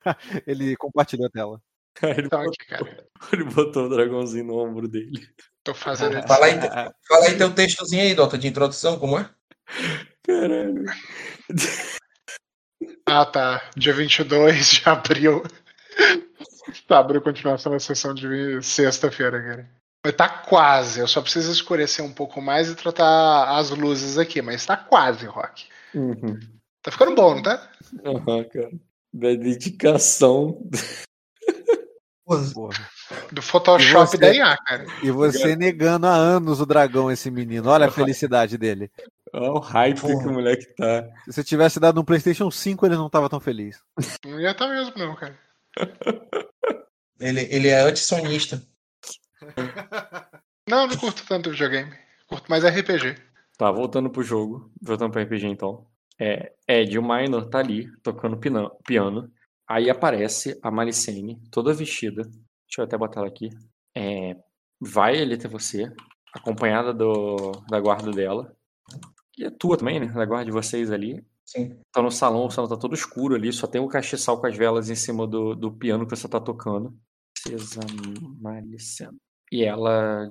Ele compartilhou a tela. Ele, Então, botou, ele botou o dragãozinho no ombro dele. Tô fazendo isso. Fala aí, fala aí teu textozinho aí, Dota, de introdução, como é? Caralho. Ah, tá. Dia 22 de abril. tá, abriu continuação da sessão de sexta-feira, cara. Mas tá quase. Eu só preciso escurecer um pouco mais e tratar as luzes aqui, mas tá quase, Rock. Uhum. Tá ficando bom, não tá? Aham, cara. Da dedicação. Porra. Do Photoshop você? da IA, cara. E você negando há anos o dragão, esse menino. Olha a felicidade dele. Olha o hype Porra. que o moleque tá. Se você tivesse dado um PlayStation 5, ele não tava tão feliz. Não ia tá mesmo, não, cara. Ele, ele é antissonista. Não, não curto tanto videogame. Curto mais RPG. Tá, voltando pro jogo. Voltando pro RPG então. É, Ed, o Minor tá ali, tocando piano. Aí aparece a Malicene, toda vestida. Deixa eu até botar ela aqui. É, vai ali até você, acompanhada do, da guarda dela. E a tua também, né? Da guarda de vocês ali. Sim. Tá no salão, o salão tá todo escuro ali, só tem o castiçal com as velas em cima do, do piano que você tá tocando. Princesa Malicena. E ela.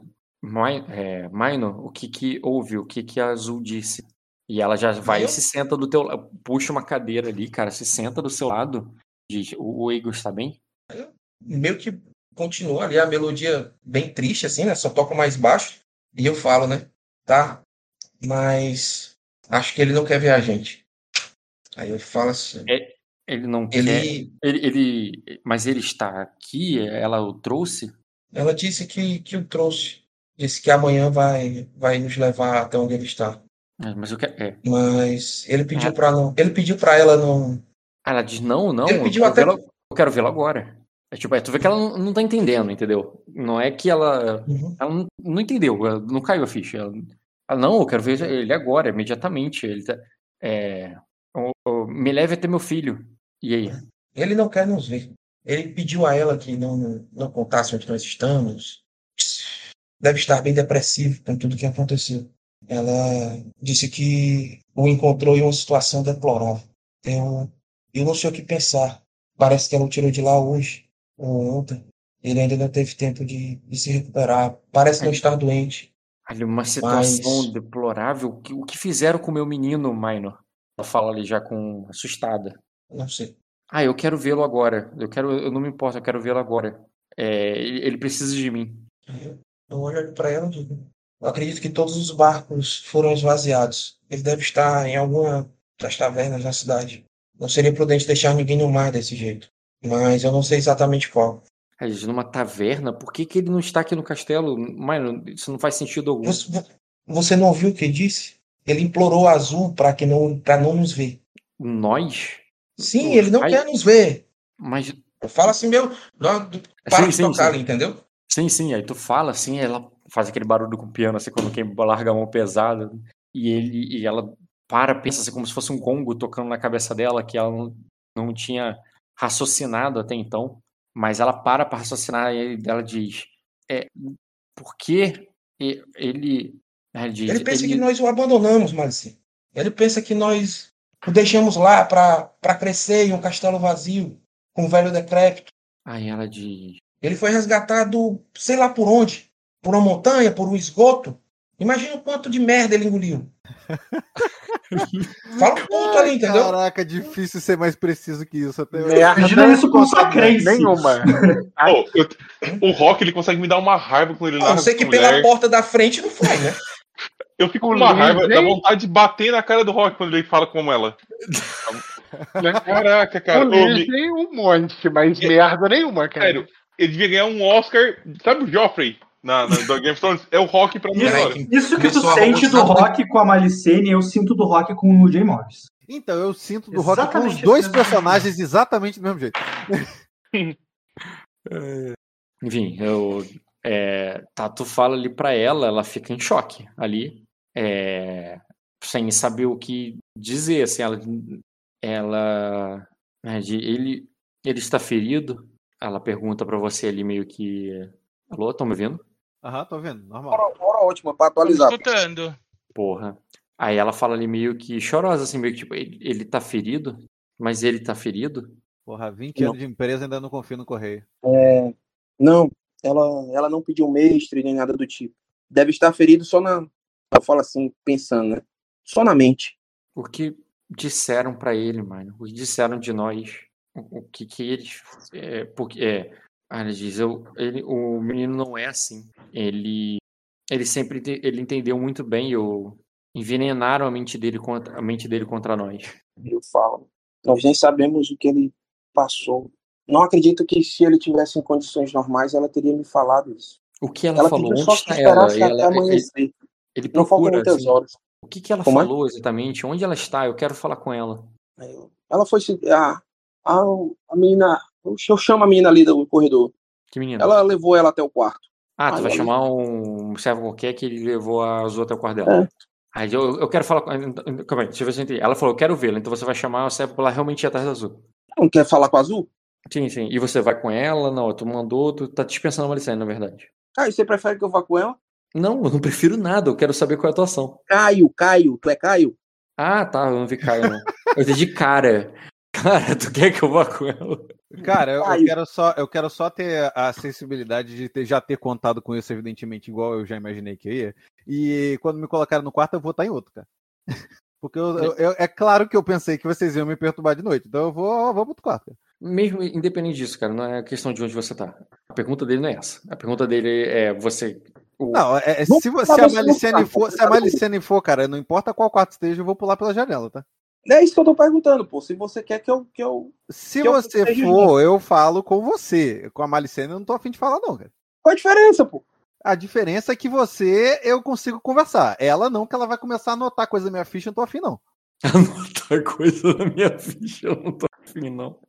É, Minor, o que que houve? O que que a Azul disse? E ela já vai e se senta do teu lado. Puxa uma cadeira ali, cara, se senta do seu lado. Diz: O, o Igor está bem? Meio que continua ali a melodia bem triste, assim, né? Só toca mais baixo. E eu falo, né? Tá, mas acho que ele não quer ver a gente. Aí eu falo assim. Ele não quer. Ele, Ele, ele- Mas ele está aqui? Ela o trouxe? ela disse que, que o trouxe. Disse que amanhã vai, vai nos levar até onde ele está. É, Mas eu quero. É. Mas ele pediu Ah. para não. Ele pediu para ela não. Ah, Ela diz: Não, não. Ele eu pediu quero até- Eu quero vê-la agora. É tipo, é, tu vê que ela não, não tá entendendo, entendeu? Não é que ela. Uhum. Ela não, não entendeu, ela não caiu a ficha. Ela, ela, não, eu quero ver ele agora, imediatamente. Ele tá, é, o- o- me leve até meu filho. E aí? Ele não quer nos ver. Ele pediu a ela que não, não contasse onde nós estamos. Deve estar bem depressivo com tudo que aconteceu. Ela disse que o encontrou em uma situação deplorável. Eu, eu não sei o que pensar. Parece que ela o tirou de lá hoje ou ontem. Ele ainda não teve tempo de, de se recuperar. Parece não estar doente. Ali, uma situação Mas- deplorável. O que, o que fizeram com o meu menino, Minor? Ela fala ali já com assustada. Não sei. Ah, eu quero vê-lo agora. Eu quero, eu não me importo, eu quero vê-lo agora. É, ele, ele precisa de mim. Eu olho para ela e digo: Eu acredito que todos os barcos foram esvaziados. Ele deve estar em alguma das tavernas da cidade. Não seria prudente deixar ninguém no mar desse jeito. Mas eu não sei exatamente qual. Aí, numa taverna, por que, que ele não está aqui no castelo? Minor, isso não faz sentido algum. Você, você não ouviu o que disse? Ele implorou a Azul para que não, para não nos ver. Nós? Sim, ele não Ai. quer nos ver. Mas Fala assim, meu. Para Sim, de sim, tocar sim. entendeu? Sim, sim, aí tu fala assim, ela faz aquele barulho com o piano, assim, quando quem larga a mão pesada, e ele e ela para, pensa assim, como se fosse um gongo tocando na cabeça dela, que ela não, não tinha raciocinado até então, mas ela para para raciocinar e ela diz, é, por que e- ele... Ela diz, Ele pensa ele- que nós o abandonamos, Malice. Ele pensa que nós o deixamos lá para crescer em um castelo vazio, com um velho decrépito. Aí ela diz, Ele foi resgatado, sei lá por onde, por uma montanha, por um esgoto. Imagina o quanto de merda ele engoliu. Fala um ponto ali, entendeu? Caraca, difícil ser mais preciso que isso até hoje. Merda Imagina isso com sua crença. nenhuma. Pô, eu- o Rock ele consegue me dar uma raiva quando ele A não ser que com pela mulher. porta da frente não foi, né? Eu fico com uma raiva, dá vontade de bater na cara do Rock quando ele fala como ela. Caraca, cara. Luiz me- um monte, mas É- merda nenhuma, cara. Sério, ele devia ganhar um Oscar. Sabe o Joffrey na, na, do Game of Thrones? É o Rock pra mim agora. Isso que tu sente do rock com a Malicene, eu sinto do rock com o Jay Morris. Então, eu sinto do Rock com os dois personagens exatamente do mesmo jeito. Enfim, eu. É, tá, tu fala ali pra ela, ela fica em choque ali, é, sem saber o que dizer. Assim, ela, ela, né, de- ele, ele está ferido. Ela pergunta pra você ali meio que, alô, estão me ouvindo? Aham, tô vendo, normal. Hora, hora ótima pra Tô atualizar. escutando. Porra. Aí ela fala ali meio que chorosa, assim, meio que tipo, ele, ele tá ferido, mas ele tá ferido. Porra, 20 Não. anos de empresa ainda não confio no correio. É, não, ela, ela não pediu mestre nem nada do tipo. Deve estar ferido só na. Eu falo assim, pensando, né? Só na mente. O que disseram pra ele, mano? O que disseram de nós? O, o que que eles. É, porque, é, ah, ele diz, eu, ele, o menino não é assim. Ele, ele sempre ele entendeu muito bem. Eu, envenenaram a mente dele contra, a mente dele contra nós. Eu falo. Nós nem sabemos o que ele passou. Não acredito que se ele tivesse em condições normais, ela teria me falado isso. O que ela, Ela falou? Onde que está ela? ela- ele, amanhecer. ele faltam procura. assim, horas. o que, que ela Como é? falou exatamente? Onde ela está? Eu quero falar com ela. Ela foi se. A, a, a menina. Eu chamo a menina ali do corredor. Que menina? Ela levou ela até o quarto. Ah, tu vai chamar um servo qualquer que ele levou a Azul até o quarto dela. É. Aí eu, eu quero falar. Calma aí, deixa eu ver se eu entendi. Ela falou, eu quero vê-la, então você vai chamar o servo pra ela realmente ir atrás da Azul. Não quer falar com a Azul? Sim, sim. E você vai com ela? Não, tu mandou, tu tá dispensando a Malicene, na verdade. Caio, você prefere que eu vá com ela? Não, eu não prefiro nada, eu quero saber qual é a tua ação. Caio, Caio, tu é Caio? Ah, tá, eu não vi Caio, não. Eu entendi cara. Cara, tu quer que eu vá com ela? Cara, eu, eu quero só, eu quero só ter a sensibilidade de ter- já ter contado com isso, evidentemente, igual eu já imaginei que ia. E quando me colocaram no quarto, eu vou estar em outro, cara. Porque eu, eu- eu- é claro que eu pensei que vocês iam me perturbar de noite. Então eu vou, eu vou pro quarto. Mesmo independente disso, cara, não é questão de onde você tá. A pergunta dele não é essa. A pergunta dele é você. o- Não, é- é- se, você, se a quarto, for, se a um. Malicene for, cara, não importa qual quarto esteja, eu vou pular pela janela, tá? É isso que eu tô perguntando, pô. Se você quer que eu. Que eu... Se Que eu você esteja for, eu falo com você. Com a Malicene, eu não tô afim de falar, não, cara. Qual a diferença, pô? A diferença é que você, eu consigo conversar. Ela não, que ela vai começar a anotar coisa da minha ficha, eu não tô afim, não. Anotar coisa na minha ficha, eu não tô afim, não.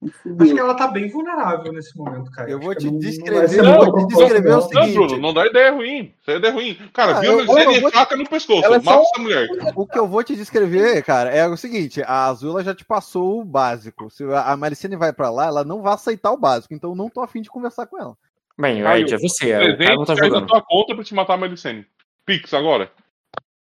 Acho que ela tá bem vulnerável nesse momento, cara. Eu vou te não- não descrever, eu muito vou te descrever o não. Não, seguinte. Bruno, não dá ideia ruim. Isso é ideia ruim. Cara, Ah, viu eu- eu vou e te- faca no pescoço. Ela é Mata só- essa mulher. O que eu vou te descrever, cara, é o seguinte: a Azula já te passou o básico. Se a Malicene vai pra lá, ela não vai aceitar o básico. Então eu não tô afim de conversar com ela. Bem, Ed, é você. O cara não 300 tá jogando. tua conta pra te matar a Malicene. Pix agora.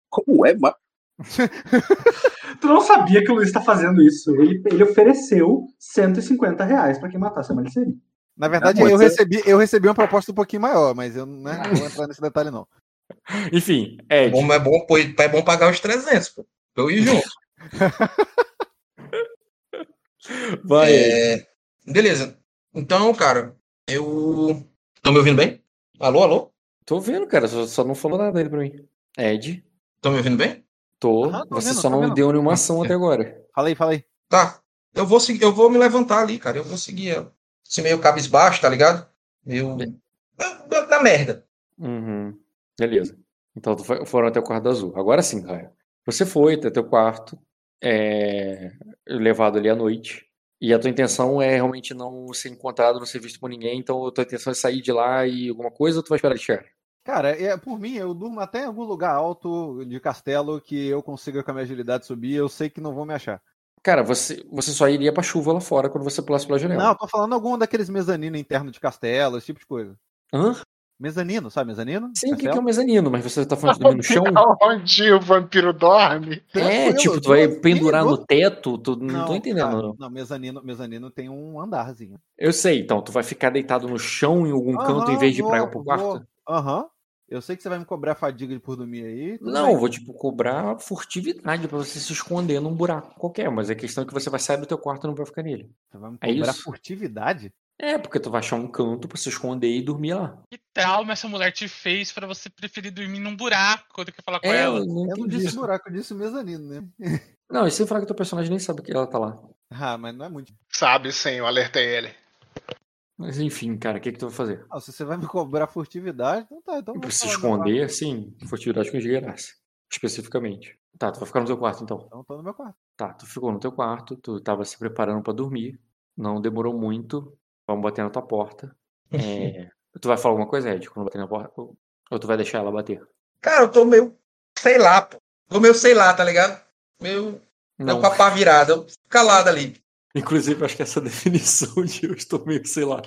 Como é, mano? Tu não sabia que o Luiz tá fazendo isso. Ele, ele ofereceu 150 reais pra quem matasse a Malicene. Na verdade, Não, eu, você- recebi, eu recebi uma proposta um pouquinho maior, mas eu né, não vou entrar nesse detalhe, não. Enfim, É Ed, bom, é bom, é bom pagar os 300, pô. Eu ir junto. vai. É, Beleza. Então, cara, eu. Estão me ouvindo bem? Alô, alô? Tô vendo, cara, só, só não falou nada aí pra mim. Ed, Estão me ouvindo bem? Tô. Aham, tô você vendo, só tô não vendo. deu nenhuma ação até agora. Fala aí, fala aí. Tá. Eu vou seguir, eu vou me levantar ali, cara. Eu vou seguir ela. Esse meio cabisbaixo, tá ligado? Eu. Na merda. Uhum. Beleza. Então tu foi- foram até o quarto azul. Agora sim, Caio. Você foi até teu quarto, é, levado ali à noite. E a tua intenção é realmente não ser encontrado, não ser visto por ninguém. Então a tua intenção é sair de lá e alguma coisa ou tu vai esperar eles chegarem? Cara, é, por mim, eu durmo até em algum lugar alto de castelo que eu consiga com a minha agilidade subir. Eu sei que não vão me achar. Cara, você, você só iria pra chuva lá fora quando você pulasse pela janela. Não, eu tô falando algum daqueles mezaninos internos de castelo, esse tipo de coisa. Hã? Mezanino, sabe mezanino? Sim, o que que é um mezanino? Mas você tá falando de dormir no chão? Onde o vampiro dorme? É, Tranquilo, tipo, tu vai pendurar no teto? Tu, não, tô entendendo, cara, não. Não, mezanino, mezanino tem um andarzinho. Eu sei, então, tu vai ficar deitado no chão em algum canto em vez de ir pra, vou- pro quarto? Aham. Eu sei que você vai me cobrar fadiga por dormir aí. Não, bem. eu vou, tipo, cobrar furtividade pra você se esconder num buraco qualquer, mas a questão é que você vai sair do teu quarto e não vai ficar nele. Você vai me É cobrar isso. furtividade? É, porque tu vai achar um canto pra se esconder e dormir lá. Que trauma essa mulher te fez pra você preferir dormir num buraco quando quer falar com É, ela? eu não Eu não disse buraco, eu disse mezanino, né? Não, e sem falar que teu personagem nem sabe que ela tá lá. Ah, mas não é muito. Sabe sim, eu alertei ele. Mas enfim, cara, o que que tu vai fazer? Ah, se você vai me cobrar furtividade, então tá. Então se esconder, sim, furtividade com desgraça. Especificamente. Tá, tu vai ficar no teu quarto então. Então tô no meu quarto. Tá, tu ficou no teu quarto, tu tava se preparando pra dormir. Não demorou muito. Vamos bater na tua porta. É, tu vai falar alguma coisa, Ed, quando bater na porta? Ou tu vai deixar ela bater? Cara, eu tô meio. Sei lá, pô. Tô meio sei lá, tá ligado? Meio. Não. Não. Com a pá virada. Eu calado ali. Inclusive, acho que essa definição de eu estou meio, sei lá.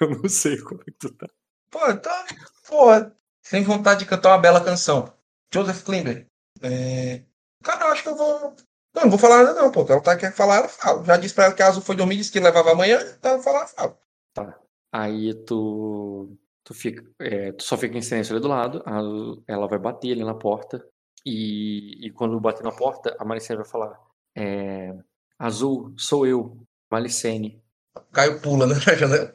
Eu não sei como é que tu tá. Pô, tá. Porra. Sem vontade de cantar uma bela canção. Joseph Klimber. É... Cara, eu acho que eu vou. Não, não vou falar nada não, pô. Ela tá quer falar, ela fala. Já disse pra ela que a Azul foi dormir, disse que levava amanhã, então ela fala, ela fala. Tá. Aí tu, tu, fica, é, tu só fica em silêncio ali do lado, a- ela vai bater ali na porta, e, e quando bater na porta, a Malicene vai falar: é, Azul, sou eu, Malicene. Caio pula, né, na janela.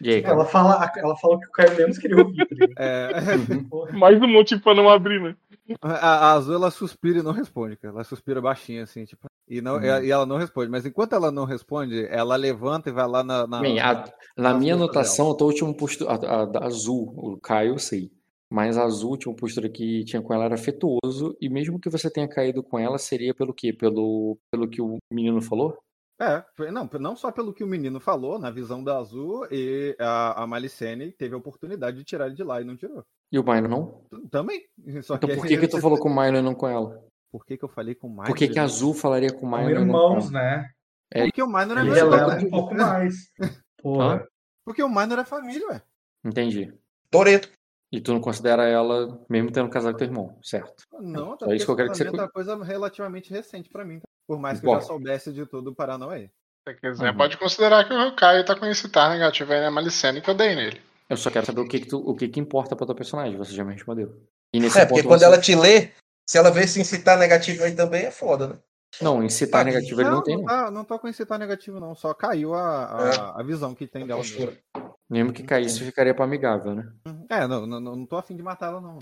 E aí, cara? Ela fala, ela falou que o Caio menos queria ouvir. tá? É, Uhum. Mais um motivo pra não abrir, né? a, a Azul ela suspira e não responde, cara. Ela suspira baixinho, assim, tipo. E, não, Hum. e ela não responde. Mas enquanto ela não responde, ela levanta e vai lá na. na- Bem, a- na nas minha anotação, eu tô último postura. A, a da azul, o Caio, eu sei. Mas a azul, a última postura que tinha com ela era afetuoso, e mesmo que você tenha caído com ela, seria pelo quê? Pelo, pelo que o menino falou? É, não, não só pelo que o menino falou, na visão da Azul, e a, a Malicene teve a oportunidade de tirar ele de lá e não tirou. E o Minor não? T- Também. Só Então por que, que tu falou com o Minor e não com ela? Por que, que eu falei com o Minor? Por que, que a azul falaria com o Minor e não com irmãos, ela? né? É, Porque o Minor é meu irmão, um pouco mais. Porra. Porque o Minor é família, ué. Entendi. Toreto. E tu não considera ela, mesmo tendo casado com teu irmão, certo? Não, até Só isso que eu porque quero que você é uma coisa relativamente recente pra mim. tá? Por mais que eu Importa. já soubesse de tudo o Paranauê. Se quiser, Uhum. pode considerar que o Caio tá com esse tar negativo aí na Malicene que eu dei nele. Eu só quero saber o que que, tu, o que, que importa pra tua personagem, você já me respondeu. E nesse É, porque ponto quando você- ela te lê, se ela vê se incitar negativo aí também, é foda, né? Não, incitar negativo ele não tem, não, não. tá, não tô com tá negativo, não. Só caiu a, a, a visão que tem A dela. postura. mesmo. Mesmo que caísse, ficaria pra amigável, né? É, não, não, não tô afim de matar ela, não.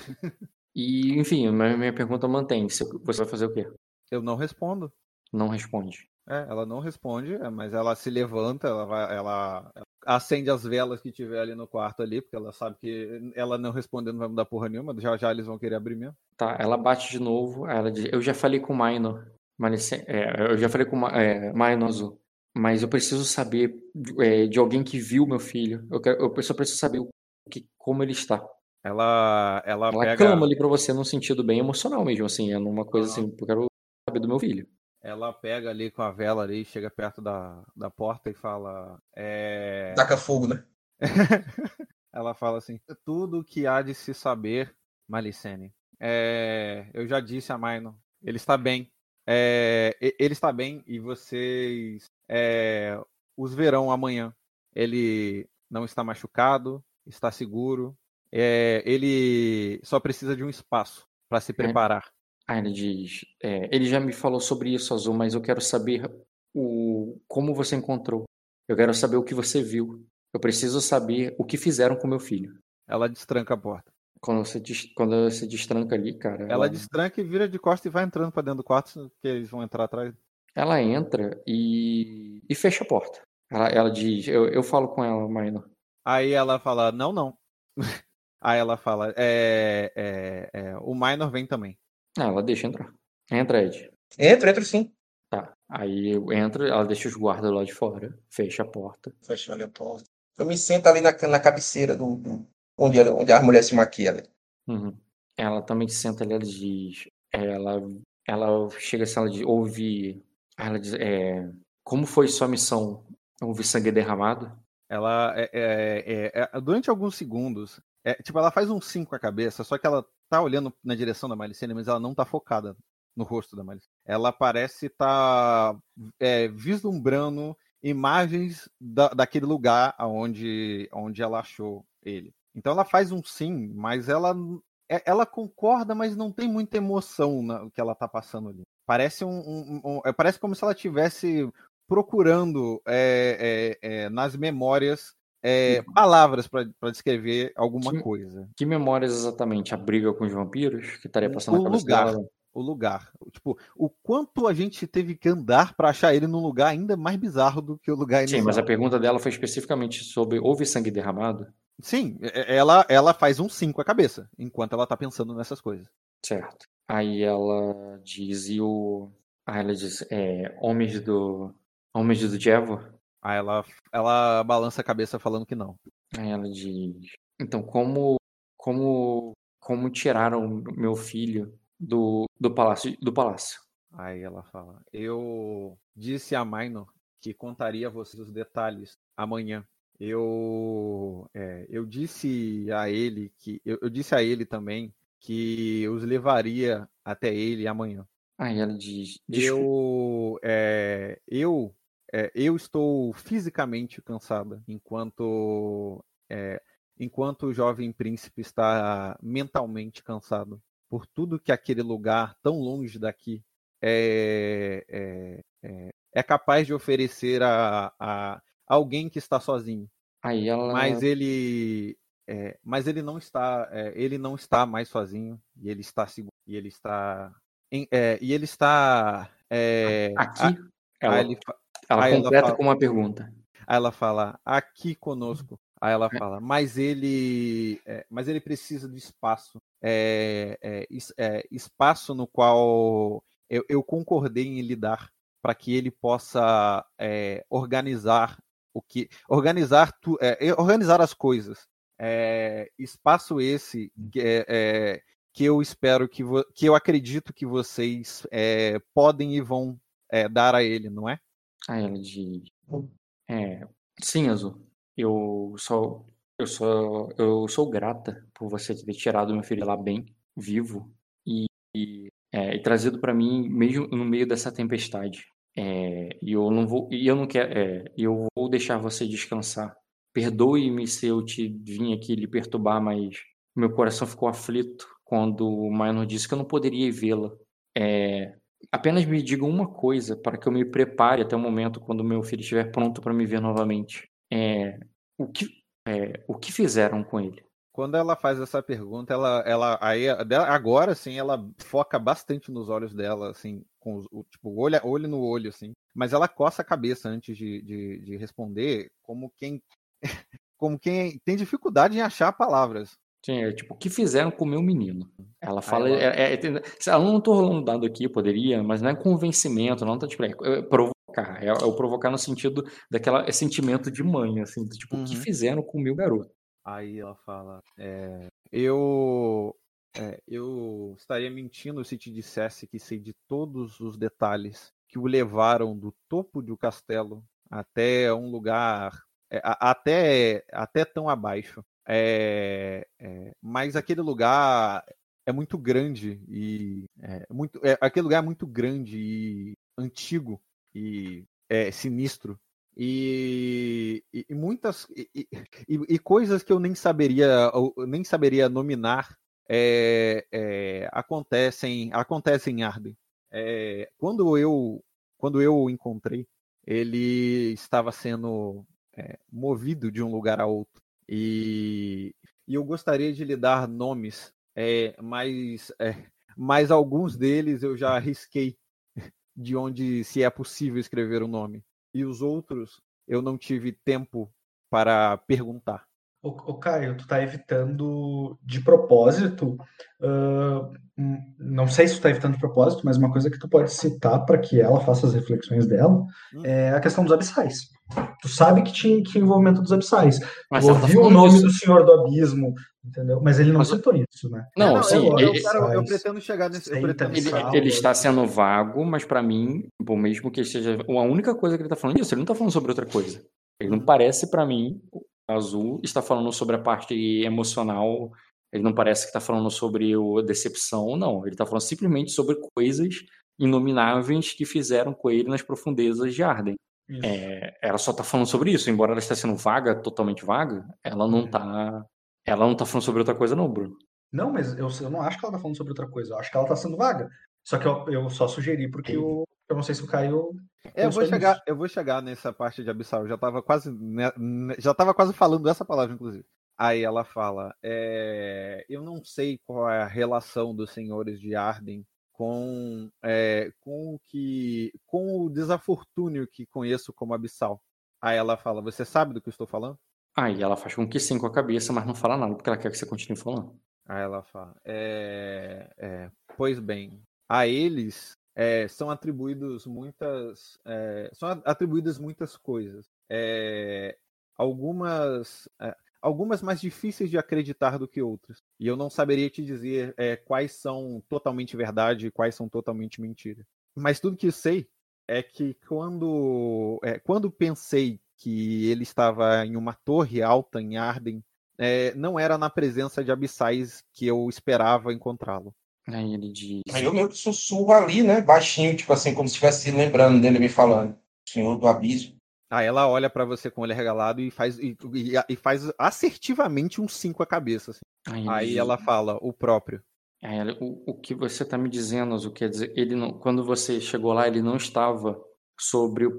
E, enfim, minha, minha pergunta mantém. Você vai fazer o quê? Eu não respondo. Não responde. É, ela não responde, é, mas ela se levanta, ela vai, ela acende as velas que tiver ali no quarto ali, porque ela sabe que ela não respondendo não vai mudar porra nenhuma, já já eles vão querer abrir mesmo. Tá, ela bate de novo, ela diz, eu já falei com o Minor, Malice- é, eu já falei com o Ma- é, Minor Azul, mas eu preciso saber é, de alguém que viu meu filho. Eu, quero, eu só preciso saber o que, como ele está. Ela, ela, Ela pega, clama ali pra você num sentido bem emocional mesmo, assim, é numa coisa assim, eu quero saber do meu filho. ela pega ali com a vela ali, chega perto da, da porta e fala, é... Taca fogo, né? ela fala assim, tudo que há de se saber, Malicene, é... eu já disse a Minor, ele está bem, É, ele está bem e vocês é, os verão amanhã. Ele não está machucado, está seguro. É, ele só precisa de um espaço para se preparar. Aí ele diz, é, ele já me falou sobre isso, Azul, mas eu quero saber o como você encontrou. Eu quero saber o que você viu. Eu preciso saber o que fizeram com meu filho. Ela destranca a porta. Quando você, quando você destranca ali, cara, Ela ela, destranca e vira de costas e vai entrando para dentro do quarto, que eles vão entrar atrás. Ela entra e, e fecha a porta. Ela, ela diz, eu, eu falo com ela, Maina. Aí ela fala, não, não. Aí ela fala, é, é, é, o Minor vem também. Ah, ela deixa entrar. Entra, Ed. Entra, entra sim. Tá. Aí eu entro, ela deixa os guardas lá de fora, fecha a porta. Fecha ali a porta. Eu me sento ali na, na cabeceira do, do- onde, ela- onde a mulher se maquia ali. Uhum. Ela também se senta ali, ela diz. Ela, ela chega assim, ela diz, ouve. Ela diz, é, como foi sua missão? Houve sangue derramado? Ela, é, é, é, é, durante alguns segundos, é, tipo, ela faz um sim com a cabeça, só que ela tá olhando na direção da Malicene, mas ela não tá focada no rosto da Malicene. Ela parece estar vislumbrando imagens da, daquele lugar onde, onde ela achou ele. Então ela faz um sim, mas ela, é- ela concorda, mas não tem muita emoção no que ela tá passando ali. Parece um, um- um- é, parece como se ela tivesse procurando é, é, é, nas memórias é, palavras para descrever alguma Que- coisa. Que memórias exatamente? A briga com os vampiros? Que estaria passando O na cabeça lugar. dela? O lugar. Tipo, o quanto a gente teve que andar para achar ele num lugar ainda mais bizarro do que o lugar Sim, inicial. mas a pergunta dela foi especificamente sobre houve sangue derramado? Sim, é- ela, ela faz um sim com a cabeça, enquanto ela tá pensando nessas coisas. Certo. Aí ela diz, e o. Aí ela diz, é, homens do. Homens do Jevo? Aí ela, ela balança a cabeça falando que não. Aí ela diz, então como. Como. Como tiraram meu filho do, do palácio do palácio? Aí ela fala: Eu disse a Minor que contaria a vocês os detalhes amanhã. Eu, é, eu disse a ele que eu, eu disse a ele também que os levaria até ele amanhã. Aí ela diz. Eu, é, eu, é, eu estou fisicamente cansada, enquanto, é, enquanto o jovem príncipe está mentalmente cansado por tudo que aquele lugar tão longe daqui é, é, é, é capaz de oferecer a, a alguém que está sozinho. Aí ela. Mas ele, é, mas ele não está, é, ele não está mais sozinho e ele está seguro e ele está, em- é, e ele está. é, Aqui, a- ela, ele ela aí ela completa fala- com uma pergunta. aí ela fala aqui conosco. Aí ela fala, mas ele, é, mas ele precisa de espaço, é, é, es- é, espaço no qual eu, eu concordei em lidar para que ele possa é, organizar o que, organizar, tu, é, organizar as coisas. É, espaço esse que, é, é, que eu espero que, vo, que eu acredito que vocês é, podem e vão é, dar a ele, não é? Aí ela diz. É, sim, Azul. Eu sou, eu sou, eu sou grata por você ter tirado meu filho lá bem, vivo, e, e, é, e trazido para mim mesmo no meio dessa tempestade. É, e eu não vou, e eu não quero, é, eu vou deixar você descansar. Perdoe-me se eu te vim aqui lhe perturbar, mas meu coração ficou aflito quando o Minor disse que eu não poderia vê-la. É, apenas me diga uma coisa para que eu me prepare até o momento quando meu filho estiver pronto para me ver novamente. É, o que, é, o que fizeram com ele? Quando ela faz essa pergunta, ela, ela aí agora sim, ela foca bastante nos olhos dela, assim, com o tipo olho, olho no olho, assim. Mas ela coça a cabeça antes de, de, de responder, como quem como quem tem dificuldade em achar palavras. Sim, é tipo, o que fizeram com o meu menino? Ela fala, ela- é, é, é, ela não tô rolando dado aqui, poderia, mas não é convencimento, não tá tipo, é, é provocar, é, é o provocar no sentido daquela sentimento de mãe, assim, do tipo, o que Uhum. fizeram com o meu garoto? Aí ela fala: é, eu, eu estaria mentindo se te dissesse que sei de todos os detalhes que o levaram do topo do castelo até um lugar, é, até, até tão abaixo. É, é, mas aquele lugar é muito grande e é, muito, é, aquele lugar é muito grande e antigo e é, sinistro. E, e- e muitas e, e- coisas que eu nem saberia ou nem saberia nominar acontecem acontecem em Arden. Quando eu quando eu o encontrei, ele estava sendo é, movido de um lugar a outro e, e eu gostaria de lhe dar nomes, é, mas é, mas alguns deles eu já arrisquei de onde se é possível escrever o nome e os outros eu não tive tempo para perguntar. Ô, ô, Caio, tu tá evitando de propósito, hum, não sei se tu tá evitando de propósito, mas uma coisa que tu pode citar para que ela faça as reflexões dela Hum. é a questão dos abissais. Tu sabe que tinha que envolvimento dos abissais. Mas tu tá ouviu o falando nome disso. do Senhor do Abismo, entendeu? Mas ele não Mas- citou isso, né? Não, É, sim, eu, eu ele- quero- eu pretendo chegar nesse. Pretendo Ele, ele está sendo vago, mas pra mim, por mesmo que esteja. A única coisa que ele tá falando é isso, ele não tá falando sobre outra coisa. Ele não parece pra mim, o Azul está falando sobre a parte emocional, ele não parece que tá falando sobre o decepção, não. Ele tá falando simplesmente sobre coisas inomináveis que fizeram com ele nas profundezas de Arden. É, ela só tá falando sobre isso, embora ela esteja sendo vaga, totalmente vaga, ela não É. tá. Ela não tá falando sobre outra coisa, não, Bruno. Não, mas eu, eu não acho que ela tá falando sobre outra coisa. Eu acho que ela tá sendo vaga. Só que eu, eu só sugeri porque eu, eu não sei se o Caio. É, eu vou chegar, nisso. eu vou chegar nessa parte de abissal. Eu já estava quase, ne- ne- já tava quase falando essa palavra, inclusive. Aí ela fala: é, eu não sei qual é a relação dos senhores de Arden com, é, com o que, com o desafortúnio que conheço como abissal. Aí ela fala: você sabe do que eu estou falando? Aí ela faz com que sim com a cabeça, mas não fala nada, porque ela quer que você continue falando. Aí ela fala: é, é, pois bem, a eles é, são atribuídos muitas, é, são atribuídas muitas coisas. É, algumas, algumas mais difíceis de acreditar do que outras. E eu não saberia te dizer é, quais são totalmente verdade e quais são totalmente mentira. Mas tudo que eu sei é que quando, é, quando pensei que ele estava em uma torre alta em Arden, é, não era na presença de abissais que eu esperava encontrá-lo. Aí ele diz. Aí eu meio que sussurro ali, né? Baixinho, tipo assim, como se estivesse lembrando dele me falando. Senhor do abismo. Aí ela olha pra você com o olho regalado e faz, e, e- e faz assertivamente um 5 a cabeça. assim. Aí, Aí ela fala, o próprio. Aí ela, o, o que você está me dizendo, Azul, quer dizer, ele não, quando você chegou lá, ele não estava sobre o.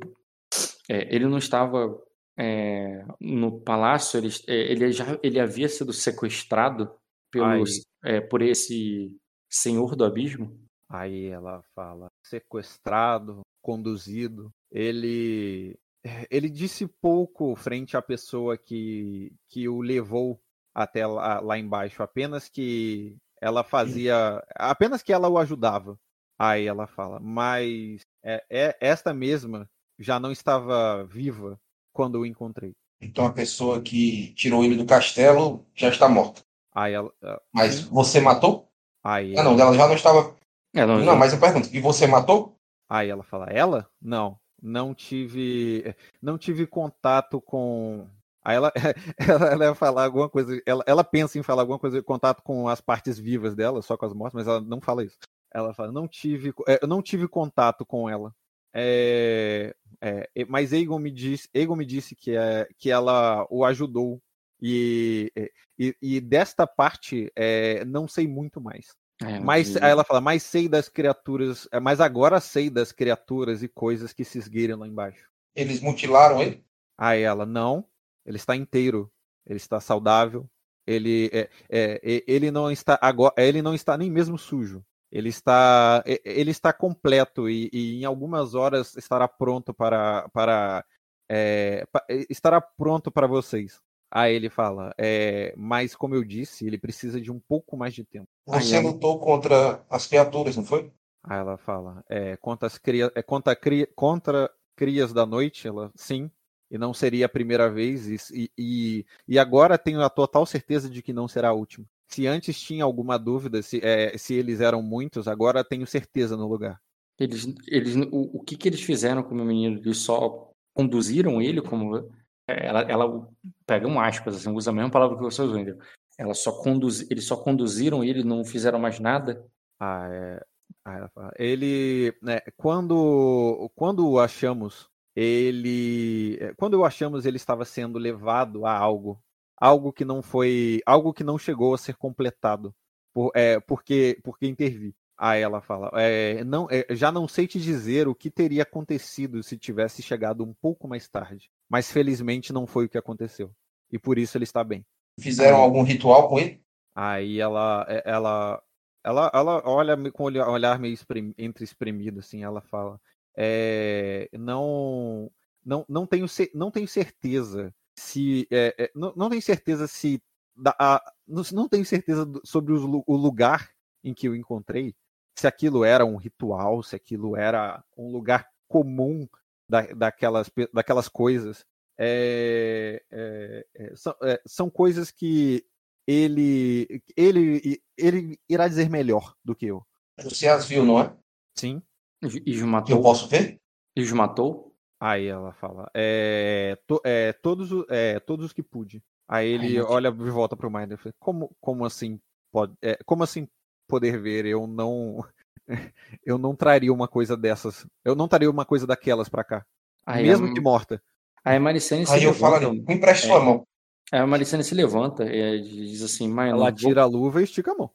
é, ele não estava é, no palácio, ele, é, ele, já, ele havia sido sequestrado pelos, é, por esse senhor do abismo? Aí ela fala, sequestrado, conduzido. Ele ele disse pouco frente à pessoa que, que o levou até lá, lá embaixo, apenas que ela fazia, apenas que ela o ajudava. Aí ela fala, mas é, é- esta mesma já não estava viva quando o encontrei. Então a pessoa que tirou ele do castelo já está morta. Aí ela, Mas você matou? aí Ah, não, ela já não estava. É, não, Não, mas eu pergunto, e você matou? Aí ela fala, ela? Não, não tive, não tive contato com. Aí ela, ela, ela ia falar alguma coisa, ela, ela pensa em falar alguma coisa, contato com as partes vivas dela, só com as mortas, mas ela não fala isso. Ela fala, não tive, é, eu não tive contato com ela. É, é, mas Egon me disse, Egon me disse que, é, que ela o ajudou e, e, e desta parte é, não sei muito mais. É, Mas ele- aí ela fala, mas sei das criaturas, é, mas agora sei das criaturas e coisas que se esgueiram lá embaixo. Eles mutilaram ele? Aí ela, não, ele está inteiro, ele está saudável, ele é, é, e- ele não está agora, ele não está nem mesmo sujo. Ele está e- ele está completo e, e em algumas horas estará pronto para para é, estará pronto para vocês. Aí ele fala, é, mas como eu disse, ele precisa de um pouco mais de tempo. Você lutou contra as criaturas, não foi? Aí ela fala, é, contra, as cria, é, contra, cria, contra crias da noite, ela, sim, e não seria a primeira vez, e, e, e agora tenho a total certeza de que não será a última. Se antes tinha alguma dúvida se, é, se eles eram muitos, agora tenho certeza no lugar. Eles, eles, o, o que, que eles fizeram com o meu menino? Eles só conduziram ele como. é, Ela, ela pega um aspas, assim, usa a mesma palavra que você usou, entendeu? Ela só conduz, eles só conduziram ele, não fizeram mais nada. Ah, é, fala, ele, né, quando, quando o achamos, ele, é, quando o achamos, ele estava sendo levado a algo, algo que não foi, algo que não chegou a ser completado, por, é, porque, porque intervi. Aí ela fala, é, não, é, já não sei te dizer o que teria acontecido se tivesse chegado um pouco mais tarde, mas felizmente não foi o que aconteceu e por isso ele está bem. Fizeram algum ritual com ele? Aí ela, é- ela, ela, ela olha com o olhar meio esprem- entre espremido, assim, ela fala, é, não, não, não tenho, não tenho certeza se, é, é, não, não tenho certeza se, da- a- não, não tenho certeza sobre lu- o lugar em que eu encontrei, se aquilo era um ritual, se aquilo era um lugar comum da, daquelas, daquelas coisas. É, é, são, é, são coisas que ele, ele, ele irá dizer melhor do que eu. Você as viu, não é? Sim. E Que eu matou. posso ver? E os matou. Aí ela fala, é, to- é, todos, é, todos os que pude. Aí ele Ai, olha de volta pro Minder e fala, como, como assim pode, é, como assim poder ver? Eu não, eu não traria uma coisa dessas, eu não traria uma coisa daquelas pra cá, Aí mesmo a, que morta. Aí a Maricene se Aí eu falo levanta. me empreste sua mão. Aí a Maricene se levanta e diz assim, Minor, Ela vou- tira a luva e estica a mão.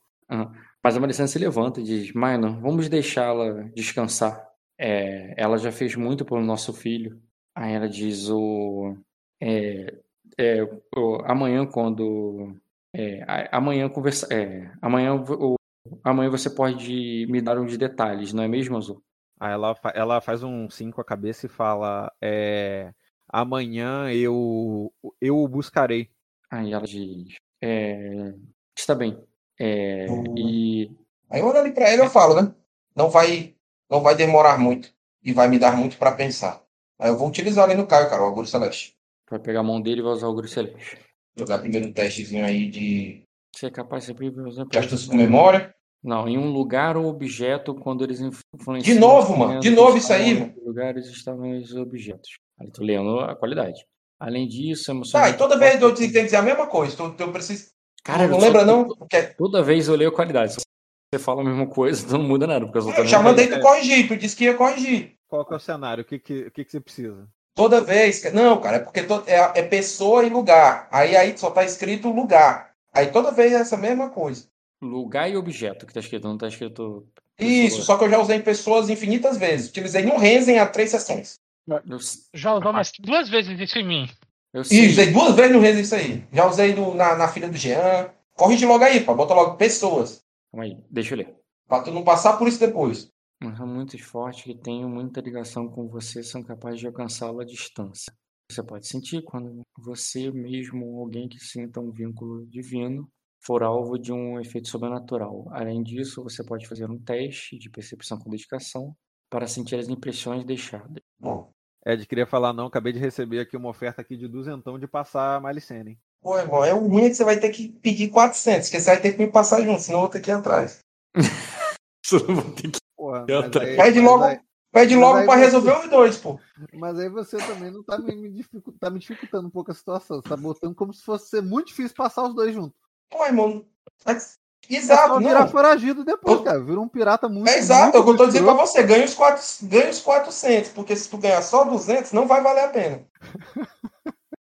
Mas a Maricene se levanta e diz, Minor, vamos deixá-la descansar. É, ela já fez muito pelo nosso filho. Aí ela diz, o, é, é, o- amanhã quando... é, amanhã conversa, é, amanhã, o, amanhã você pode me dar uns detalhes, não é mesmo, Azul? Aí ela, fa- ela faz um sim com a cabeça e fala, é, amanhã eu, eu o buscarei. Aí ela diz, é, está bem. É, Hum. e Aí eu olho ali pra ele e eu falo, né? Não vai, não vai demorar muito. E vai me dar muito pra pensar. Aí eu vou utilizar ali no Caio, cara, o Auguro Celeste. vai pegar a mão dele e vai usar o Guru Celeste. Jogar primeiro um testezinho aí de, Você é capaz de usar de astúcia com memória. Não, em um lugar ou objeto quando eles influenciam. De novo, mano, de novo isso aí, em Lugares estavam os objetos. Aí tô lendo a qualidade. Além disso, Tá, emocionante. e toda vez eu tenho que dizer a mesma coisa. Tu, tu precisa. Cara, não eu só- lembra, não? Porque Toda vez eu leio a qualidade. você fala a mesma coisa, então não muda nada, porque eu Eu já mandei tu corrigir, tu disse que ia corrigir. Qual que é o cenário? O que, que, o que, que você precisa? Toda vez que. Não, cara, é porque to- é, é pessoa e lugar. Aí aí só tá escrito lugar. Aí toda vez é essa mesma coisa. Lugar e objeto que tá escrito, não tá escrito. Isso, pessoa. só que eu já usei pessoas infinitas vezes. Utilizei no Renzen há três sessões. Eu, Já usou mais duas vezes isso em mim. eu E sei. usei duas vezes no Renzen isso aí. Já usei no- na, na filha do Jean. Corrige logo aí, pá. Bota logo pessoas. Calma aí, deixa eu ler. Pra tu não passar por isso depois. Mas há muitos fortes que tenham muita ligação com você são capazes de alcançá-lo à distância. Você pode sentir quando você mesmo ou alguém que sinta um vínculo divino for alvo de um efeito sobrenatural. Além disso, você pode fazer um teste de percepção com dedicação para sentir as impressões deixadas. Bom. Ed, queria falar não, acabei de receber aqui uma oferta aqui de duzentão de passar a Malicene. hein? Pô, irmão, é o ruim é que você vai ter que pedir 400, porque você vai ter que me passar junto, senão eu vou ter que ir atrás. Só não vou ter que- Porra, mas tô- aí, Pede logo, aí- pede logo pra você- resolver os dois, pô. mas aí você também não tá me, me dificu- tá me dificultando um pouco a situação. Você tá botando como se fosse ser muito difícil passar os dois juntos. Pô, irmão. mas- É Exato, virar não. foragido depois, Eu- cara. Vira um pirata muito. É exato, muito é o que eu tô dizendo pra você. Ganha os, quatro, ganha os 400, porque se tu ganhar só 200, não vai valer a pena.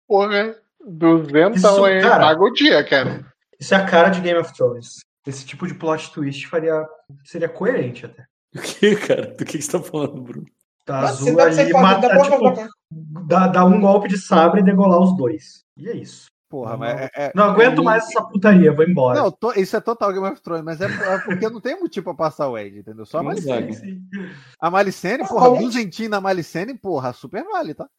Porra, duzentão Isso, aí, cara. paga o dia, cara. Isso é a cara de Game of Thrones. Esse tipo de plot twist faria, seria coerente até. O que, cara? Do que que você tá falando, Bruno? Tá Mas azul ali, dá tipo, fazer- dá, dá um golpe de sabre e degolar os dois. E é isso. Porra, Não, mas é, é- Não aguento é- mais essa putaria, vou embora. Não, to- isso é total Game of Thrones, mas é, é porque não tem motivo pra passar o Ed, entendeu? Só a Não Malicene. A Malicene, Ah, porra, mas- duzentinho na Malicene, porra, super vale, tá?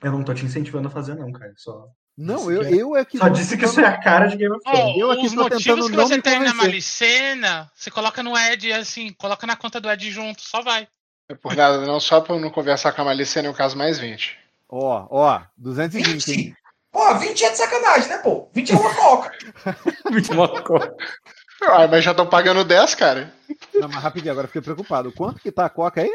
Eu não tô te incentivando a fazer, não, cara. Só, Não, eu, que é- eu é que. só disse que isso é a cara de Game of Thrones. Eu aqui os motivos tentando que você tem na. Malicena, você coloca no Ed assim, coloca na conta do Ed junto, só vai. É por nada, não só pra eu não conversar com a Malicene, é um caso mais 20. Ó, ó, 220, hein? 20? Pô, 20 é de sacanagem, né, pô? 20 é uma coca. Uma coisa. Ah, mas já estão pagando 10, cara. Não, mas rapidinho, agora fiquei preocupado. Quanto que tá a coca aí?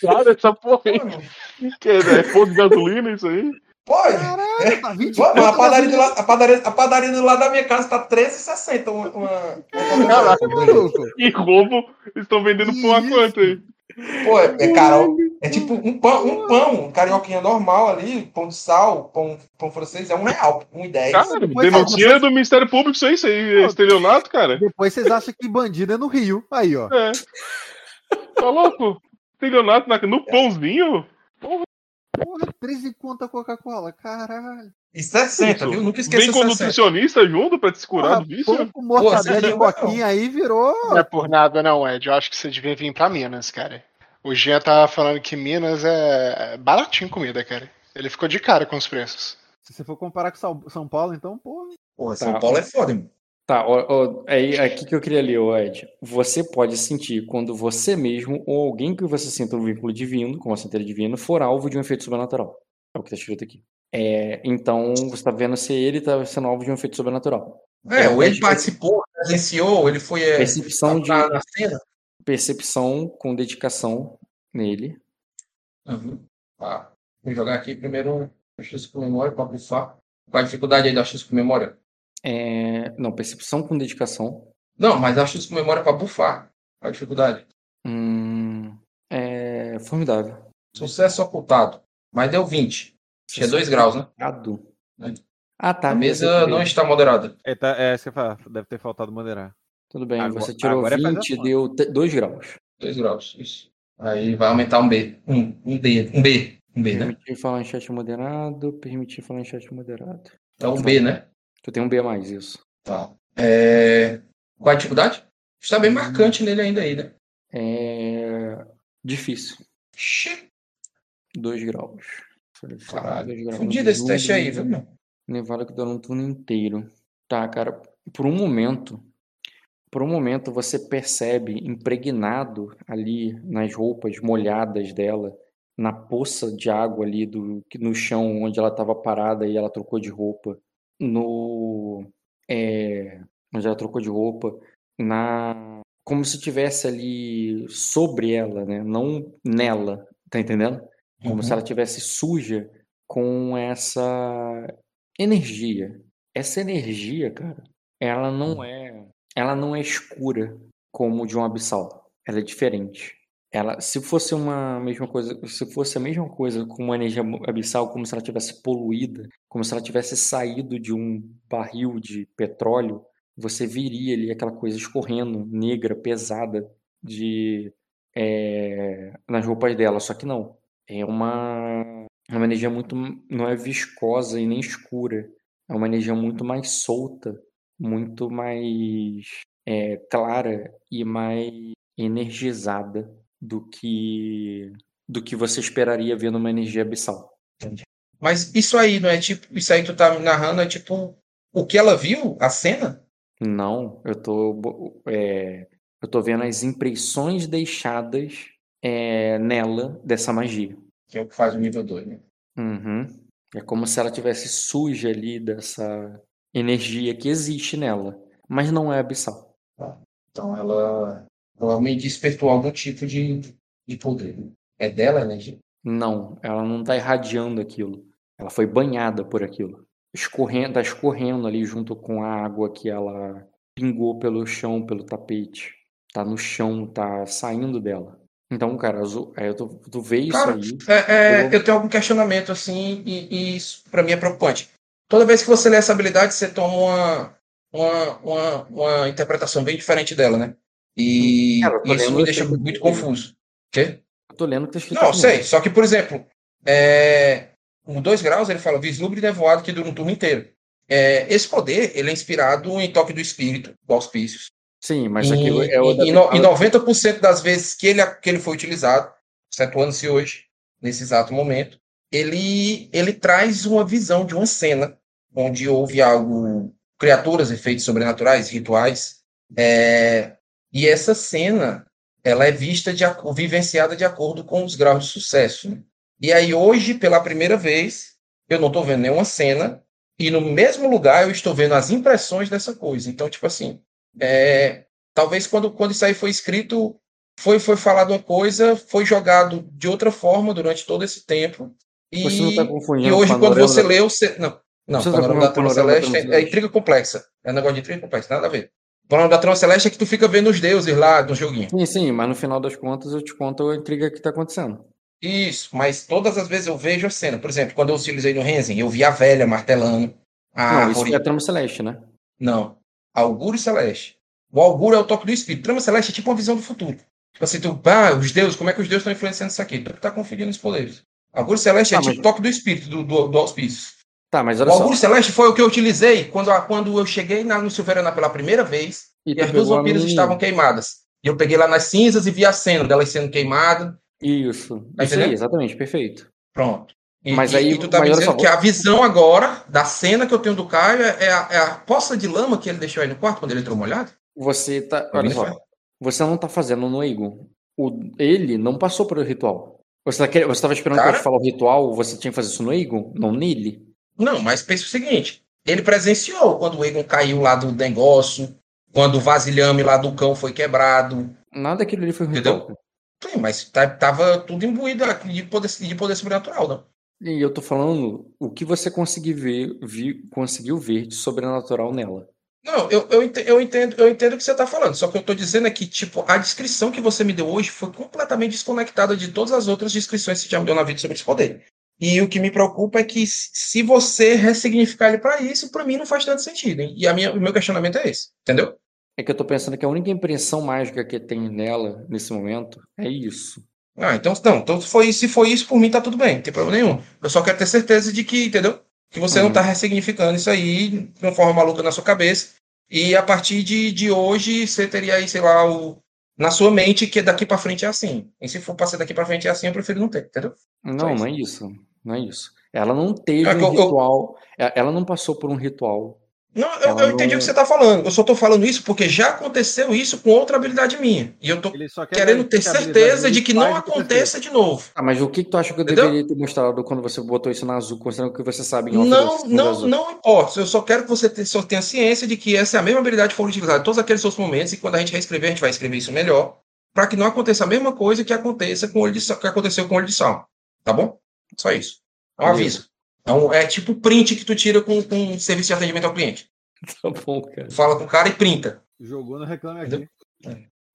Cara, essa porra aí. Que é, é fogo de gasolina isso aí? Pô, Caralho, tá 20 Pô, mas a conto padaria, do a, padaria, a padaria do lado da minha casa tá 13,60. Uma, uma, uma Caraca, maluco. E roubo, eles estão vendendo por uma quanto aí? Pô, é, é caro. É tipo um pão, um pão, um carioquinha normal ali, pão de sal, pão, pão francês, é um real, um e dez. Cara, Depois denúncia do Ministério Público isso aí, isso aí é estelionato, cara. Depois vocês acham que bandido é no Rio. Aí, ó. É. Tá louco? Estelionato na- no pãozinho? Porra, 13 conto a Coca-Cola. Caralho. E 60, Isso. viu? Nunca esqueça Vem com 60. nutricionista junto pra te se curar do vício? com mortadela Pô, e coquinha aí virou. Não é por nada, não, Ed. Eu acho que você devia vir pra Minas, cara. O Jean tava falando que Minas é baratinho comida, cara. Ele ficou de cara com os preços. Se você for comparar com São- Paulo, então, porra. Porra, São Tá. Paulo é foda, irmão. Tá, ó, ó, é aqui que eu queria ler, ô Ed. Você pode sentir quando você mesmo ou alguém que você sinta um vínculo divino, como a centelha divina, for alvo de um efeito sobrenatural. É o que tá escrito aqui. É, então, você tá vendo se ele tá sendo alvo de um efeito sobrenatural. É, ou ele participou, presenciou, ele foi é, Percepção de na, na cena. percepção com dedicação nele. Uhum. Tá. Vou jogar aqui primeiro X com memória para bufar. Qual a dificuldade aí da X com memória? É, não, percepção com dedicação. Não, mas a X com memória para bufar. Qual a dificuldade? Hum, é formidável. Sucesso ocultado. Mas deu 20. Acho que é 2 graus, né? Moderado. É. Ah, tá. A você mesa não está moderada. É, tá, é eu falo, deve ter faltado moderar. Tudo bem, Agora- você tirou agora é fazer 20, a deu 2 graus. 2 graus, isso. Aí vai aumentar um B. Um, um D. Um B. Um B, né? Permitir falar em chat moderado, permitir falar em chat moderado. É um B, né? Tu tem um B a mais, isso. Tá. É... Qual a dificuldade? Está bem marcante nele ainda aí, né? É difícil. Xê. 2 graus. Graus Fudido esse teste aí, viu, meu? Nevada que dura um turno inteiro. Tá, cara, por um momento, por um momento você percebe impregnado ali nas roupas molhadas dela, na poça de água ali do no chão onde ela estava parada e ela trocou de roupa, no é, onde ela trocou de roupa, na como se tivesse ali sobre ela, né? Não nela, tá entendendo? Como se Uhum. ela tivesse suja com essa energia. Essa energia, cara, ela não é ela não é escura como de um abissal. Ela é diferente. Ela, se fosse uma mesma coisa, se fosse a mesma coisa com uma energia abissal, como se ela tivesse poluída, como se ela tivesse saído de um barril de petróleo, você viria ali aquela coisa escorrendo, negra, pesada, de é, nas roupas dela. Só que não, é uma, uma energia muito, não é viscosa e nem escura. É uma energia muito mais solta, muito mais é, clara e mais energizada do que do que você esperaria ver numa energia abissal. Mas isso aí não é tipo, isso aí tu tá narrando é tipo o que ela viu, a cena? Não, eu tô é, eu tô vendo as impressões deixadas é, nela dessa magia. Que é o que faz o nível 2, né? Uhum. É como se ela tivesse suja ali dessa energia que existe nela, mas não é abissal. Então ela provavelmente despertou algum tipo de, de poder. É dela a energia? Não, ela não está irradiando aquilo. Ela foi banhada por aquilo. Escorrendo, tá escorrendo ali junto com a água que ela pingou pelo chão, pelo tapete. Tá no chão, tá saindo dela. Então, cara, eu tô, tu vê isso Cara, aí. é- é, eu- eu tenho algum questionamento assim, e, e isso pra mim é preocupante. Toda vez que você lê essa habilidade, você toma uma, uma, uma, uma interpretação bem diferente dela, né? E Cara, eu tô isso me deixa esse- muito confuso. Quê? Eu tô lendo o que tá escrito Não, sei. Só que, por exemplo, é, o 2 graus ele fala vislumbre nevoado que dura um turno inteiro. É, esse poder ele é inspirado em toque do espírito, do auspícios. Sim, mas E, aquilo é o e, no- e 90% das vezes que ele, que ele foi utilizado, excetuando-se hoje, nesse exato momento, ele, ele traz uma visão de uma cena onde houve algo, criaturas, efeitos sobrenaturais, rituais, é, e essa cena ela é vista, de, vivenciada de acordo com os graus de sucesso. né? E aí hoje, pela primeira vez, eu não estou vendo nenhuma cena, e no mesmo lugar eu estou vendo as impressões dessa coisa. Então, tipo assim, é, talvez quando, quando isso aí foi escrito, foi, foi falado uma coisa, foi jogado de outra forma durante todo esse tempo. E, Você não tá confundindo e hoje, quando você da- leu, você. Não, não, Você o tá panorama da Trama da Celeste é, é intriga complexa. É um negócio de intriga complexa, nada a ver. O panorama da Trama Celeste é que tu fica vendo os deuses lá no joguinho. Sim, sim, mas no final das contas eu te conto a intriga que tá acontecendo. Isso, mas todas as vezes eu vejo a cena. Por exemplo, quando eu utilizei no Renzen, eu vi a velha martelando. A não, isso é a trama celeste, né? Não. Augúrio Celeste. O Augúrio é o toque do espírito. Trama Celeste é tipo uma visão do futuro. Tipo assim, tu, ah, os deuses, como é que os deuses estão influenciando isso aqui? Tu tá conferindo os poderes. Augúrio Celeste é Tá, tipo mas- toque do espírito, do, do, do auspício. Tá, mas O olha só. Celeste foi o que eu utilizei quando, quando eu cheguei na, no Silverana pela primeira vez E e as duas vampiras estavam queimadas. E eu peguei lá nas cinzas e vi a cena delas sendo queimadas. Isso. Tá isso aí, exatamente, perfeito. Pronto. E, Mas aí- e tu tá me dizendo que a visão agora da cena que eu tenho do Caio é, é a, é a poça de lama que ele deixou aí no quarto quando ele entrou molhado? Você tá. Olha só. Você não tá fazendo no Egon. O, ele não passou por o ritual. Você, tá, quer- você tava esperando que eu Cara- te falar o ritual, você tinha que fazer isso no Egon? Não nele? Não, mas pensa o seguinte: ele presenciou quando o Egon caiu lá do negócio, quando o vasilhame lá do cão foi quebrado. Nada daquilo ali foi um Entendeu? ritual. Sim, mas tá- tava tudo imbuído de poder, de poder sobrenatural, não? E eu tô falando o que você conseguiu ver, vi- conseguiu ver de sobrenatural nela. Não, eu, eu, ente- eu entendo, eu entendo o que você está falando. Só que eu estou dizendo é que, tipo, a descrição que você me deu hoje foi completamente desconectada de todas as outras descrições que você já me deu na vida sobre esse poder. E o que me preocupa é que se se você ressignificar ele para isso, para mim não faz tanto sentido. hein? E a minha, o meu questionamento é esse, entendeu? É que eu tô pensando que a única impressão mágica que tem nela nesse momento é isso. Ah, então, não, então se, foi, se foi isso, por mim tá tudo bem, não tem problema nenhum. Eu só quero ter certeza de que, entendeu? Que você não Uhum. tá ressignificando isso aí de uma forma maluca na sua cabeça. E a partir de, de hoje, você teria aí, sei lá, o, na sua mente que daqui pra frente é assim. E se for pra ser daqui pra frente é assim, eu prefiro não ter, entendeu? Não, não é isso. Não é isso. Ela não teve É um eu- eu- ritual. e- Ela não passou por um ritual. Não, eu, eu entendi não- o que você tá falando. Eu só tô falando isso porque já aconteceu isso com outra habilidade minha. E eu quer querendo ter certeza de que não aconteça de novo. Ah, mas o que, tu acha que eu Entendeu? deveria ter mostrado quando você botou isso na azul, considerando que você sabe em Não, não, não importa. Eu só quero que você te- só tenha ciência de que essa é a mesma habilidade que foi utilizada em todos aqueles outros momentos e quando a gente reescrever, a gente vai escrever isso melhor, para que não aconteça a mesma coisa que aconteça com o olho de que aconteceu com o olho de sal. Tá bom? Só isso. É um aviso. É, um- é tipo print que tu tira com, com serviço de atendimento ao cliente. Tá bom, cara. Tu fala com o cara e printa. Jogou no Reclame Aqui.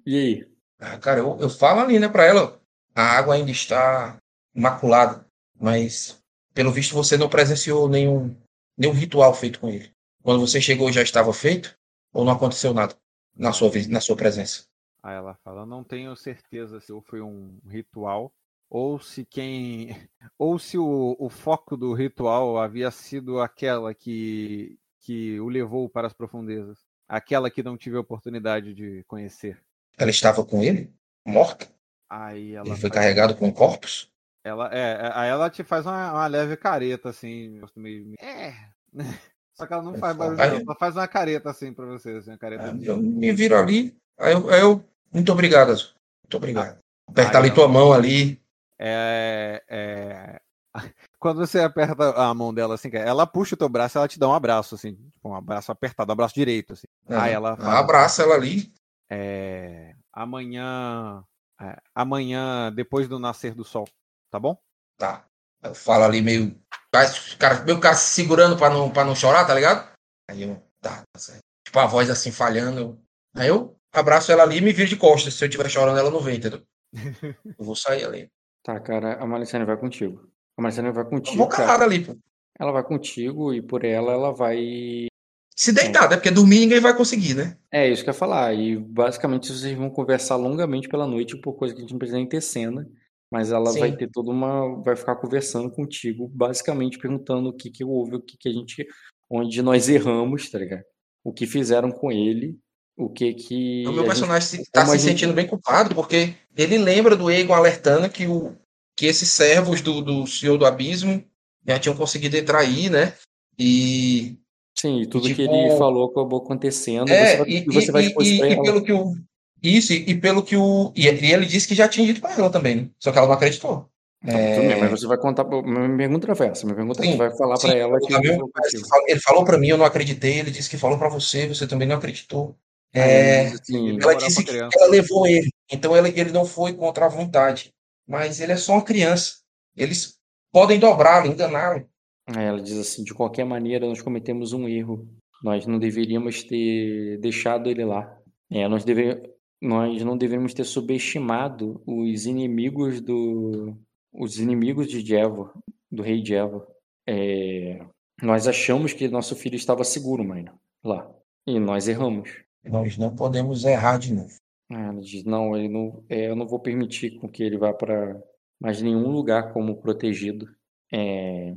E aí? Ah, cara, eu, eu falo ali, né, pra ela. A água ainda está imaculada, mas pelo visto você não presenciou nenhum, nenhum ritual feito com ele. Quando você chegou já estava feito ou não aconteceu nada na sua, na sua presença? Aí ela fala, não tenho certeza se foi um ritual ou se quem ou se o, o foco do ritual havia sido aquela que que o levou para as profundezas, aquela que não tive a oportunidade de conhecer. Ela estava com ele? Morta? Aí ela Ele foi faz- carregado com corpos? ela é, é, aí ela te faz uma, uma leve careta assim, meio, é. Só que ela não faz barulho, Aí- ela faz uma careta assim para você, assim, uma careta. de- Eu me viro ali, aí eu, aí eu muito obrigado, Azul. Muito obrigado. Apertar Aí ali ela- tua mão ali. É, é, Quando você aperta a mão dela assim, ela puxa o teu braço, ela te dá um abraço, assim, tipo, um abraço apertado, um abraço direito, assim. Aí ela fala, abraça ela ali. é, amanhã, é, amanhã depois do nascer do sol, tá bom? Tá. Eu falo ali meio. Cara, cara, meio cara se segurando pra não, pra não chorar, tá ligado? Aí eu. Tá, tá certo. Tipo, a voz assim falhando. Aí eu abraço ela ali e me viro de costas. Se eu estiver chorando, ela não vem, entendeu? Eu vou sair ali. Tá, cara, a Malicene vai contigo. A Malicene vai Eu contigo. vou cara. calado ali, pô. Ela vai contigo e por ela ela vai. Se deitar, né? Porque dormir ninguém vai conseguir, né? É isso que eu ia falar. E basicamente vocês vão conversar longamente pela noite por coisa que a gente não precisa nem ter cena. Mas ela Sim. vai ter toda uma. Vai ficar conversando contigo, basicamente perguntando o que que houve, o que que a gente. Onde nós erramos, tá ligado? O que fizeram com ele, o que que. O meu a gente- personagem se- tá se gente- sentindo bem culpado, porque ele lembra do Egon alertando que, o, que esses servos do, do Senhor do Abismo já tinham conseguido entrar aí, né? E. Sim, e tudo que tipo, ele falou acabou acontecendo. É, você e, você vai e- e- e pelo que o. Isso, e, pelo que o. E ele disse que já tinha dito pra ela também, né? Só que ela não acreditou. Tudo bem, mas você vai contar. Minha pergunta não foi essa. Minha pergunta é: Sim, você vai falar pra ela que ele falou contigo. Ele falou pra mim, eu não acreditei. Ele disse que falou pra você, você também não acreditou. É, assim, ela disse que ela levou ele. Então ele, ele não foi contra a vontade. Mas ele é só uma criança. Eles podem dobrá-lo, enganá-lo. Ela diz assim: de qualquer maneira, nós cometemos um erro. Nós não deveríamos ter deixado ele lá. É, nós, deve... nós não deveríamos ter subestimado os inimigos do. Os inimigos de Jevo, do rei Jevo. É, Nós achamos que nosso filho estava seguro, mãe, lá. E nós erramos. Nós não podemos errar de novo. Ah, Ela diz, não, ele não, é, eu não vou permitir com que ele vá para mais nenhum lugar como protegido. É,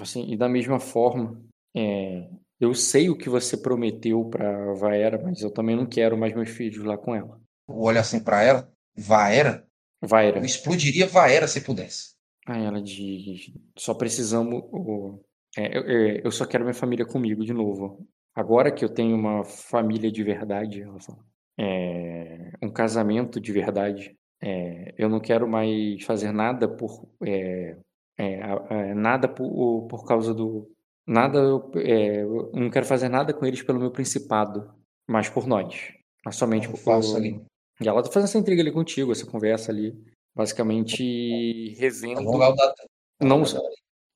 assim, e da mesma forma, é, eu sei o que você prometeu para Vaera, mas eu também não quero mais meus filhos lá com ela. Olha assim pra ela. Vaera? Vaera. Eu explodiria Vaera se pudesse. Aí ela diz, só precisamos, o- é, eu- é, eu só quero minha família comigo de novo. Agora que eu tenho uma família de verdade, ela fala, é, um casamento de verdade, é, eu não quero mais fazer nada por é, é, nada por, por causa do nada é, eu não quero fazer nada com eles pelo meu principado, mas por nós, mas somente Eu por faço ali. e ela tá fazendo essa intriga ali contigo, essa conversa ali, basicamente revendo Vamos lá, o da- não,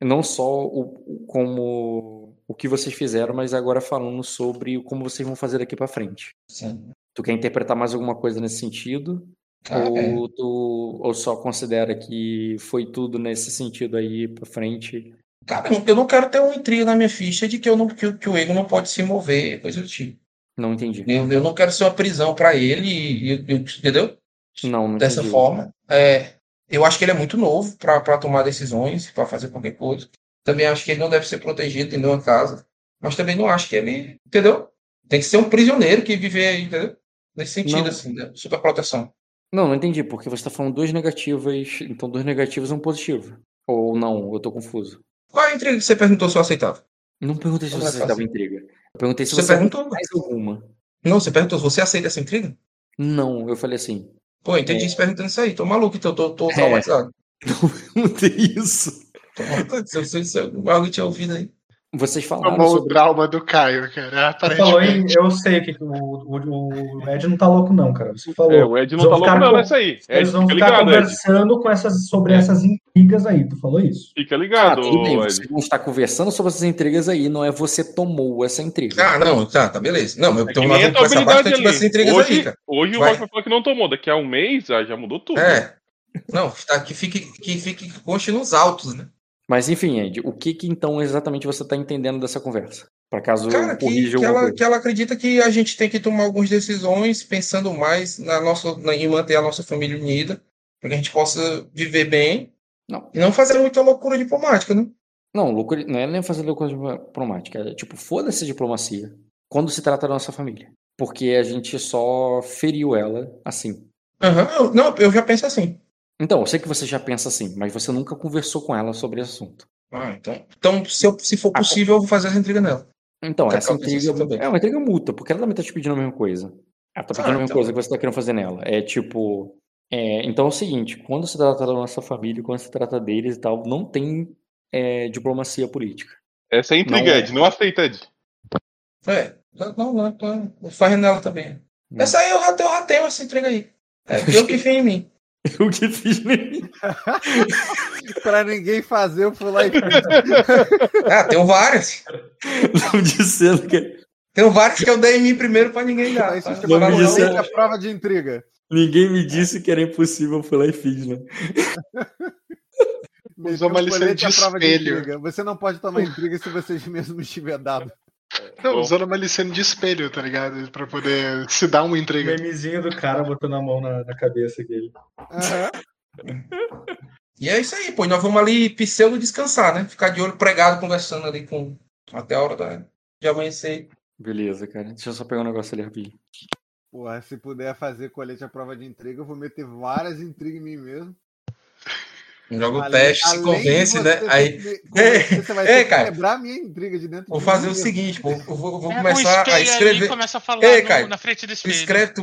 não só o- como o que vocês fizeram, mas agora falando sobre como vocês vão fazer daqui pra frente. Sim. Tu quer interpretar mais alguma coisa nesse sentido? Ah, é. ou tu ou só considera que foi tudo nesse sentido aí pra frente? Cara, eu não quero ter uma intriga na minha ficha de que, eu não, que, o- que o Egon não pode se mover, coisa do tipo. Não entendi. Eu, eu não quero ser uma prisão pra ele, e, e- e- entendeu? Não, não Dessa entendi. forma. É, eu acho que ele é muito novo pra tomar decisões, pra fazer qualquer coisa. Também acho que ele não deve ser protegido em nenhuma casa. Mas também não acho que ele, entendeu? Tem que ser um prisioneiro que viver aí, entendeu? Nesse sentido, Não. assim, né? super proteção. Não, não entendi, porque você tá falando duas negativas, então duas negativas e um positivo. Ou não, eu tô confuso. Qual é a intriga que você perguntou se eu aceitava? Não perguntei se é você fácil? aceitava intriga. Eu perguntei se Você você perguntou? mais alguma. Não, você perguntou se você aceita essa intriga? Não, eu falei assim. Pô, entendi você perguntando isso aí. Tô maluco, então tô, tô É. traumatizado. Não tem isso. Se algo tinha ouvido aí. Vocês falaram Tomou o sobre. trauma do Caio, cara. Falou. Aparentemente. Eu sei o que. O, o, o Ed não tá louco, não, cara. Você falou. É, o Ed não vão tá louco não com- nessa aí. Ed, Eles vão fica ficar ligado, Ed. conversando com essas, sobre É. essas intrigas aí, tu falou isso. Fica Ah, ligado, tudo bem, Ed. você não está conversando sobre essas intrigas aí, não é você tomou essa intriga. Ah, não, tá, tá, beleza. Não, eu É tô que lá nem a vendo tua com essa habilidade bastante ali. essas intrigas Hoje, aí, cara. hoje o Vai. Rock vai falar que não tomou, daqui a um mês ah, já mudou tudo. É. Não, tá, que fique, que fique, que conste nos autos, né? Mas enfim, Ed, o que, que então exatamente você está entendendo dessa conversa? Para caso Cara, que, corrija que, ela, coisa. que ela acredita que a gente tem que tomar algumas decisões pensando mais na nossa, na, em manter a nossa família unida, para que a gente possa viver bem Não. e não fazer muita loucura diplomática, né? Não, loucura, não é nem fazer loucura diplomática. É tipo, foda-se a diplomacia quando se trata da nossa família. Porque a gente só feriu ela assim. Eu- não, eu já penso assim. Então, eu sei que você já pensa assim, mas você nunca conversou com ela sobre esse assunto. Ah, então, então se, eu- se for Ah, possível, eu vou fazer essa intriga nela. Então, essa intriga também? é uma intriga mútua, porque ela também tá te pedindo a mesma coisa. Ela tá pedindo Ah, a mesma então. coisa que você tá querendo fazer nela. É tipo. é, então é o seguinte, quando se trata da nossa família, quando se trata deles e tal, não tem é, diplomacia política. Essa é a intriga, Não. Ed. Não aceita, Ed. É, não, não, não, não faz nela também. Hum. Essa aí eu já, tenho- eu já tenho essa intriga aí. É, eu que fiz em mim. O que fiz nem. pra ninguém fazer, eu fui lá e fiz. Ah, tenho várias. Não dizendo que. Tenho várias que eu dei em mim primeiro pra ninguém dar. Aí tá? se Não chama me disseram. a prova de intriga. Ninguém me disse que era impossível, eu fui lá e fiz, né? Usou uma o lição colete de prova espelho. intriga. Você não pode tomar intriga se você mesmo estiver dado. Não, Bom. usando uma licença de espelho, tá ligado? Pra poder se dar uma intriga. Memezinho do cara botando a mão na, na cabeça dele. Aham. E é isso aí, pô. Nós vamos ali pseudo descansar, né? Ficar de olho pregado conversando ali com. Até a hora da... de amanhecer. Beleza, cara. Deixa eu só pegar um negócio ali rapidinho. Porra, se puder fazer colete à prova de intriga, eu vou meter várias intrigas em mim mesmo. Joga o Além- teste, se convence, né? Aí. convencer, você vai Ei, cara. quebrar a minha intriga de dentro Vou de fazer o mesmo. seguinte, pô. Eu vou, eu vou um começar a escrever. começa a falar Ei, no- Caio, na frente do Tu espelho. escreve, tu,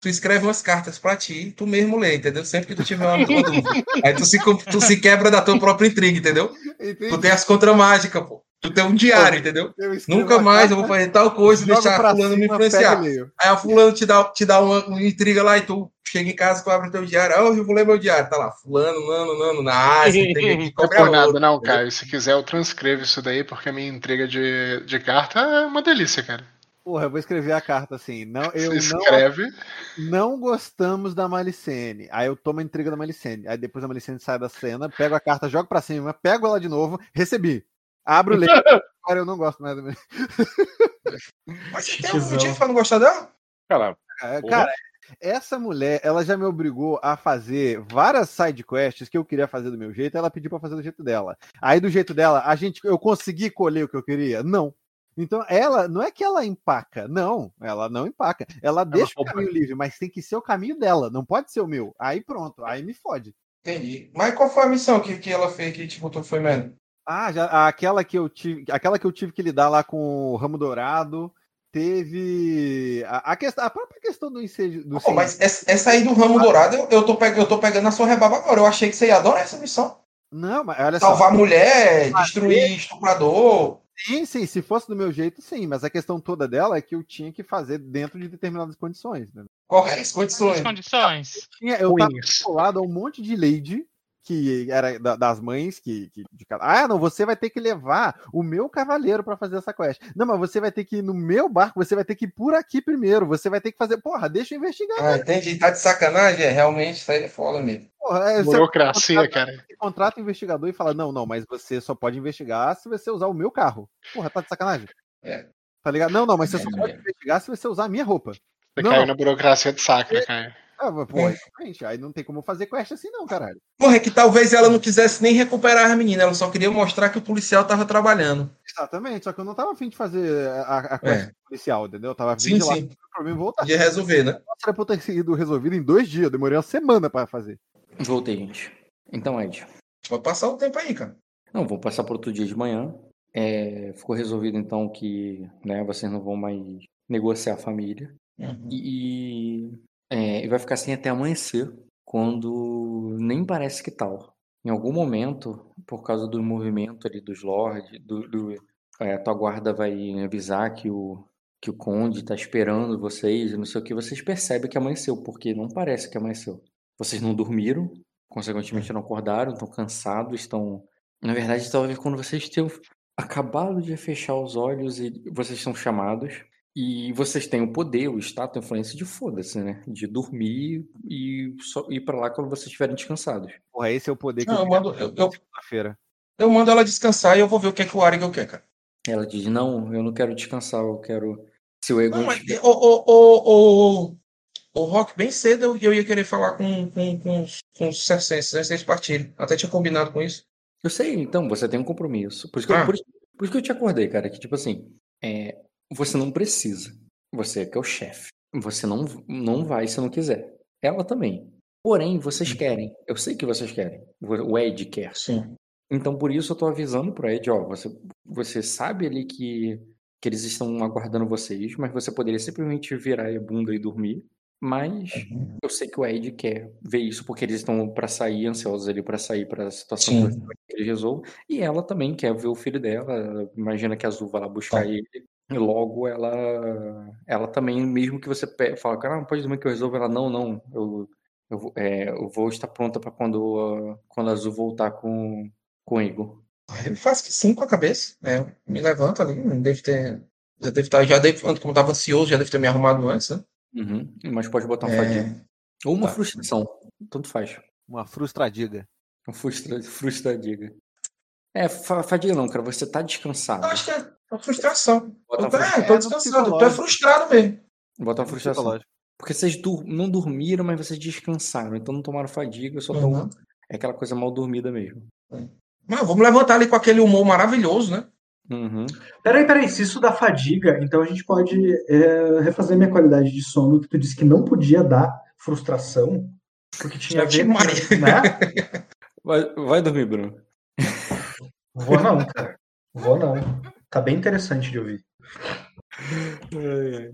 tu escreve umas cartas pra ti, tu mesmo lê, entendeu? Sempre que tu tiver uma dúvida. Aí tu se, tu se quebra da tua própria intriga, entendeu? Entendi. Tu tem as contramágicas, pô. Tu tem um diário, entendeu? Nunca mais eu vou fazer tal coisa e deixar pra fulano me influenciar. Aí a fulano te dá, te dá uma, uma intriga lá e tu chega em casa, tu abre teu diário. Ah, hoje eu vou ler meu diário. Tá lá, fulano, nano, nano, na Ásia, intriga aqui, Não é qualquer por nada, outro. não, Caio. Se quiser, eu transcrevo isso daí, porque a minha intriga de, de carta é uma delícia, cara. Porra, eu vou escrever a carta assim. Não, eu Você não, escreve. não gostamos da Malicene. Aí eu tomo a intriga da Malicene. Aí depois a Malicene sai da cena, pego a carta, jogo pra cima, pego ela de novo, recebi. Abro o leite. Agora eu não gosto mais da Malicene. Mas tem algum motivo pra não gostar dela? Cara, É. Cara, essa mulher, ela já me obrigou a fazer várias side quests que eu queria fazer do meu jeito, ela pediu pra fazer do jeito dela. Aí do jeito dela, a gente eu consegui colher o que eu queria? Não. Então ela, não é que ela empaca, não, ela não empaca. Ela deixa o caminho livre, mas tem que ser o caminho dela, não pode ser o meu. Aí pronto, aí me fode. Entendi. Mas qual foi a missão que, que ela fez que te botou foi merda? Ah, já aquela que eu tive, aquela que eu tive que lidar lá com o Ramo Dourado, teve a, a, questão, a própria questão do incêndio, do Pô, mas essa, essa aí do ramo dourado, eu, eu, tô pegando, eu tô pegando a sua rebaba agora. Eu achei que você ia adorar essa missão. Não, mas olha só. Salvar mulher, destruir estuprador. Sim, sim, se fosse do meu jeito, sim, mas a questão toda dela é que eu tinha que fazer dentro de determinadas condições. Né? Quais As condições? condições. Tinha, eu tava colado a um monte de lady que era da- das mães que, que de ah não você vai ter que levar o meu cavaleiro pra fazer essa quest não mas você vai ter que ir no meu barco você vai ter que ir por aqui primeiro você vai ter que fazer porra deixa eu investigar Ah, entendi. Tá de sacanagem? É, realmente, isso aí é foda mesmo. porra, é, você Burocracia, cara. contrata o investigador e fala não não mas você só pode investigar se você usar o meu carro porra tá de sacanagem É. tá ligado não não mas você só É. pode investigar se você usar a minha roupa Você Não. caiu na burocracia de sacra, Caio. Ah, mas, pô, exatamente, aí não tem como fazer quest assim não caralho Porra, é que talvez ela não quisesse nem recuperar a menina, ela só queria mostrar que o policial tava trabalhando. Exatamente, só que eu não tava afim de fazer a, a quest policial, entendeu? Eu tava afim Sim, de lá sim. o problema e voltar. Podia resolver, né? Nossa, era pra eu ter sido resolvido em dois dias, eu demorei uma semana pra fazer. Voltei, gente. Então, Ed. Pode passar o tempo aí, cara. Não, vou passar para outro dia de manhã. É, ficou resolvido então que né, vocês não vão mais negociar a família. Uhum. E, é, e vai ficar assim até amanhecer, quando nem parece que tal. Em algum momento, por causa do movimento ali dos lords, do, do, é, a tua guarda vai avisar que o, que o conde está esperando vocês, não sei o que, vocês percebem que amanheceu, porque não parece que amanheceu. Vocês não dormiram, consequentemente não acordaram, estão cansados, estão. Na verdade, talvez quando vocês tenham acabado de fechar os olhos e vocês são chamados. E vocês têm o poder, o status, a influência de foda-se, né? De dormir e só ir pra lá quando vocês estiverem descansados. Porra, esse é o poder que Não, eu quero mando, eu, na eu, eu mando ela descansar e eu vou ver o que, é que o Arigal quer, cara. Ela diz: Não, eu não quero descansar, eu quero. Se o Egon. Não, mas, ô, ô, ô, ô, Rock, bem cedo eu, eu ia querer falar com, com, com, os- com os circenses antes deles partirem. Até tinha combinado com isso. Eu sei, então, você tem um compromisso. Por isso que, eu, Ah. por isso- por isso que eu te acordei, cara. Que, tipo assim, é, você não precisa. Você que é o chefe. Você não, não vai se não quiser. Ela também. Porém, vocês querem. Eu sei que vocês querem. O Ed quer. Sim. Então, por isso eu tô avisando pro Ed, ó, você, você sabe ali que, que eles estão aguardando vocês, mas você poderia simplesmente virar a bunda e dormir. Mas eu sei que o Ed quer ver isso porque eles estão pra sair, ansiosos ali pra sair pra situação Sim. que eles resolvam. E ela também quer ver o filho dela. Ela Imagina que a Azul vai lá buscar Tá. ele. E logo ela, ela também, mesmo que você fala, cara, não pode dormir que eu resolvo. Ela, não, não, eu, eu, vou- é, eu vou estar pronta pra quando, a- quando a Azul voltar com, com o Igor. Ele faz que sim com a cabeça. né? me levanta ali. Deve ter. Já deve estar. Já deve, como estava ansioso, já deve ter me arrumado antes, né? Uhum, Mas pode botar um É, fadiga. Ou uma tá. frustração. Tanto faz. Uma frustradiga. Um frustra, frustradiga. É, fa- fadiga não, cara. Você tá descansado. Eu acho que é uma frustração. Bota Eu uma tô, é, É, tô é frustrado mesmo. Bota uma frustração. Psicológico. Porque vocês dur- não dormiram, mas vocês descansaram. Então não tomaram fadiga, só tão. Uhum. É aquela coisa mal dormida mesmo. Mas vamos levantar ali com aquele humor maravilhoso, né? Uhum. Peraí, peraí, se isso dá fadiga, então a gente pode é, refazer minha qualidade de sono, que tu disse que não podia dar frustração, porque tinha a ver com, né? Vai, vai dormir, Bruno. Vou não, cara. Vou não. Tá bem interessante de ouvir. Ai, ai.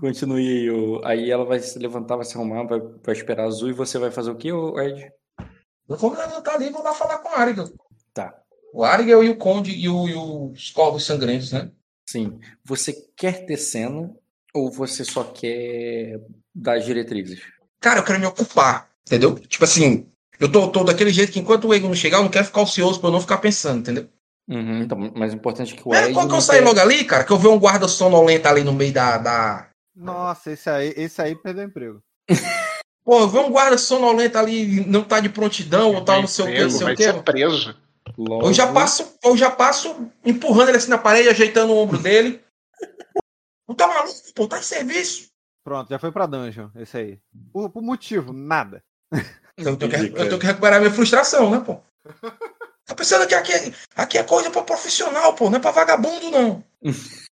Continue aí. ô. Aí ela vai se levantar, vai se arrumar, vai, vai esperar azul e você vai fazer o quê, ô Ed? Eu vou levantar ali e vou lá falar com o Arigal. Tá. O Arigal e o Conde e, o, e os Corvos Sangrentos, né? Sim. Você quer ter cena ou você só quer dar as diretrizes? Cara, eu quero me ocupar, entendeu? Tipo assim, eu tô, tô daquele jeito que enquanto o Egon não chegar, eu não quero ficar ocioso pra eu não ficar pensando, entendeu? Uhum, então, mas o importante é que o É, Ed. quando eu sair quer- logo ali, cara, que eu ver um guarda sonolento ali no meio da, da... Nossa, esse aí, esse aí perdeu emprego. Pô, eu ver um guarda sonolento ali, não tá de prontidão, ou tal, não sei o que, não sei o que. preso. Logo, Eu já passo, eu já passo empurrando ele assim na parede, ajeitando o ombro dele. Não tá maluco, pô, tá em serviço. Pronto, já foi pra dungeon, esse aí. Por, por motivo, nada. Eu tenho, que, eu tenho que recuperar minha frustração, né, pô? Tá pensando que aqui, é- aqui é coisa pra profissional, pô, não é pra vagabundo, não.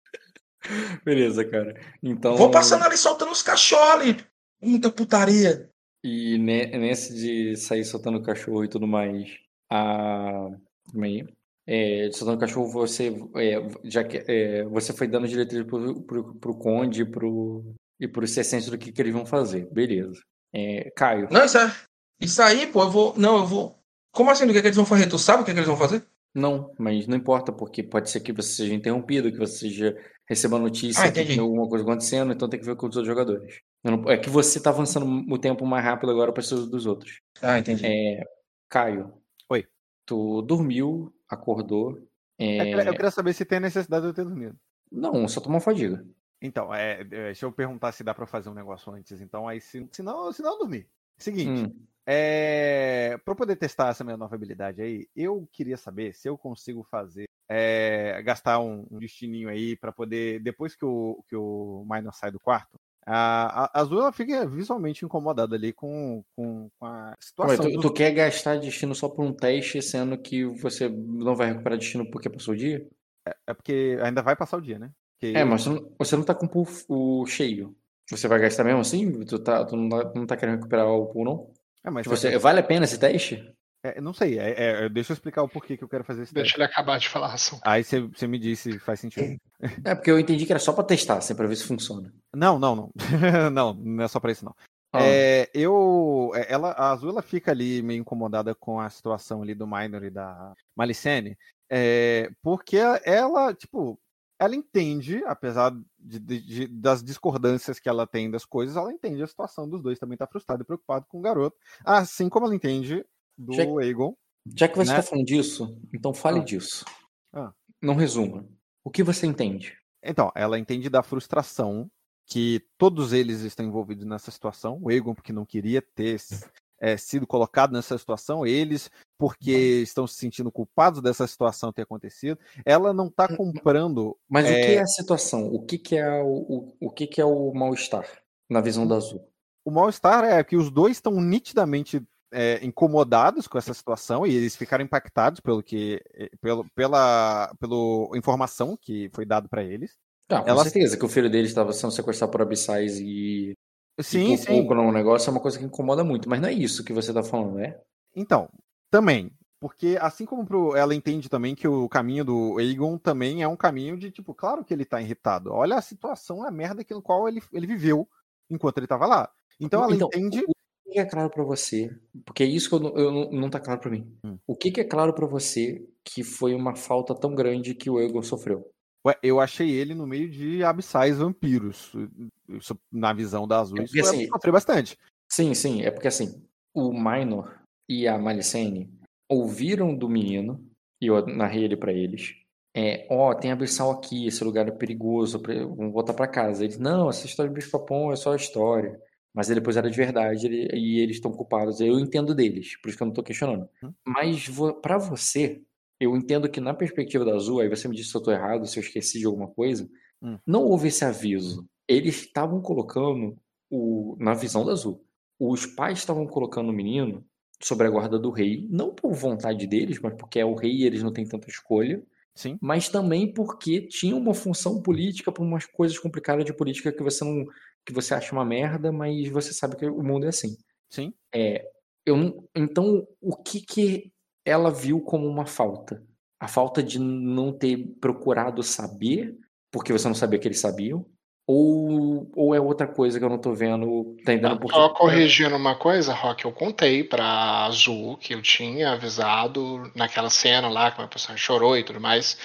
Beleza, cara. Então. Vou passando ali soltando os cachorros ali. Muita putaria. E ne- nesse de sair soltando cachorro e tudo mais, a. Calma aí. É, soltando cachorro, você é, já que é, você foi dando diretriz pro, pro, pro Conde e pro, e pro Cessêncio do que, que eles vão fazer. Beleza. É, Caio. Não, isso, é, isso aí, pô, eu vou. Não, eu vou. Como assim? Do que, é que eles vão fazer? Tu sabe o que, é que eles vão fazer? Não, mas não importa, porque pode ser que você seja interrompido, que você seja, receba notícia Ah, que tem alguma coisa acontecendo, então tem que ver com os outros jogadores. Não- é que você tá avançando o tempo mais rápido agora para os dos outros. Ah, entendi. É, Caio. Oi. Tu dormiu, acordou. é, Eu queria- saber se tem necessidade de eu ter dormido. Não, só tomou fadiga. Então, é, é, deixa eu perguntar se dá pra fazer um negócio antes. Então, aí, se, se não, se não, eu dormi. Seguinte, Hum, é, para eu poder testar essa minha nova habilidade aí, eu queria saber se eu consigo fazer, é, gastar um, um destininho aí pra poder, depois que o, que o Minor sai do quarto, a, a Azul ela fica visualmente incomodada ali com, com, com a Ué, situação. tu, dos- tu quer gastar destino só por um teste, sendo que você não vai recuperar destino porque passou o dia? É porque ainda vai passar o dia, né? Porque É, mas você não, você não tá com o pool cheio. Você vai gastar mesmo assim? Tu, tá, tu não, tá, não tá querendo recuperar o pool, não? É, mas Tipo, você, vale a pena esse teste? é, não sei, é, é, deixa eu explicar o porquê que eu quero fazer esse Deixa teste. ele acabar de falar a ação. Aí você você me diz se faz sentido. É, porque eu entendi que era só pra testar, assim, pra ver se funciona. Não, não, não. não, não é só pra isso, não. Ah, É, eu, é, ela, a Azul ela fica ali meio incomodada com a situação ali do Minor e da Malicene, é, porque ela, tipo, ela entende, apesar de, de- das discordâncias que ela tem das coisas, ela entende a situação dos dois, também tá frustrado e preocupado com o garoto. Assim como ela entende do Já- Aegon. Já que você Né? está falando disso, então fale Ah. disso. Ah. Não resuma. O que você entende? Então, ela entende da frustração que todos eles estão envolvidos nessa situação. O Egon, porque não queria ter é, sido colocado nessa situação, eles, porque estão se sentindo culpados dessa situação ter acontecido. Ela não está comprando. Mas o que é, é a situação? O que, que é o, o, o que, que é o mal-estar na visão da Azul? O mal-estar é que os dois estão nitidamente é, incomodados com essa situação e eles ficaram impactados pelo que, eh, pelo, pela, pela informação que foi dado para eles. Ah, com Ela- certeza que o filho dele estava sendo sequestrado por abissais e, Sim, e sim. pouco no negócio é uma coisa que incomoda muito. Mas não é isso que você está falando, né? Então, também. Porque assim como pro- ela entende também que o caminho do Aegon também é um caminho de, tipo, claro que ele tá irritado. Olha a situação, a merda que, no qual ele, ele viveu enquanto ele tava lá. Então ela Então, entende. O que é claro pra você? Porque é isso que eu não, eu não, não tá claro pra mim. Hum. O que, que é claro pra você que foi uma falta tão grande que o Egon sofreu? Ué, eu achei ele no meio de abissais vampiros. Isso, na visão da Azul, É isso porque, foi assim, bastante. Sim, sim, é porque assim, o Minor e a Malicene ouviram do menino, e eu narrei ele pra eles, é, ó, tem abissal aqui, esse lugar é perigoso, vamos voltar pra casa. Eles, não, essa história de bicho papão é só história. Mas aí depois era de verdade ele- e eles estão culpados. Eu entendo deles, por isso que eu não tô questionando. Hum. Mas vo, pra você, eu entendo que na perspectiva da Azul, aí você me disse se eu tô errado, se eu esqueci de alguma coisa, Hum. não houve esse aviso. Eles estavam colocando, o, na visão da Azul, os pais estavam colocando o menino sobre a guarda do rei, não por vontade deles, mas porque é o rei e eles não têm tanta escolha, Sim. mas também porque tinha uma função política para umas coisas complicadas de política que você não que você acha uma merda, mas você sabe que o mundo é assim. Sim. É, eu então o que que ela viu como uma falta? A falta de não ter procurado saber, porque você não sabia que eles sabiam? Ou, ou é outra coisa que eu não tô vendo, tá entendendo por Só corrigindo uma coisa, Rock, eu contei pra Azul que eu tinha avisado naquela cena lá que uma pessoa chorou e tudo mais,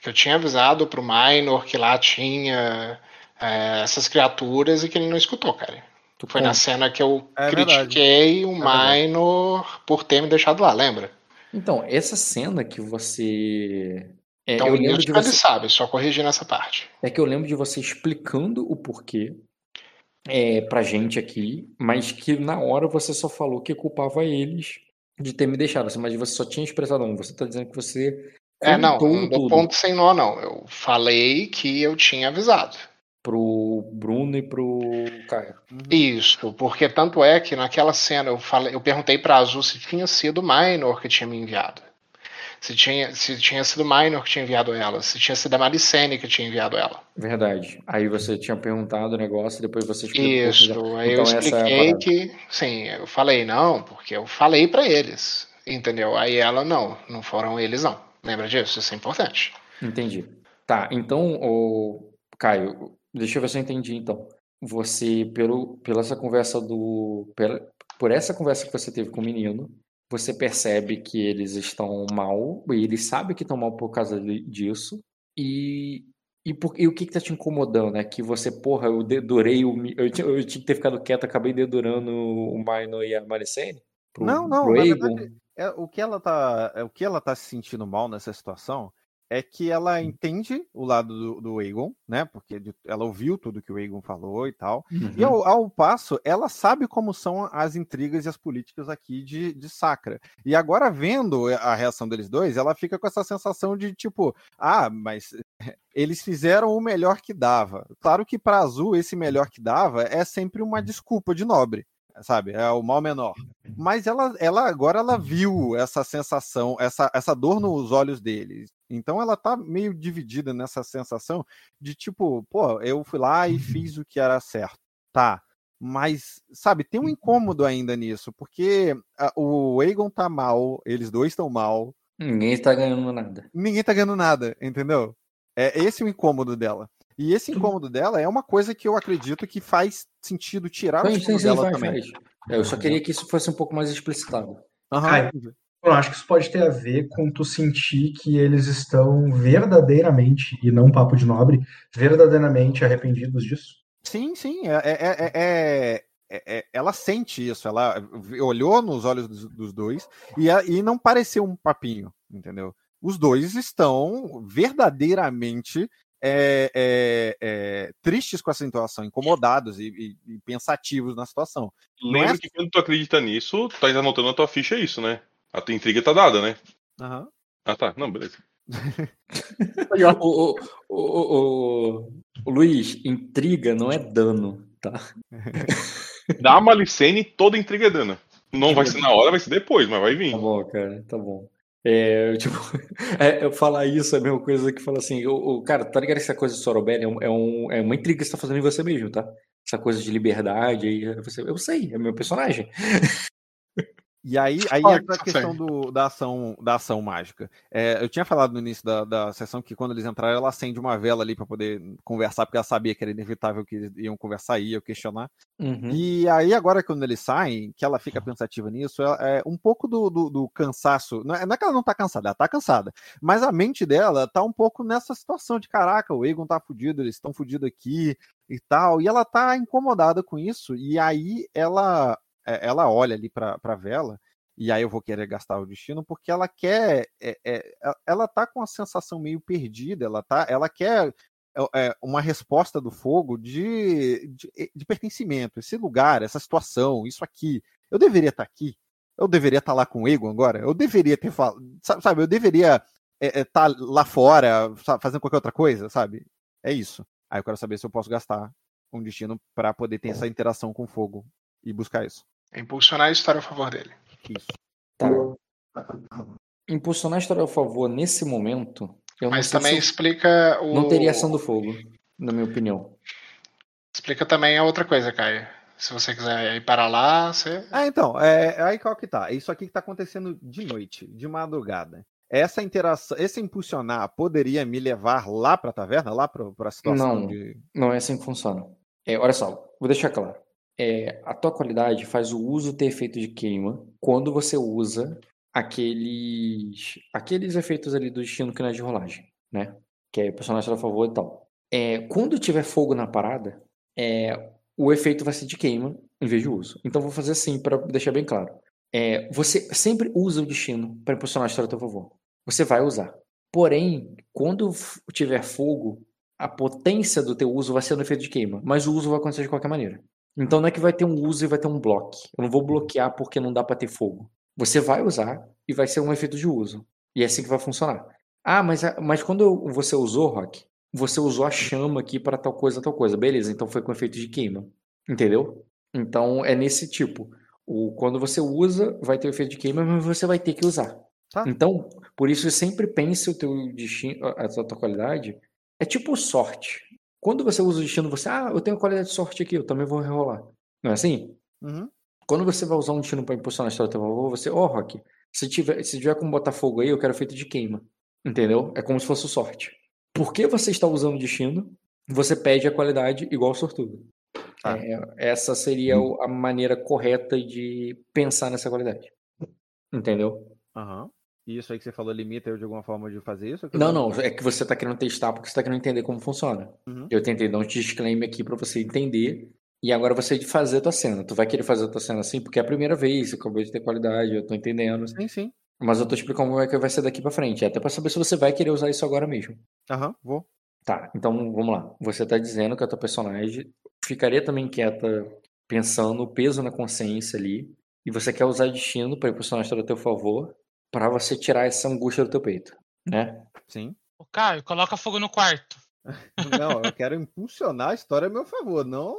que eu tinha avisado pro Minor que lá tinha é, essas criaturas e que ele não escutou, cara. Tu Foi na conta. cena que eu É verdade. critiquei o verdade. Minor por ter me deixado lá, lembra? Então, essa cena que você. É, Então eu lembro de você. sabe, só corrigindo essa parte. É que eu lembro de você explicando o porquê é, pra gente aqui, mas que na hora você só falou que culpava eles de ter me deixado, assim, mas você só tinha expressado um. Você tá dizendo que você É, não, não dou tudo ponto sem nó, não. Eu falei que eu tinha avisado. Pro Bruno e pro Caio. Uhum. Isso, porque tanto é que naquela cena eu falei, eu perguntei pra Azul se tinha sido o Minor que tinha me enviado. Se tinha, se tinha sido o Minor que tinha enviado ela, se tinha sido a Malicene que tinha enviado ela. Verdade. Aí você tinha perguntado o negócio e depois você explicou. Isso, aí eu Então é expliquei parada. que, sim, eu falei não, porque eu falei pra eles, entendeu? Aí ela não, não foram eles não. Lembra disso? Isso é importante. Entendi. Tá, então, o Caio, deixa eu ver se eu entendi então. Você, pelo, pela essa conversa do. Pela, por essa conversa que você teve com o menino, você percebe que eles estão mal, e eles sabem que estão mal por causa disso, e. E, por, e o que que tá te incomodando? É que você, porra, eu dedurei o. Eu, tinha- eu tinha que ter ficado quieto, acabei dedurando o Minor e a Maricene? Pro, Não, não, pro na verdade, é, o, que ela tá, é, o que ela tá se sentindo mal nessa situação é que ela entende o lado do, do Aegon, né? Porque ela ouviu tudo que o Aegon falou e tal. E Uhum. ao, ao passo, ela sabe como são as intrigas e as políticas aqui de, de Sacra. E agora, vendo a reação deles dois, ela fica com essa sensação de tipo, ah, mas eles fizeram o melhor que dava. Claro que para Azul, esse melhor que dava é sempre uma desculpa de nobre. Sabe, é o mal menor. Mas ela, ela agora ela viu essa sensação, essa, essa dor nos olhos deles. Então ela tá meio dividida nessa sensação de tipo, pô, eu fui lá e fiz o que era certo. Tá. Mas, sabe, tem um incômodo ainda nisso, porque a- o Aegon tá mal, eles dois estão mal, Ninguém está ganhando nada. ninguém tá ganhando nada, entendeu? É esse o incômodo dela. E esse incômodo dela é uma coisa que eu acredito que faz sentido tirar o Sim, sim, sim, dela faz, também. faz. Eu só queria que isso fosse um pouco mais explicitado. Aham, Caio. Eu acho que isso pode ter a ver com tu sentir que eles estão verdadeiramente, e não papo de nobre, verdadeiramente arrependidos disso. Sim, sim. É, é- é- é- é- é- ela sente isso. Ela olhou nos olhos dos, dos dois e, a- e não pareceu um papinho, entendeu? Os dois estão verdadeiramente é, é, é, tristes com essa situação, incomodados e, e- e pensativos na situação. Lembra é- que quando tu acredita nisso, tu tá anotando na tua ficha isso, né? A tua intriga tá dada, né? Aham. Ah, tá. Não, beleza. O, o, o, o- o Luiz, intriga não é dano, tá? Dá a Malicene toda intriga é dana. Não vai ser na hora, vai ser depois, mas vai vir. Tá bom, cara, tá bom. É, tipo, é, eu falar isso é a mesma coisa que falar assim, o, o- cara, tá ligado que essa coisa de Sorobel é, um, é, um- é uma intriga que você tá fazendo em você mesmo, tá? Essa coisa de liberdade aí, você, eu sei, é meu personagem. E aí, aí entra a questão do, da, ação, da ação mágica. É, eu tinha falado no início da, da sessão que quando eles entraram, ela acende uma vela ali para poder conversar, porque ela sabia que era inevitável que eles iam conversar e iam questionar. Uhum. E aí, agora, quando eles saem, que ela fica pensativa nisso, é, é um pouco do, do, do cansaço. Não é, não é que ela não tá cansada, ela tá cansada. Mas a mente dela tá um pouco nessa situação de caraca, o Egon tá fudido, eles estão fudidos aqui e tal. E ela tá incomodada com isso. E aí ela, é, ela olha ali pra, pra vela. E aí eu vou querer gastar o destino porque ela quer, é, é, ela tá com a sensação meio perdida, ela tá, ela quer uma resposta do fogo de, de, de, pertencimento. Esse lugar, essa situação, isso aqui. Eu deveria estar aqui. Eu deveria estar lá com o Egon agora. Eu deveria ter falado. Sabe, eu deveria estar lá fora, sabe, fazendo qualquer outra coisa, sabe? É isso. Aí eu quero saber se eu posso gastar um destino para poder ter essa interação com o fogo e buscar isso. Impulsionar a história a favor dele. Isso. Tá. Impulsionar a história a favor nesse momento. Mas também explica o. Não teria ação do fogo, na minha opinião. Explica também a outra coisa, Caio. Se você quiser ir para lá, você. Ah, então, é, aí qual que tá? Isso aqui que tá acontecendo de noite, de madrugada. Essa interação, esse impulsionar poderia me levar lá pra taverna, lá pra, pra situação não, de. Não é assim que funciona. É, olha só, vou deixar claro. É, a tua qualidade faz o uso ter efeito de queima quando você usa aqueles aqueles efeitos ali do destino que não é de rolagem, né? Que é o personagem a favor e tal. É, quando tiver fogo na parada, é, o efeito vai ser de queima em vez de uso. Então vou fazer assim para deixar bem claro. É, você sempre usa o destino para impulsionar a história a teu favor. Você vai usar. Porém, quando tiver fogo, a potência do teu uso vai ser no efeito de queima, mas o uso vai acontecer de qualquer maneira. Então não é que vai ter um uso e vai ter um bloco. Eu não vou bloquear porque não dá para ter fogo. Você vai usar e vai ser um efeito de uso. E é assim que vai funcionar. Ah, mas, mas quando você usou, Rock, você usou a chama aqui para tal coisa, tal coisa. Beleza, então foi com efeito de queima. Entendeu? Então é nesse tipo. O, quando você usa, vai ter o efeito de queima, mas você vai ter que usar. Tá. Então, por isso sempre pense o teu destino, a tua qualidade. É tipo sorte. Quando você usa o destino, você, ah, eu tenho qualidade de sorte aqui, eu também vou rerolar. Não é assim? Uhum. Quando você vai usar um destino para impulsionar a história do teu favor, você, ó, oh, Rock, se tiver, se tiver como botar fogo aí, eu quero feito de queima. Entendeu? É como se fosse sorte. Porque você está usando o destino, você pede a qualidade igual sortudo. Ah. É, essa seria a maneira correta de pensar nessa qualidade. Entendeu? Aham. Uhum. E isso aí que você falou limita eu de alguma forma de fazer isso? Não, não, é que você está querendo testar porque você está querendo entender como funciona. Uhum. Eu tentei dar um disclaimer aqui para você entender e agora você de fazer a tua cena. Tu vai querer fazer a tua cena assim porque é a primeira vez, acabou de ter qualidade, eu tô entendendo. Sim, sim. Mas eu tô explicando como é que vai ser daqui para frente, até para saber se você vai querer usar isso agora mesmo. Aham, uhum, vou. Tá, então vamos lá. Você tá dizendo que a tua personagem ficaria também quieta pensando o peso na consciência ali e você quer usar destino para impulsionar a história a teu favor para você tirar essa angústia do teu peito, né? Sim. O Caio, coloca fogo no quarto. Não, eu quero impulsionar a história a meu favor, não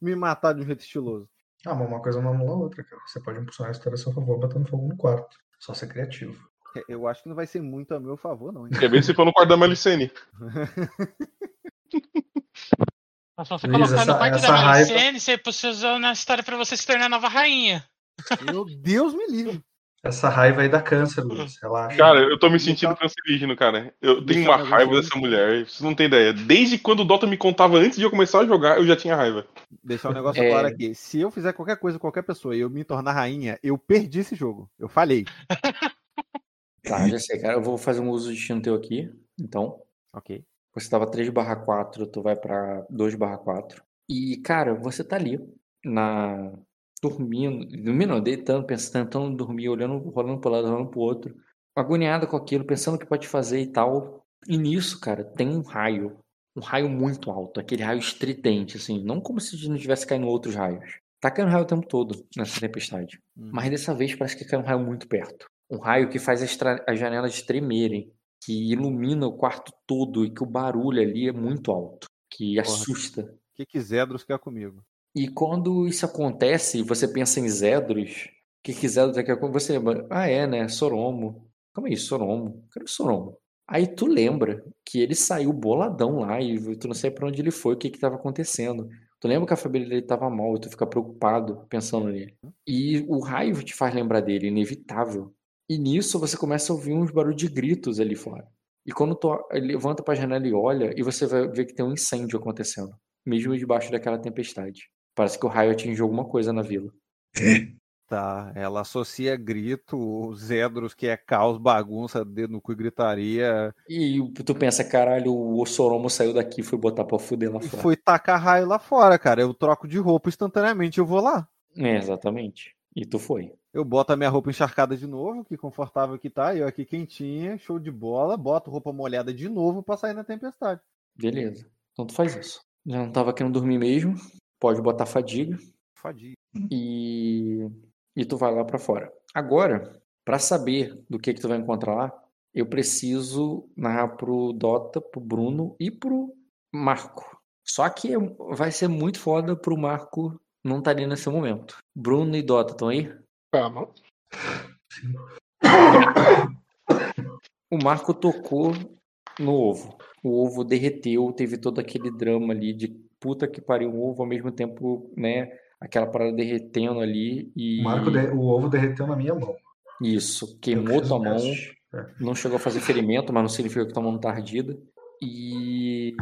me matar de um jeito estiloso. Ah, mas uma coisa não anula a outra, cara. Você pode impulsionar a história a seu favor botando fogo no quarto. Só ser criativo. Eu acho que não vai ser muito a meu favor, não. Hein? Quer ver se for no quarto da Malicene. Mas se você Luiz, colocar essa, no quarto da Malicene, raiva... você usando a história pra você se tornar a nova rainha. Meu Deus me livre. Essa raiva aí dá câncer, Luiz. Relaxa. Cara, eu tô me sentindo cancerígeno, cara. Eu tenho uma raiva dessa mulher. Vocês não têm ideia. Desde quando o Dota me contava antes de eu começar a jogar, eu já tinha raiva. Deixar um negócio É. claro aqui. Se eu fizer qualquer coisa com qualquer pessoa e eu me tornar rainha, eu perdi esse jogo. Eu falhei. Tá, já sei, cara. Eu vou fazer um uso de destino teu aqui. Então, Ok. você tava 3 barra 4, tu vai pra 2 barra 4. E, cara, você tá ali, na... dormindo, dormindo, deitando, pensando, tentando dormir, olhando, rolando pro lado, rolando pro outro, agoniado com aquilo, pensando o que pode fazer e tal. E nisso, cara, tem um raio, um raio muito alto, aquele raio estridente, assim, não como se não tivesse caindo outros raios. Tá caindo raio o tempo todo nessa tempestade. Hum. Mas dessa vez parece que cai um raio muito perto. Um raio que faz as, as janelas tremerem, que ilumina o quarto todo e que o barulho ali é muito alto, que Porra. assusta. O que, que Zedros quer comigo? E quando isso acontece você pensa em Zedros, que que Zedros quer com você? lembra, Ah, é, né? Soromo. Calma aí, Soromo. Cadê o Soromo? Aí tu lembra que ele saiu boladão lá e tu não sabe pra onde ele foi, o que que tava acontecendo. Tu lembra que a família dele tava mal e tu fica preocupado pensando nele. E o raio te faz lembrar dele, inevitável. E nisso você começa a ouvir uns barulhos de gritos ali fora. E quando tu levanta pra janela e olha, e você vai ver que tem um incêndio acontecendo, mesmo debaixo daquela tempestade. Parece que o raio atingiu alguma coisa na vila. Tá, ela associa grito, Zedros, que é caos, bagunça, dedo no cu e gritaria, E tu pensa, caralho, o Soromo saiu daqui e foi botar pra fuder lá e fora. foi tacar raio lá fora, cara. Eu troco de roupa instantaneamente, eu vou lá. É, exatamente. E tu foi. Eu boto a minha roupa encharcada de novo, que confortável que tá, eu aqui quentinha, show de bola, boto roupa molhada de novo pra sair na tempestade. Beleza. Então tu faz isso. Já não tava querendo dormir mesmo. Pode botar fadiga. Fadiga. E, e tu vai lá pra fora. Agora, pra saber do que que tu vai encontrar lá, eu preciso narrar pro Dota, pro Bruno e pro Marco. Só que vai ser muito foda pro Marco não estar ali nesse momento. Bruno e Dota estão aí? Vamos. O Marco tocou no ovo. O ovo derreteu, teve todo aquele drama ali de puta que pariu o ovo, ao mesmo tempo, né? Aquela parada derretendo ali e. O, Marco de- o ovo derreteu na minha mão. Isso, queimou tua mão. É. Não chegou a fazer ferimento, mas não significa que tua mão tá ardida. E.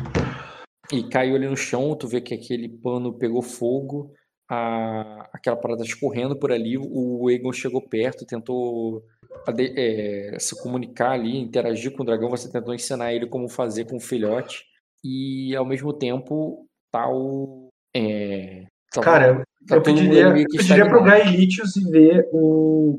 E caiu ali no chão, tu vê que aquele pano pegou fogo, a... aquela parada escorrendo por ali, o Egon chegou perto, tentou ade- é, se comunicar ali, interagir com o dragão, você tentou ensinar ele como fazer com o filhote, e ao mesmo tempo tá o. É, tá- Cara, tá eu pediria, eu pediria pro. Gaelitius e ver o,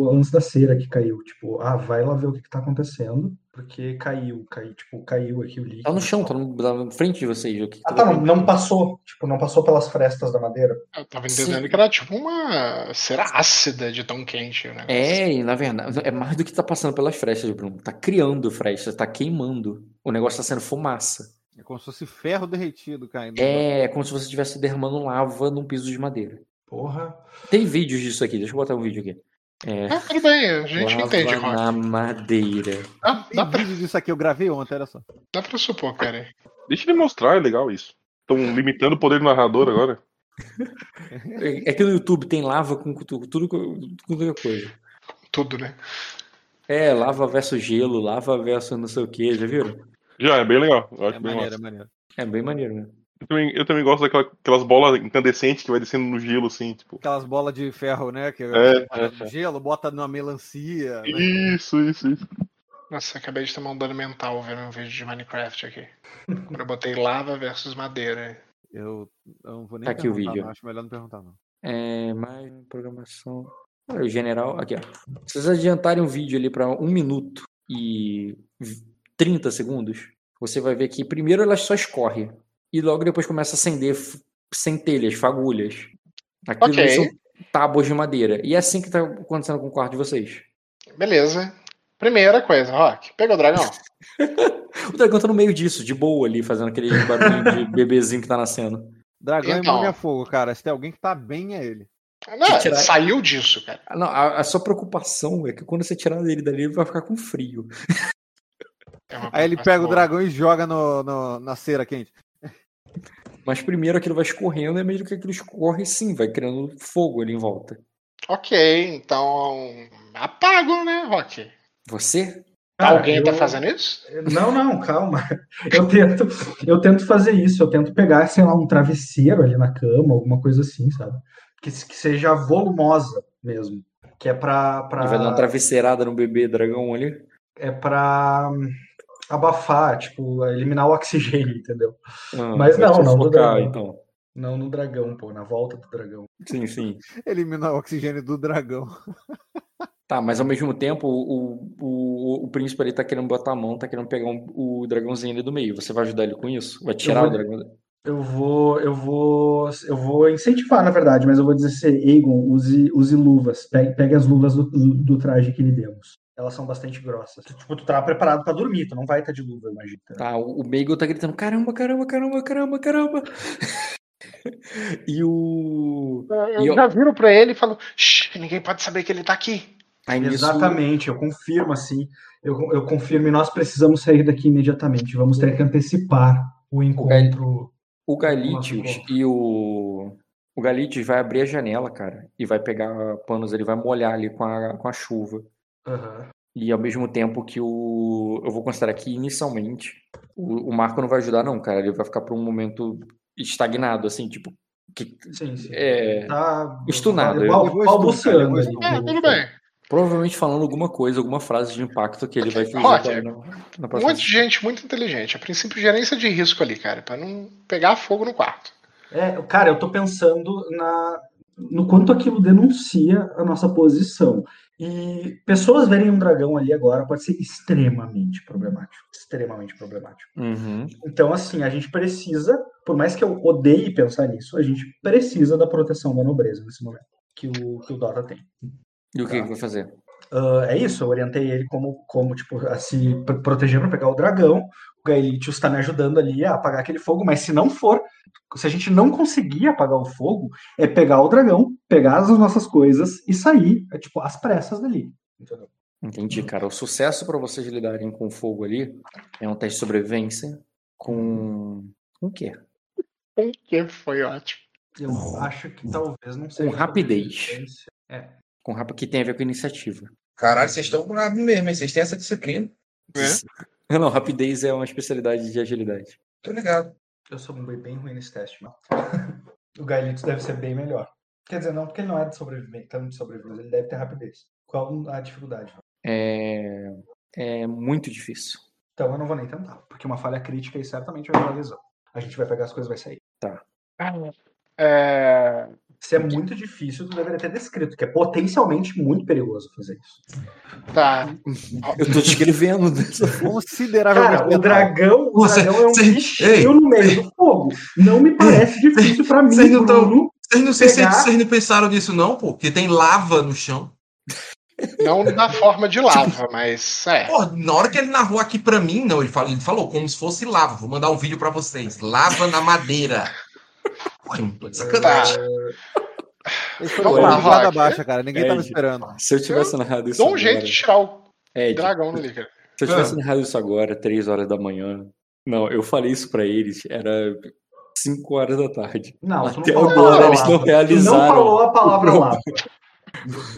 o lance da cera que caiu. Tipo, ah, vai lá ver o que, que tá acontecendo, porque caiu, caiu, tipo, caiu aqui o líquido. Tá no chão, tá no- tá na frente de vocês. O que Ah, tá, vai não, não passou, tipo, não passou pelas frestas da madeira. Eu tava Sim. entendendo que era tipo uma cera ácida de tão quente negócio. É, e na verdade, é mais do que tá passando pelas frestas, Bruno. Tá criando frestas, tá queimando. O negócio tá sendo fumaça. É como se fosse ferro derretido caindo. É, é como se você estivesse derramando lava num piso de madeira. Porra. Tem vídeos disso aqui, deixa eu botar um vídeo aqui. É, Ah, tudo bem, a gente lava entende, Rock. na madeira. Dá, Tem dá, pra, vídeo disso aqui, eu gravei ontem, olha só. dá pra supor, cara. Deixa ele mostrar, é legal isso. Estão limitando o poder do narrador agora. É é que no YouTube tem lava com tudo, tudo, com tudo que é coisa. Tudo, né? É, lava versus gelo, lava versus não sei o que, já viram? Já, é bem legal. Eu acho É bem maneiro, é maneiro. É bem maneiro mesmo. Eu também, eu também gosto daquelas bolas incandescentes que vai descendo no gelo, assim, tipo. Aquelas bolas de ferro, né? Que É, bota é, no é. gelo, bota numa melancia. Né? Isso, isso, isso. Nossa, acabei de tomar um dano mental vendo um vídeo de Minecraft aqui. Eu botei lava versus madeira. Eu, eu não vou nem Tá aqui o perguntar, vídeo. não. Acho melhor não perguntar, não. É, mais programação. Olha, o general, aqui, ó. Se vocês adiantarem o vídeo ali para um minuto e 30 segundos, você vai ver que primeiro ela só escorre e logo depois começa a acender centelhas, fagulhas. Aquilo Ok. são tábuas de madeira. E é assim que tá acontecendo com o quarto de vocês. Beleza. Primeira coisa, Rock. Pega o dragão. O dragão tá no meio disso, de boa ali, fazendo aquele barulho de bebezinho que tá nascendo. Dragão Então. imune a fogo, cara. Se tem alguém que tá bem, é ele. Não, tirar- saiu disso, cara. Ah, Não, a, a sua preocupação é que quando você tirar ele dali, ele vai ficar com frio. É Aí ele pega o dragão e joga no, no- na cera quente. Mas primeiro aquilo vai escorrendo, e à medida que aquilo escorre, sim, vai criando fogo ali em volta. Ok, então. Apago, né, Rock? Você? Cara, Alguém tá eu- fazendo isso? Não, não, calma. Eu tento, eu tento fazer isso. Eu tento pegar, sei lá, um travesseiro ali na cama, alguma coisa assim, sabe? Que, se- que seja volumosa mesmo. Que é pra, pra, vai dar uma travesseirada no bebê dragão ali? é pra hum, abafar, tipo, eliminar o oxigênio, entendeu? Ah, Mas não, não do sufocar, dragão. então. Não no dragão, pô, na volta do dragão. Sim, sim. Eliminar o oxigênio do dragão. Tá, mas ao mesmo tempo, o, o, o príncipe ali tá querendo botar a mão, tá querendo pegar um- o dragãozinho ali do meio. Você vai ajudar ele com isso? Vai tirar vou- o dragão? Eu vou, eu vou, eu vou incentivar, na verdade, mas eu vou dizer assim, Egon, use, use luvas. Pegue, pegue as luvas do, do traje que lhe demos. Elas são bastante grossas. Tipo, tu tá preparado pra dormir, tu não vai estar de luva, eu imagino. né? Tá, o Meigel tá gritando: caramba, caramba, caramba, caramba, caramba. e o. Eu E eu- já viro pra ele e falo: ninguém pode saber que ele tá aqui. Aí Exatamente, eu confirmo assim. Eu, eu confirmo e nós precisamos sair daqui imediatamente. Vamos ter que antecipar o encontro. o Galitius e o. O Galitius vai abrir a janela, cara, e vai pegar panos, ele vai molhar ali com a, com a chuva. Aham. E ao mesmo tempo que o. Eu vou considerar que inicialmente o, o Marco não vai ajudar, não, cara. Ele vai ficar por um momento estagnado, assim, tipo. Que, Sim, sim. é, Tá Estunado, balbuciando vou É, tudo bem. provavelmente falando alguma coisa, alguma frase de impacto que ele vai fazer Roger, na, na Um próxima. monte de gente muito inteligente. A princípio, gerência de risco ali, cara, pra não pegar fogo no quarto. É, cara, eu tô pensando na, no quanto aquilo denuncia a nossa posição. E pessoas verem um dragão ali agora pode ser extremamente problemático. Extremamente problemático. Uhum. Então, assim, a gente precisa, por mais que eu odeie pensar nisso, a gente precisa da proteção da nobreza nesse momento que o, que o Dota tem. E o que, Tá. que vai fazer? Ah, é isso, eu orientei ele como, como tipo, a se pr- proteger para pegar o dragão. O Gaelitius está me ajudando ali a apagar aquele fogo, mas se não for, se a gente não conseguir apagar o fogo, é pegar o dragão, pegar as nossas coisas e sair, é, tipo, às pressas dali. Entendeu? Entendi, cara. O sucesso para vocês lidarem com fogo ali é um teste de sobrevivência com. Com o quê? Um que foi ótimo. Eu acho que talvez não seja. rapidez. sobrevivência. Com rapa que tem a ver com iniciativa. Caralho, vocês estão bravos mesmo, hein? Vocês têm essa disciplina. É? Não, rapidez é uma especialidade de agilidade. Tô ligado. Eu sou bem bem ruim nesse teste, não. o Gaelitius deve ser bem melhor. Quer dizer, não porque ele não é de sobrevivência, tanto de sobrevivência, ele deve ter rapidez. Qual a dificuldade? É, é muito difícil. Então eu não vou nem tentar, porque uma falha crítica aí certamente vai dar lesão. A gente vai pegar as coisas e vai sair. É, Se é muito difícil, tu deveria ter descrito, que é potencialmente muito perigoso fazer isso. tá. Eu tô descrevendo dessa forma. Consideravelmente. Cara, o dragão, o Você- dragão é um você- ei. bichinho no meio do fogo. Não me parece difícil pra mim, Vocês não tão-. Vocês não, sei se Pegar- vocês não pensaram nisso, não, pô? Porque tem lava no chão. Não na forma de lava, mas é. Pô, na hora que ele narrou aqui pra mim, não, ele falou, ele falou como se fosse lava. Vou mandar um vídeo pra vocês. Lava na madeira. Não tô de sacanagem. Lá, guarda Rock. baixa, cara. Ninguém tava Ed. esperando. Se eu tivesse narrado isso Dá um agora, jeito de tirar o Ed, dragão dali, cara. se eu tivesse narrado isso agora, 3 horas da manhã. Não, eu falei isso pra eles, era 5 horas da tarde. Não, não Até a agora eles não. Tu não realizaram falou a palavra.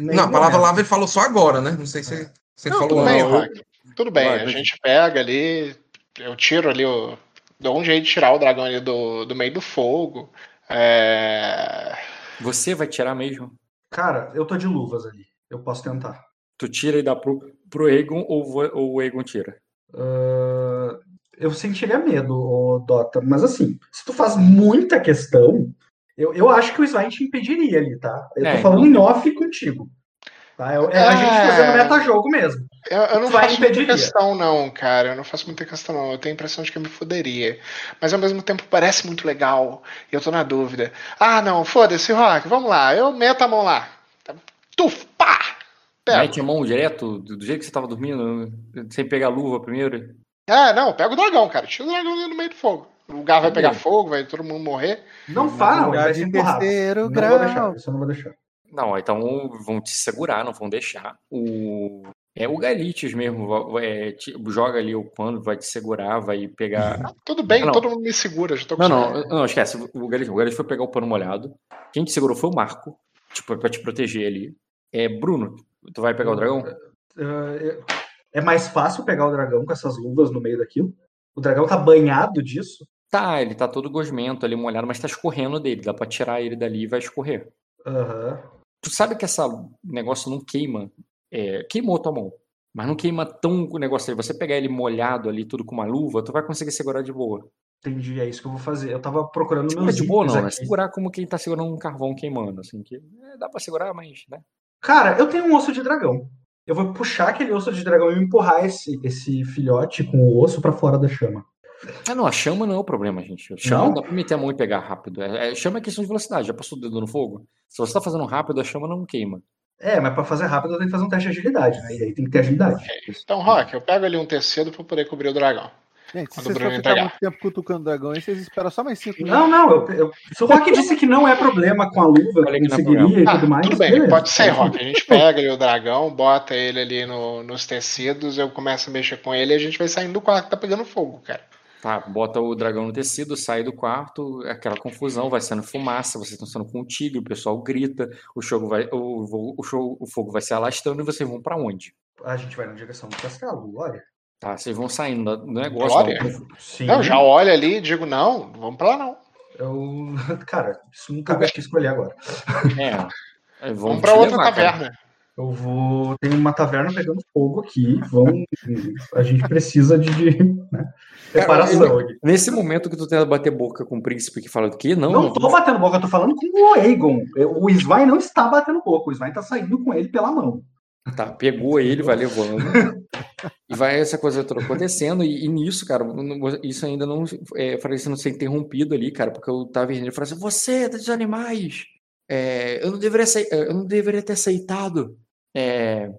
Nem Não, a palavra lava ele falou só agora, né? Não sei se você Não, falou tudo não, bem, eu-. Tudo bem, Vai, a gente pega ali, eu tiro ali o. Dou um jeito de tirar o dragão ali do, do meio do fogo. É... Você vai tirar mesmo? Cara, eu tô de luvas ali. Eu posso tentar. Tu tira e dá pro, pro Egon ou, ou o Egon tira? Ah, eu sentiria medo, Dota, mas assim, se tu faz muita questão, eu, eu acho que o Svein te impediria ali, tá? Eu tô É, falando em off contigo. Tá? É, é a gente É. fazendo metajogo mesmo. Eu, eu não vai faço muita questão, não, cara. Eu não faço muita questão, não. Eu tenho a impressão de que eu me foderia. Mas ao mesmo tempo parece muito legal. E eu tô na dúvida. Ah, não, foda-se, Rock, vamos lá. Eu meto a mão lá. Tuf, pá! Pego. Mete a mão direto, do, jeito que você tava dormindo, sem pegar a luva primeiro? É, não, pega o dragão, cara. Tira o dragão ali no meio do fogo. O lugar vai pegar fogo, vai todo mundo morrer. Não não, ele vai ser empurrado. terceiro Não grau. vou deixar, isso eu não vou deixar. Não, então vão te segurar, não vão deixar. O, é o Galitius mesmo, é, te- joga ali o pano, vai te segurar, vai pegar. Tudo bem, Não. todo mundo me segura. Já tô Não, não, não, esquece. O Galitius, o Galitius foi pegar o pano molhado. Quem te segurou foi o Marco, tipo, pra te proteger ali. É, Bruno, tu vai pegar o dragão? É, é mais fácil pegar o dragão com essas luvas no meio daquilo? O dragão tá banhado disso? Tá, ele tá todo gosmento ali, molhado, mas tá escorrendo dele. Dá pra tirar ele dali e vai escorrer. Aham. Tu sabe que esse negócio não queima. É, queimou tua mão. Mas não queima tão o negócio aí. Você pegar ele molhado ali, tudo com uma luva, tu vai conseguir segurar de boa. Entendi, é isso que eu vou fazer. Eu tava procurando meus de boa não, né? aqui. Segurar como quem tá segurando um carvão queimando, assim. Que é, dá pra segurar, mas, né? Cara, eu tenho um osso de dragão. Eu vou puxar aquele osso de dragão e empurrar esse, esse filhote com o osso pra fora da chama. Ah, não, a chama não é o problema, gente. A chama Não? dá pra meter a mão e pegar rápido. É, é- chama é questão de velocidade. Já passou o dedo no fogo? Se você tá fazendo rápido, a chama não queima. É, mas pra fazer rápido eu tenho que fazer um teste de agilidade, né? E aí tem que ter agilidade. Então, Rock, eu pego ali um tecido pra poder cobrir o dragão. Gente, se vocês ficar muito tempo cutucando o dragão aí, vocês esperam só mais cinco Não, não, eu, eu, se o Rock disse que não é problema com a luva, com que não é seguiria e Ah, tudo mais. tudo bem, beleza. pode ser, Rock. A gente pega ali o dragão, bota ele ali no- nos tecidos, eu começo a mexer com ele e a gente vai saindo do quarto que tá pegando fogo, cara. Tá, bota o dragão no tecido, sai do quarto, é aquela confusão, vai sendo fumaça, vocês estão sendo com o tigre, o pessoal grita, o fogo vai, o, o, show- o fogo vai se alastrando e vocês vão pra onde? A gente vai na direção do castelo, glória. Tá, vocês vão saindo do negócio. Um- Sim. Não, já olho ali e digo, não, vamos pra lá não. Eu... Cara, isso não cabe aqui escolher agora. É, vão Vamos pra outra levar, cara. Eu vou. Tem uma taverna pegando fogo aqui. Vamos. A gente precisa de, de, né, preparação aqui. Nesse momento que tu tenta bater boca com o príncipe que fala do quê? Não, Não tô batendo boca, eu tô falando com o Aegon. O Svain não está batendo boca, o Svain tá saindo com ele pela mão. Tá, pegou ele, vai levando. e vai essa coisa toda acontecendo. E, e nisso, cara, isso ainda não. É, parecendo ser interrompido ali, cara, porque o Taverneiro falou assim: Você, dos animais, é, eu, não deveria eu não deveria ter aceitado. É,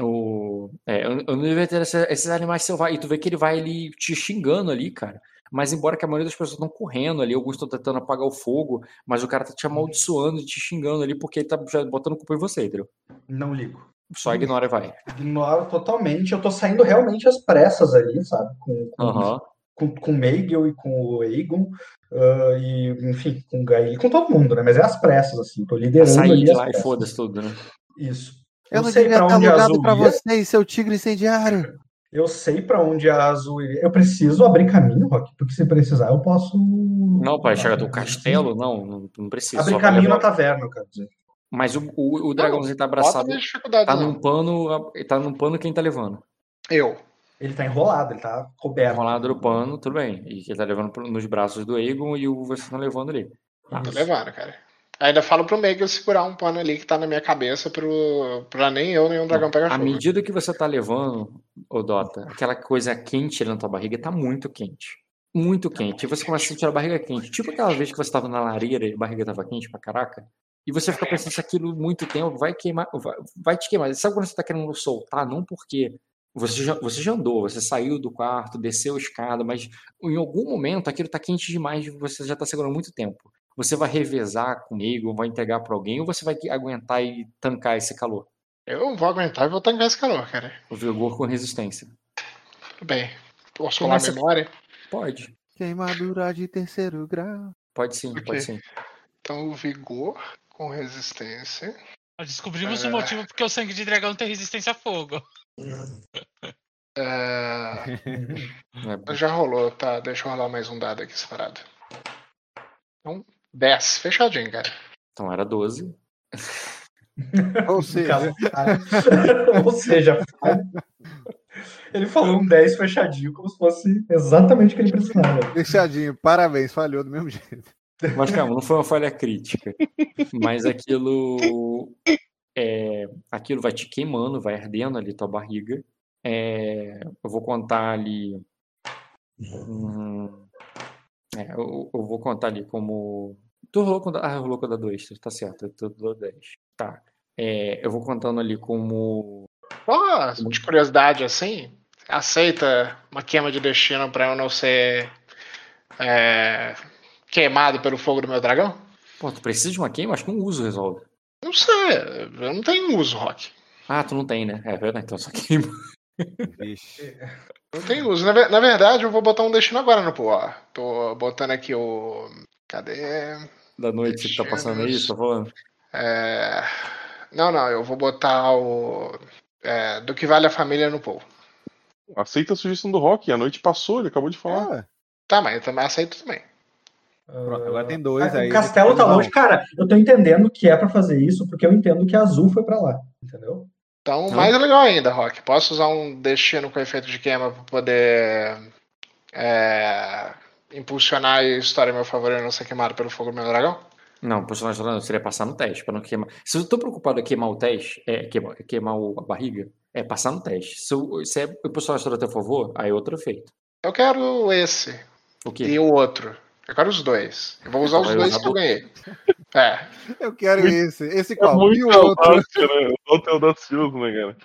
o, é, eu, eu não deveria ter esses animais selvagens. E tu vê que ele vai ali te xingando ali, cara. Mas embora que a maioria das pessoas estão correndo ali, alguns estão tentando apagar o fogo, mas o cara tá te amaldiçoando e te xingando ali porque ele tá já botando culpa em você, entendeu? Não ligo. Só ignora e vai. Ignoro totalmente. Eu tô saindo realmente às pressas ali, sabe? Com, com, Aham. com, com o Meigel e com o Aegon. ah, e, enfim, com o Gael, com todo mundo, né? Mas é às pressas, assim. Tô liderando Sair ali de lá e pressas. foda-se tudo, né? Isso. Eu não sei devia a alugado Azul pra ia. vocês, seu tigre incendiário. Eu sei pra onde a Azul iria. Eu preciso abrir caminho, Rock, porque se precisar eu posso. Não, para chegar do castelo, não, não, não precisa. Abrir caminho na taverna, eu quero dizer. Mas o, o, o dragãozinho tá abraçado, tá não. num pano, tá num pano quem tá levando. Eu. Ele tá enrolado, ele tá coberto. Enrolado no pano, tudo bem. E quem tá levando nos braços do Aegon e o vocês estão levando ali. Tá. Levando, cara. Ainda falo pro Megan segurar um pano ali que tá na minha cabeça pro, pra nem eu nem o dragão pegar À fogo. medida que você tá levando, ô Dota, aquela coisa quente na tua barriga tá muito quente. Muito quente. E você começa a sentir a barriga quente. Tipo aquela vez que você tava na lareira e a barriga tava quente pra caraca. E você fica pensando se aquilo muito tempo vai queimar, vai, vai te queimar. Sabe quando você tá querendo soltar? Não porque você já, você já andou, você saiu do quarto, desceu a escada, mas em algum momento aquilo tá quente demais e você já tá segurando muito tempo. Você vai revezar comigo, vai entregar pra alguém ou você vai aguentar e tancar esse calor? Eu vou aguentar e vou tancar esse calor, cara. O vigor com resistência. Tudo bem. Posso colar a Começa- memória? Pode. Queimadura de terceiro grau. Pode sim, Ok. pode sim. Então, vigor com resistência. Nós Descobrimos É. o motivo porque o sangue de dragão tem resistência a fogo. É, É, já rolou, tá? Deixa eu rolar mais um dado aqui separado. Então, 10. Fechadinho, cara. Então era 12. Ou seja, Ou seja, ele falou um 10 fechadinho, como se fosse exatamente o que ele precisava. fechadinho, parabéns, falhou do mesmo jeito. Mas calma, não foi uma falha crítica. Mas aquilo. é, aquilo vai te queimando, vai ardendo ali tua barriga. É, eu vou contar ali. hum, é, eu, eu vou contar ali como. Tu rolou com. Ah, rolou com da 2, tá certo. Eu tô do 10. Tá. É, eu vou contando ali como. Ó, de curiosidade assim, aceita uma queima de destino pra eu não ser é, queimado pelo fogo do meu dragão? Pô, tu precisa de uma queima? Acho que um uso resolve. Não sei, eu não tenho uso, Rock. Ah, tu não tem, né? É verdade, então só queima. Vixe. Não tenho uso. Na, na verdade, eu vou botar um destino agora no pô. ó. Tô botando aqui o. Cadê? Da noite que tá passando aí, tá falando? É, Não, não, eu vou botar o. é, do que vale a família no povo. Aceita a sugestão do Rock. A noite passou, ele acabou de falar. É. Tá, mas eu também aceito também. Pronto, agora tem dois Ah, aí. o castelo tá longe. Cara, eu tô entendendo que é pra fazer isso, porque eu entendo que a Azul foi pra lá. Entendeu? Então, mais legal ainda, Rock. Posso usar um destino com efeito de queima pra poder é, impulsionar a história a meu favor e não ser queimado pelo fogo do meu dragão? Não, o personagem não seria passar no teste, pra não queimar. Se eu tô preocupado em queimar o teste, é queimar, queimar a barriga, é passar no teste. Se, o- se é o personagem a teu favor, aí é outro efeito. Eu quero esse O quê? e o outro. Eu quero os dois. Eu vou usar os dois que eu ganhei. É. Eu quero Muito- esse. Esse É qual? e muito o outro? né? O audacioso, né, cara?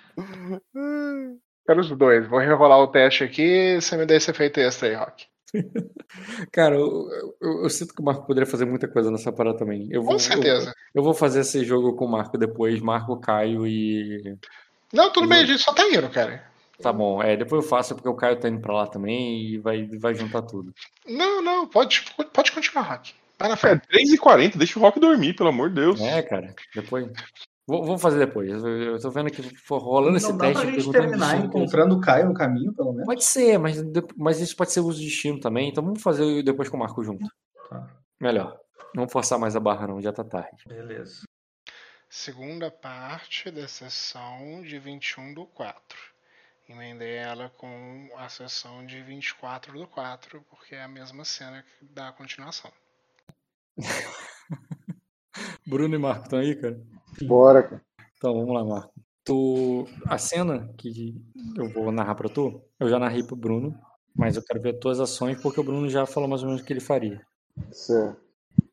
Quero os dois. Vou rerolar o teste aqui e você me dá esse efeito extra aí, Rock. Cara, eu, eu- eu sinto que o Marco poderia fazer muita coisa nessa parada também. Eu vou, Com certeza. Eu, eu vou fazer esse jogo com o Marco depois, Marco, Caio e. Não, tudo bem, a gente só tá indo, cara. Tá bom, é, depois eu faço porque o Caio tá indo pra lá também e vai, vai juntar tudo. Não, não, pode, pode continuar, Rock. Vai na É, frente. 3h40, deixa o Rock dormir, pelo amor de Deus. É, cara, depois. Vou, vou fazer depois. Eu, tô vendo que for rolando esse não dá teste. pra gente terminar encontrando o Caio no caminho, pelo menos. Pode ser, mas, mas isso pode ser uso de destino também. Então vamos fazer depois com o Marco junto. Tá. Melhor. Não forçar mais a barra, não, já tá tarde. Beleza. Segunda parte da sessão de 21 do 4. Emendei ela com a sessão de 24 do 4, porque é a mesma cena que dá a continuação. Bruno e Marco estão aí, cara? Bora, cara. Então vamos lá, Marco. Tu... A cena que eu vou narrar pra tu, eu já narrei pro Bruno, mas eu quero ver tuas ações porque o Bruno já falou mais ou menos o que ele faria. Certo.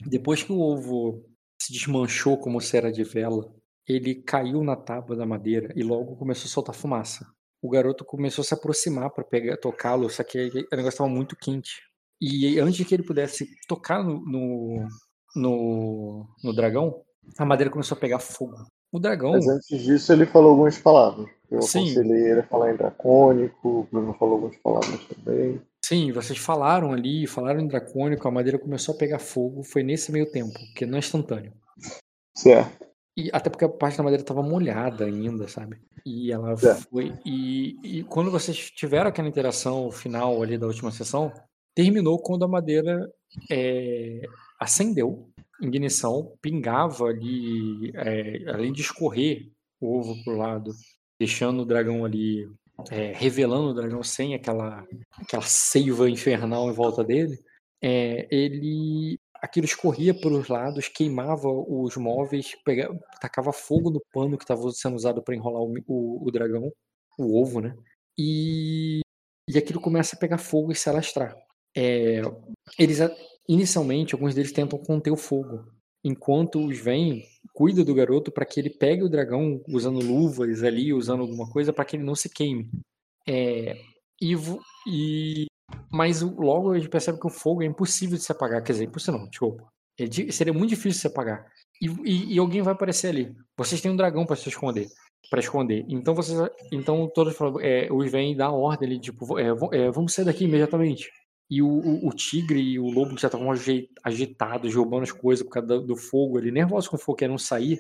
Depois que o ovo se desmanchou como cera de vela, ele caiu na tábua da madeira e logo começou a soltar fumaça. O garoto começou a se aproximar para pegar, tocá-lo, só que o negócio estava muito quente. E antes que ele pudesse tocar no, no, no, no dragão, a madeira começou a pegar fogo. O dragão, Mas antes disso, ele falou algumas palavras. Eu Sim. aconselhei ele a falar em dracônico, o Bruno falou algumas palavras também. sim, vocês falaram ali, falaram em dracônico, a madeira começou a pegar fogo. Foi nesse meio tempo, que não é instantâneo. Certo. E até porque a parte da madeira estava molhada ainda, sabe? E ela É. foi. E, e quando vocês tiveram aquela interação final ali da última sessão, terminou quando a madeira é, acendeu, ignição, pingava ali, é, além de escorrer o ovo pro lado, deixando o dragão ali, é, revelando o dragão sem aquela, aquela seiva infernal em volta dele. é, ele aquilo escorria pelos lados, queimava os móveis, pegava, tacava fogo no pano que estava sendo usado para enrolar o, o- o dragão, o ovo, né? E, e aquilo começa a pegar fogo e se alastrar. É, eles, inicialmente, alguns deles tentam conter o fogo, enquanto os vêm, cuida do garoto para que ele pegue o dragão usando luvas ali, usando alguma coisa para que ele não se queime. É, e, e mas logo a gente percebe que o fogo é impossível de se apagar. Quer dizer, impossível não, desculpa. É seria muito difícil de se apagar. E, e- e alguém vai aparecer ali. Vocês têm um dragão para se esconder. para esconder. Então vocês. Então todos falam, é, os vêm dar ordem ali, tipo, é, é, vamos sair daqui imediatamente. E o, o- o tigre e o lobo que já estavam agi- agitados, roubando as coisas por causa do, do fogo ali, nervosos com o fogo, querendo sair.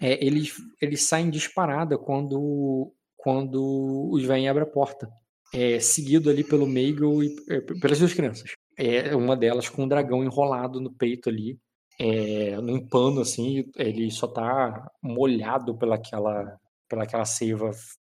é, eles, eles saem disparada quando, quando os vêm abrem a porta é, seguido ali pelo Meigel e é, pelas duas crianças. É uma delas com um dragão enrolado no peito ali, é, num pano assim, ele só tá molhado pelaquela, pelaquela seiva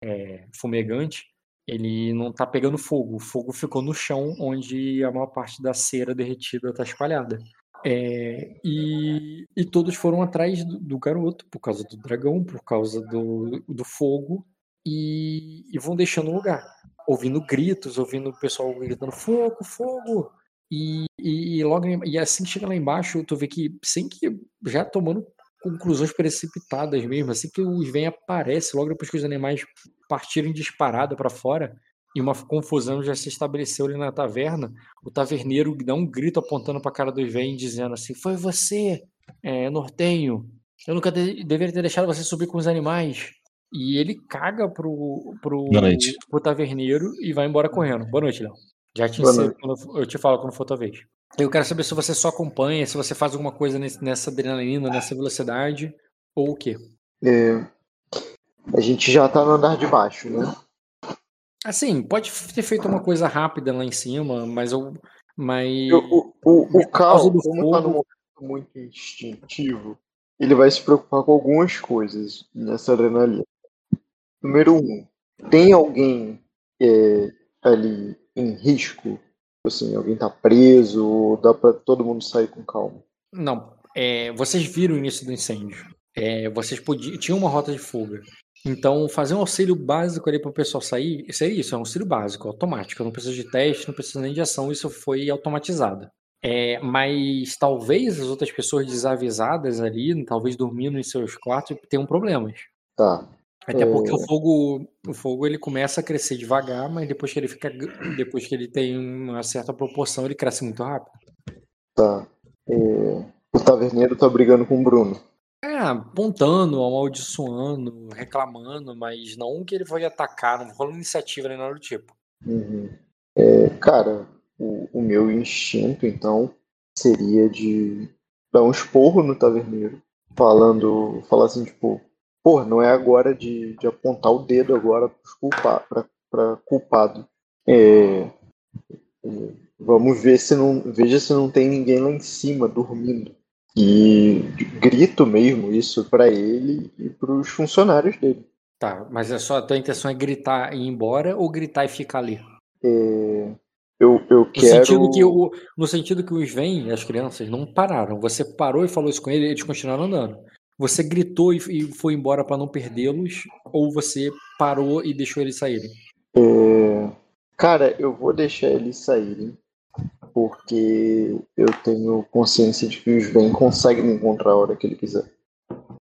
é, fumegante. Ele não tá pegando fogo, o fogo ficou no chão onde a maior parte da cera derretida tá espalhada. É, e, e todos foram atrás do, do garoto por causa do dragão, por causa do, do fogo, e, e vão deixando o lugar ouvindo gritos, ouvindo o pessoal gritando fogo, fogo. E, e, e logo e assim que chega lá embaixo, tu vê que sem que já tomando conclusões precipitadas mesmo, assim que os vem aparece, logo depois que os animais partirem disparada para fora e uma confusão já se estabeleceu ali na taverna, o taverneiro dá um grito apontando para a cara dos vem dizendo assim: "Foi você, é, nortenho. Eu nunca de- deveria ter deixado você subir com os animais." E ele caga pro, pro, pro taverneiro e vai embora correndo. Boa noite, Léo. Já te ensino eu, te falo quando for tua vez. Eu quero saber se você só acompanha, se você faz alguma coisa nessa adrenalina, nessa velocidade, ou o quê? É, a gente já tá no andar de baixo, né? Assim, pode ter feito uma coisa rápida lá em cima, mas eu. Mas. Eu- o, o, o Cal, do como tá fogo- num momento muito instintivo, ele vai se preocupar com algumas coisas nessa adrenalina. Número um, tem alguém é, ali em risco? Assim, alguém tá preso? Dá pra todo mundo sair com calma? Não, é, vocês viram o início do incêndio. É, vocês podiam. Tinha uma rota de fuga. Então, fazer um auxílio básico ali para o pessoal sair, isso é isso, é um auxílio básico, automático. Não precisa de teste, não precisa nem de ação, isso foi automatizado. É, mas talvez as outras pessoas desavisadas ali, talvez dormindo em seus quartos, tenham problemas. Tá. Até porque o fogo, o fogo ele começa a crescer devagar, mas depois que ele fica, depois que ele tem uma certa proporção, ele cresce muito rápido. Tá. É, o taverneiro tá brigando com o Bruno. É, apontando, amaldiçoando, reclamando, mas não que ele foi atacar, não rolou iniciativa nem nada do tipo. Uhum. É, cara, o, o meu instinto, então, seria de dar um esporro no taverneiro, falando, falar assim, tipo, porra, não é agora de, de apontar o dedo agora pra culpado. É, é, vamos ver se não, veja se não tem ninguém lá em cima dormindo. E grito mesmo isso pra ele e pros funcionários dele. Tá, mas é só a tua intenção é gritar e ir embora ou gritar e ficar ali? É, eu, eu No quero. sentido que o, no sentido que os Sven, as crianças, não pararam. Você parou e falou isso com ele, eles continuaram andando. Você gritou e, foi embora pra não perdê-los, ou você parou e deixou eles saírem? É, Cara, eu vou deixar eles saírem, porque eu tenho consciência de que o Sven consegue me encontrar a hora que ele quiser.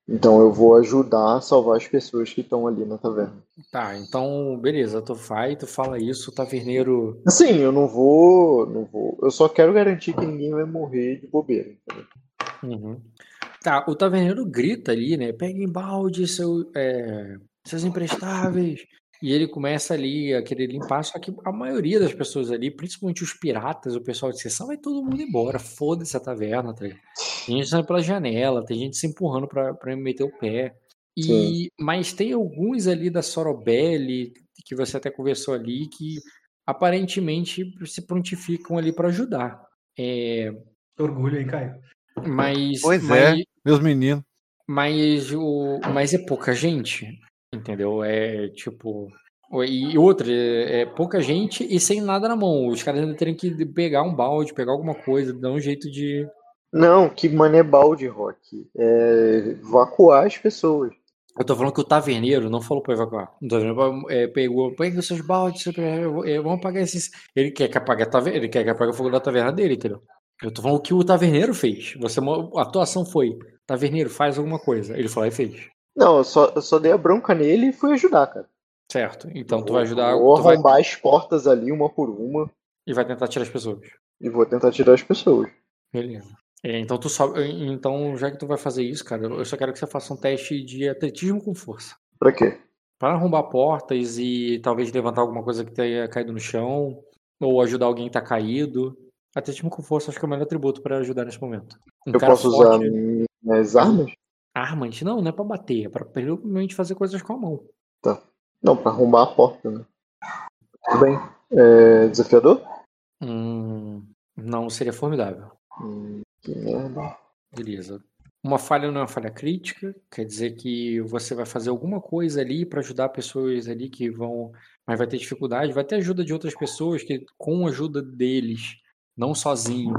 Então eu vou ajudar a salvar as pessoas que estão ali na taverna. Tá, então, beleza, tu vai, tu fala isso, o taverneiro. Assim, eu não vou, não vou. Eu só quero garantir que ninguém vai morrer de bobeira. Uhum. Tá, o taverneiro grita ali, né? Pega em balde seu, é, seus imprestáveis. E ele começa ali a querer limpar, só que a maioria das pessoas ali, principalmente os piratas, o pessoal de sessão, vai todo mundo embora. Foda-se a taverna, tá ligado? Tem gente saindo pela janela, tem gente se empurrando pra, pra meter o pé. E, mas tem alguns ali da Sorobelli, que você até conversou ali, que aparentemente se prontificam ali pra ajudar. É, Orgulho, hein, Caio? Mas, Pois mas, é, meus meninos. mas, o, mas é pouca gente, entendeu? É tipo. E outra, é, é pouca gente e sem nada na mão. Os caras ainda teriam que pegar um balde, pegar alguma coisa, dar um jeito de. Não, que mané balde, Rock. É evacuar as pessoas. Eu tô falando que o taverneiro não falou pra evacuar. O taverneiro é, pegou, pega os seus baldes, é, vamos apagar esses. Ele quer que apague a taverna, ele quer que apague o fogo da taverna dele, entendeu? Eu tô falando o que o taverneiro fez. Você, a atuação foi: taverneiro, faz alguma coisa. Ele falou e fez. Não, eu só, eu só dei a bronca nele e fui ajudar, cara. Certo. Então tu vai ajudar. Vou Tu vai, arrombar as portas ali uma por uma e vai tentar tirar as pessoas. e vou tentar tirar as pessoas. Beleza. É, então tu sobe. Então, já que tu vai fazer isso, cara, eu só quero que você faça um teste de atletismo com força. Pra quê? Para arrombar portas e talvez levantar alguma coisa que tenha caído no chão, ou ajudar alguém que tá caído. Atletismo com força acho que é o melhor atributo para ajudar nesse momento. Um Eu posso usar forte- minhas armas? Armas? Não, não é pra bater, é pra principalmente fazer coisas com a mão. Não, pra arrombar a porta, né? Tudo bem. É desafiador? Hum, não seria formidável. Hum, que merda. Beleza. Uma falha não é uma falha crítica, quer dizer que você vai fazer alguma coisa ali para ajudar pessoas ali que vão, mas vai ter dificuldade, vai ter ajuda de outras pessoas que com a ajuda deles, não sozinho,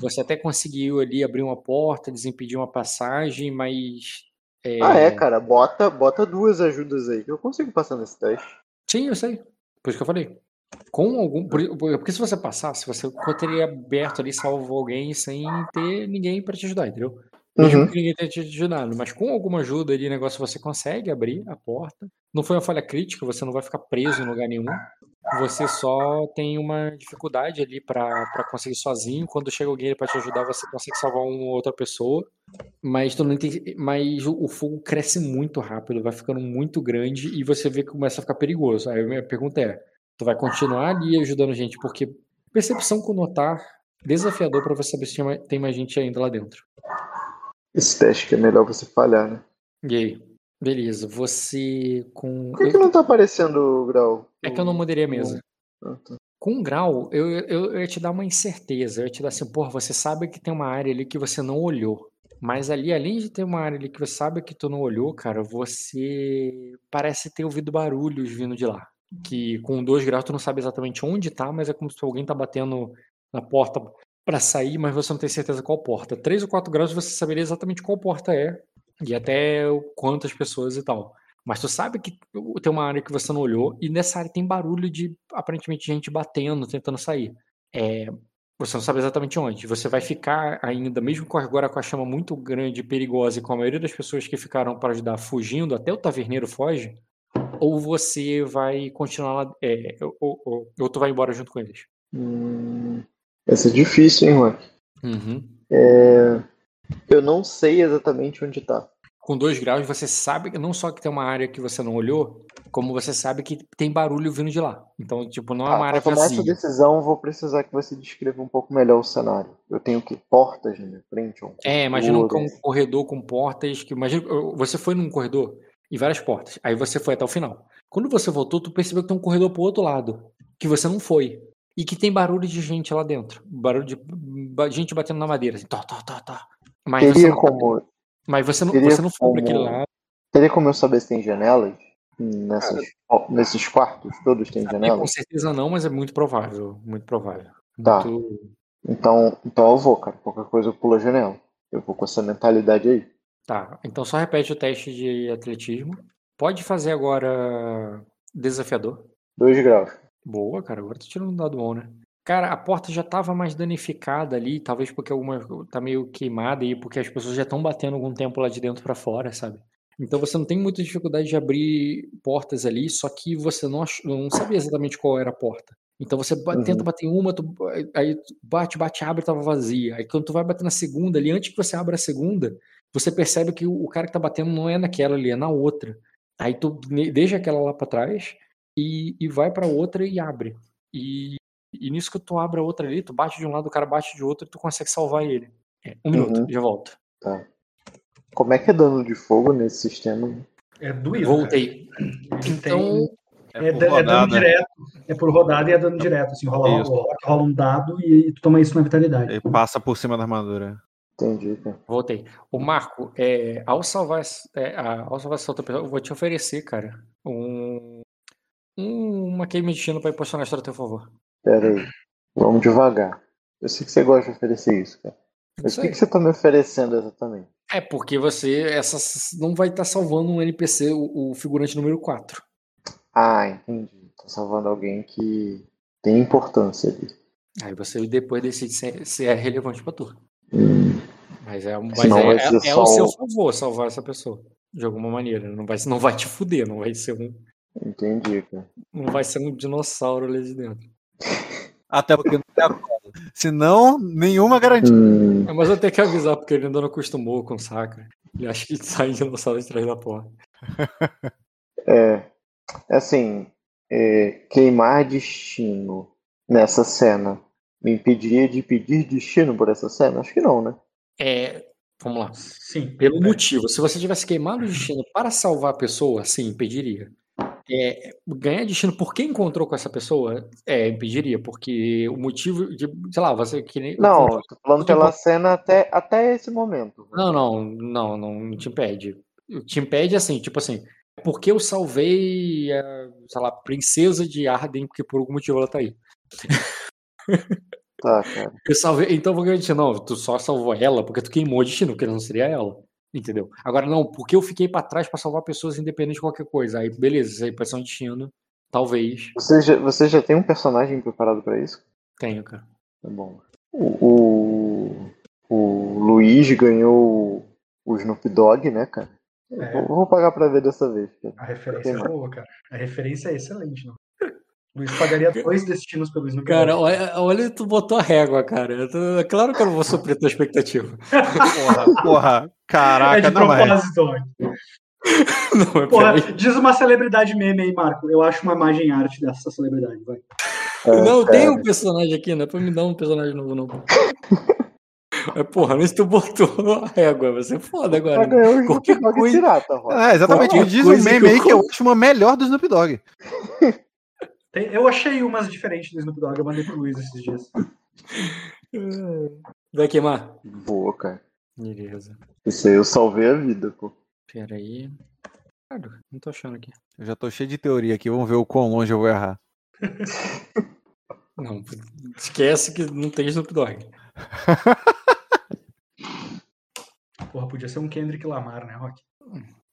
você até conseguiu ali abrir uma porta, desimpedir uma passagem, mas é, Ah, é, cara. Bota, bota duas ajudas aí que eu consigo passar nesse teste. Sim, eu sei. Por isso que eu falei. Com algum. por- por- Porque se você passasse, você teria aberto ali, salvo alguém sem ter ninguém para te ajudar, entendeu? Mesmo Uhum. que ninguém tenha te ajudado. Mas com alguma ajuda ali, negócio, você consegue abrir a porta. Não foi uma falha crítica, você não vai ficar preso em lugar nenhum. Você só tem uma dificuldade ali para conseguir sozinho. Quando chega alguém para te ajudar, você consegue salvar uma outra pessoa. Mas, tu não tem, mas o, o fogo cresce muito rápido, vai ficando muito grande e você vê que começa a ficar perigoso. Aí a minha pergunta é: tu vai continuar ali ajudando gente? Porque percepção com notar desafiador para você saber se tem mais- tem mais gente ainda lá dentro. Esse teste que é melhor você falhar, né? E aí? Beleza, você com. Por que, que não tá aparecendo o grau? É que eu não mudaria a mesa. Ah, tá. Com um grau, eu, eu, eu ia te dar uma incerteza. Eu ia te dar assim, porra, você sabe que tem uma área ali que você não olhou. Mas ali, além de ter uma área ali que você sabe que tu não olhou, cara, você parece ter ouvido barulhos vindo de lá. Que com dois graus tu não sabe exatamente onde tá, mas é como se alguém tá batendo na porta pra sair, mas você não tem certeza qual porta. Três ou quatro graus você saberia exatamente qual porta é e até quantas pessoas e tal. Mas tu sabe que tem uma área que você não olhou e nessa área tem barulho de aparentemente gente batendo, tentando sair. É, você não sabe exatamente onde. Você vai ficar ainda, mesmo agora com a chama muito grande e perigosa e com a maioria das pessoas que ficaram para ajudar fugindo, até o taverneiro foge, ou você vai continuar lá, é, ou, ou- ou tu vai embora junto com eles. Hum, vai ser difícil, hein, Juan? Uhum. É, eu não sei exatamente onde tá. Com dois graus, você sabe que não só que tem uma área que você não olhou, como você sabe que tem barulho vindo de lá. Então, tipo, não é Ah, uma área pra tomar essa decisão, vou precisar que você descreva um pouco melhor o cenário. Eu tenho que portas na minha frente? um É, imagina um, corredor, um corredor com portas. Que, imagina, você foi num corredor e várias portas. Aí você foi até o final. Quando você voltou, tu percebeu que tem um corredor pro outro lado, que você não foi. E que tem barulho de gente lá dentro. Barulho de gente batendo na madeira. Assim, tá, tá, tá, tá. Mas você Teria não, como, mas você não, você não foi pra aquele como- lado. teria como eu saber se tem janelas? Nessas, nesses quartos todos tem Com janelas? certeza não, mas é muito provável. Muito provável. Tá. Muito- Então, então eu vou, cara. Qualquer coisa eu pulo a janela. Eu vou com essa mentalidade aí. Tá, então só repete o teste de atletismo. Pode fazer agora desafiador. Dois graus. Boa, cara, agora tu tirando um dado bom, né? Cara, a porta já tava mais danificada ali, talvez porque alguma tá meio queimada e porque as pessoas já estão batendo algum tempo lá de dentro pra fora, sabe? Então você não tem muita dificuldade de abrir portas ali, só que você não, ach- não sabia exatamente qual era a porta. Então você Uhum. tenta bater uma, tu- aí tu bate, bate, abre, tava vazia. Aí quando tu vai bater na segunda ali, antes que você abra a segunda, você percebe que o, cara que tá batendo não é naquela ali, é na outra. Aí tu deixa aquela lá pra trás e, e vai pra outra e abre. E, e nisso que tu abre a outra ali, tu bate de um lado, o cara bate de outro e tu consegue salvar ele. É, um minuto, Uhum. já volto. Tá. Como é que é dano de fogo nesse sistema? É doído. Voltei. cara. Então, É É, por é dano direto. É por rodada e é dano direto. Assim, rola, rola, rola um dado e tu toma isso na vitalidade. Ele passa por cima da armadura. Entendi, cara. voltei. O Marco, é, ao salvar, essa- é, ao salvar essa outra pessoa, eu vou te oferecer, cara, um, um- uma queima de destino pra impulsionar a história a teu favor. Pera aí. Vamos devagar. Eu sei que você gosta de oferecer isso, cara. Mas o que, que você tá me oferecendo exatamente? É porque você essa, não vai estar salvando um NPC, o, o figurante número 4. Ah, entendi. Tô salvando alguém que tem importância ali. Aí você depois decide se, se é relevante pra tu. Hum, Mas é, mas Senão é, é, é o seu favor salvar essa pessoa. De alguma maneira. Não vai, não vai te fuder, não vai ser um, entendi, cara. não vai ser um dinossauro ali de dentro. Até porque não tem a cola. Senão, nenhuma garantia. Hum, É, mas eu tenho que avisar, porque ele ainda não acostumou com o saca. Ele acha que sai dinossauro de trás da porta. é. Assim, é, queimar destino nessa cena me impediria de pedir destino por essa cena? Acho que não, né? É, vamos lá. Sim. Pelo É. motivo, se você tivesse queimado o destino para salvar a pessoa, sim, impediria. É, ganhar destino por quem encontrou com essa pessoa, é, impediria, porque o motivo de, sei lá, você que nem. Não, tô falando pela cena até, até esse momento. Não, não, não, não te impede. Te impede assim, tipo assim, porque eu salvei a, sei lá, princesa de Arden, porque por algum motivo ela tá aí. Tá, cara. Eu salvei, então eu vou ganhar destino. Não, tu só salvou ela porque tu queimou o destino, porque não seria ela. Entendeu? Agora, não, porque eu fiquei pra trás pra salvar pessoas independente de qualquer coisa. Aí, beleza, isso aí pode ser um destino. Talvez. Você já, você já tem um personagem preparado pra isso? Tenha, cara. Tá bom. O, o, o Luiz ganhou o Snoop Dogg, né, cara? É. Vou, vou pagar pra ver dessa vez. cara. A referência é boa, cara. A referência é excelente, não? Luiz pagaria dois destinos pelo Snoop Cara, Dogg. olha, olha, tu botou a régua, cara. Tô- É claro que eu não vou suprir tua expectativa. Porra, porra. é Caraca, de não é. propósito. Não, é Porra, diz uma celebridade meme aí, Marco. Eu acho uma imagem arte dessa celebridade, vai. É, Não, tem cara. um personagem aqui, não é pra me dar um personagem novo, não. Mas, porra, mas tu botou a régua, você é foda agora. Ganhar o Qualquer Snoop Dogg coisa- Rock. É, exatamente. Qualquer Diz um meme que eu aí que eu acho uma melhor do Snoop Dogg. Tem- eu achei umas diferentes do Snoop Dogg, eu mandei pro Luiz esses dias. Vai queimar? Vou, cara. Beleza. Isso aí eu salvei a vida, pô. Pera aí. Cara, não tô achando aqui. Eu já tô cheio de teoria aqui. Vamos ver o quão longe eu vou errar. Não, esquece que não tem Snoop Dogg. Porra, podia ser um Kendrick Lamar, né, Rock?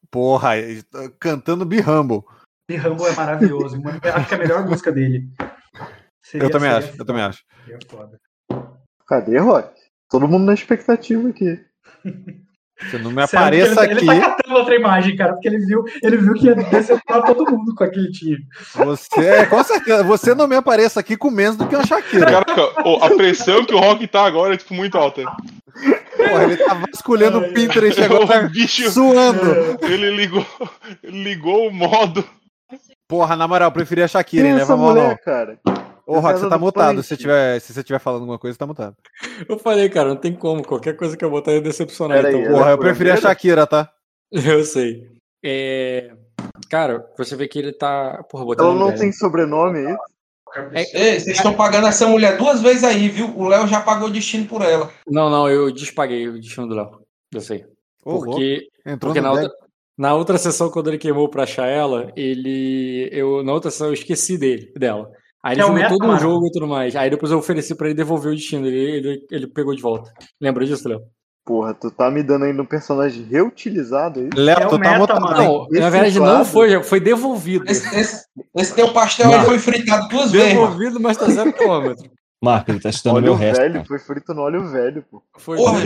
Porra, ele tá cantando Be Humble. The Rumble é maravilhoso. uma- acho que é a melhor música dele. Seria- Eu também seria acho, eu também acho. Cadê, Rock? Todo mundo na expectativa aqui. Se não me apareça ele, aqui, Ele tá catando outra imagem, cara, porque ele viu, ele viu que ia decepcionar todo mundo com aquele time. você, é, com certeza, você não me apareça aqui com menos do que uma Shakira. Caraca, a pressão que o Rock tá agora é tipo muito alta. Porra, ele tá vasculhando o Pinterest agora, O bicho, suando. ele ligou, ele ligou o modo. Porra, na moral, eu preferi a Shakira, hein? É Leva não. mulher, cara? Ô, Rock, você tá do mutado. Se, tiver, se você estiver falando alguma coisa, tá mutado. Eu falei, cara, não tem como. Qualquer coisa que eu botar ia decepcionar. Pera aí, então, Ela Porra, é eu preferi a? Shakira, tá? Eu sei. É... Cara, você vê que ele tá. Porra, botando Ela não tem sobrenome aí? Ei, vocês estão pagando essa mulher duas vezes aí, viu? O Léo já pagou o destino por ela. Não, não, eu despaguei o destino do Léo. Eu sei. Louco. Porque, Entrou porque no na, outra, na outra sessão, quando ele queimou pra achar ela, ele. Eu, na outra sessão eu esqueci dele, dela. Aí ele é o jogou todo um jogo e tudo mais. Aí depois eu ofereci pra ele devolver o destino. Ele, ele, ele pegou de volta. Lembra disso, Léo? Porra, tu tá me dando aí no personagem reutilizado aí? Léo, É tu tá meta, mutado. mano. Não, na verdade não foi, foi devolvido. Esse, esse, esse teu pastel foi fritado duas vezes. Devolvido, mas tá zero quilômetro. Marco, ele tá estudando Óleo meu resto. velho, cara. foi frito no óleo velho, pô. Foi Porra,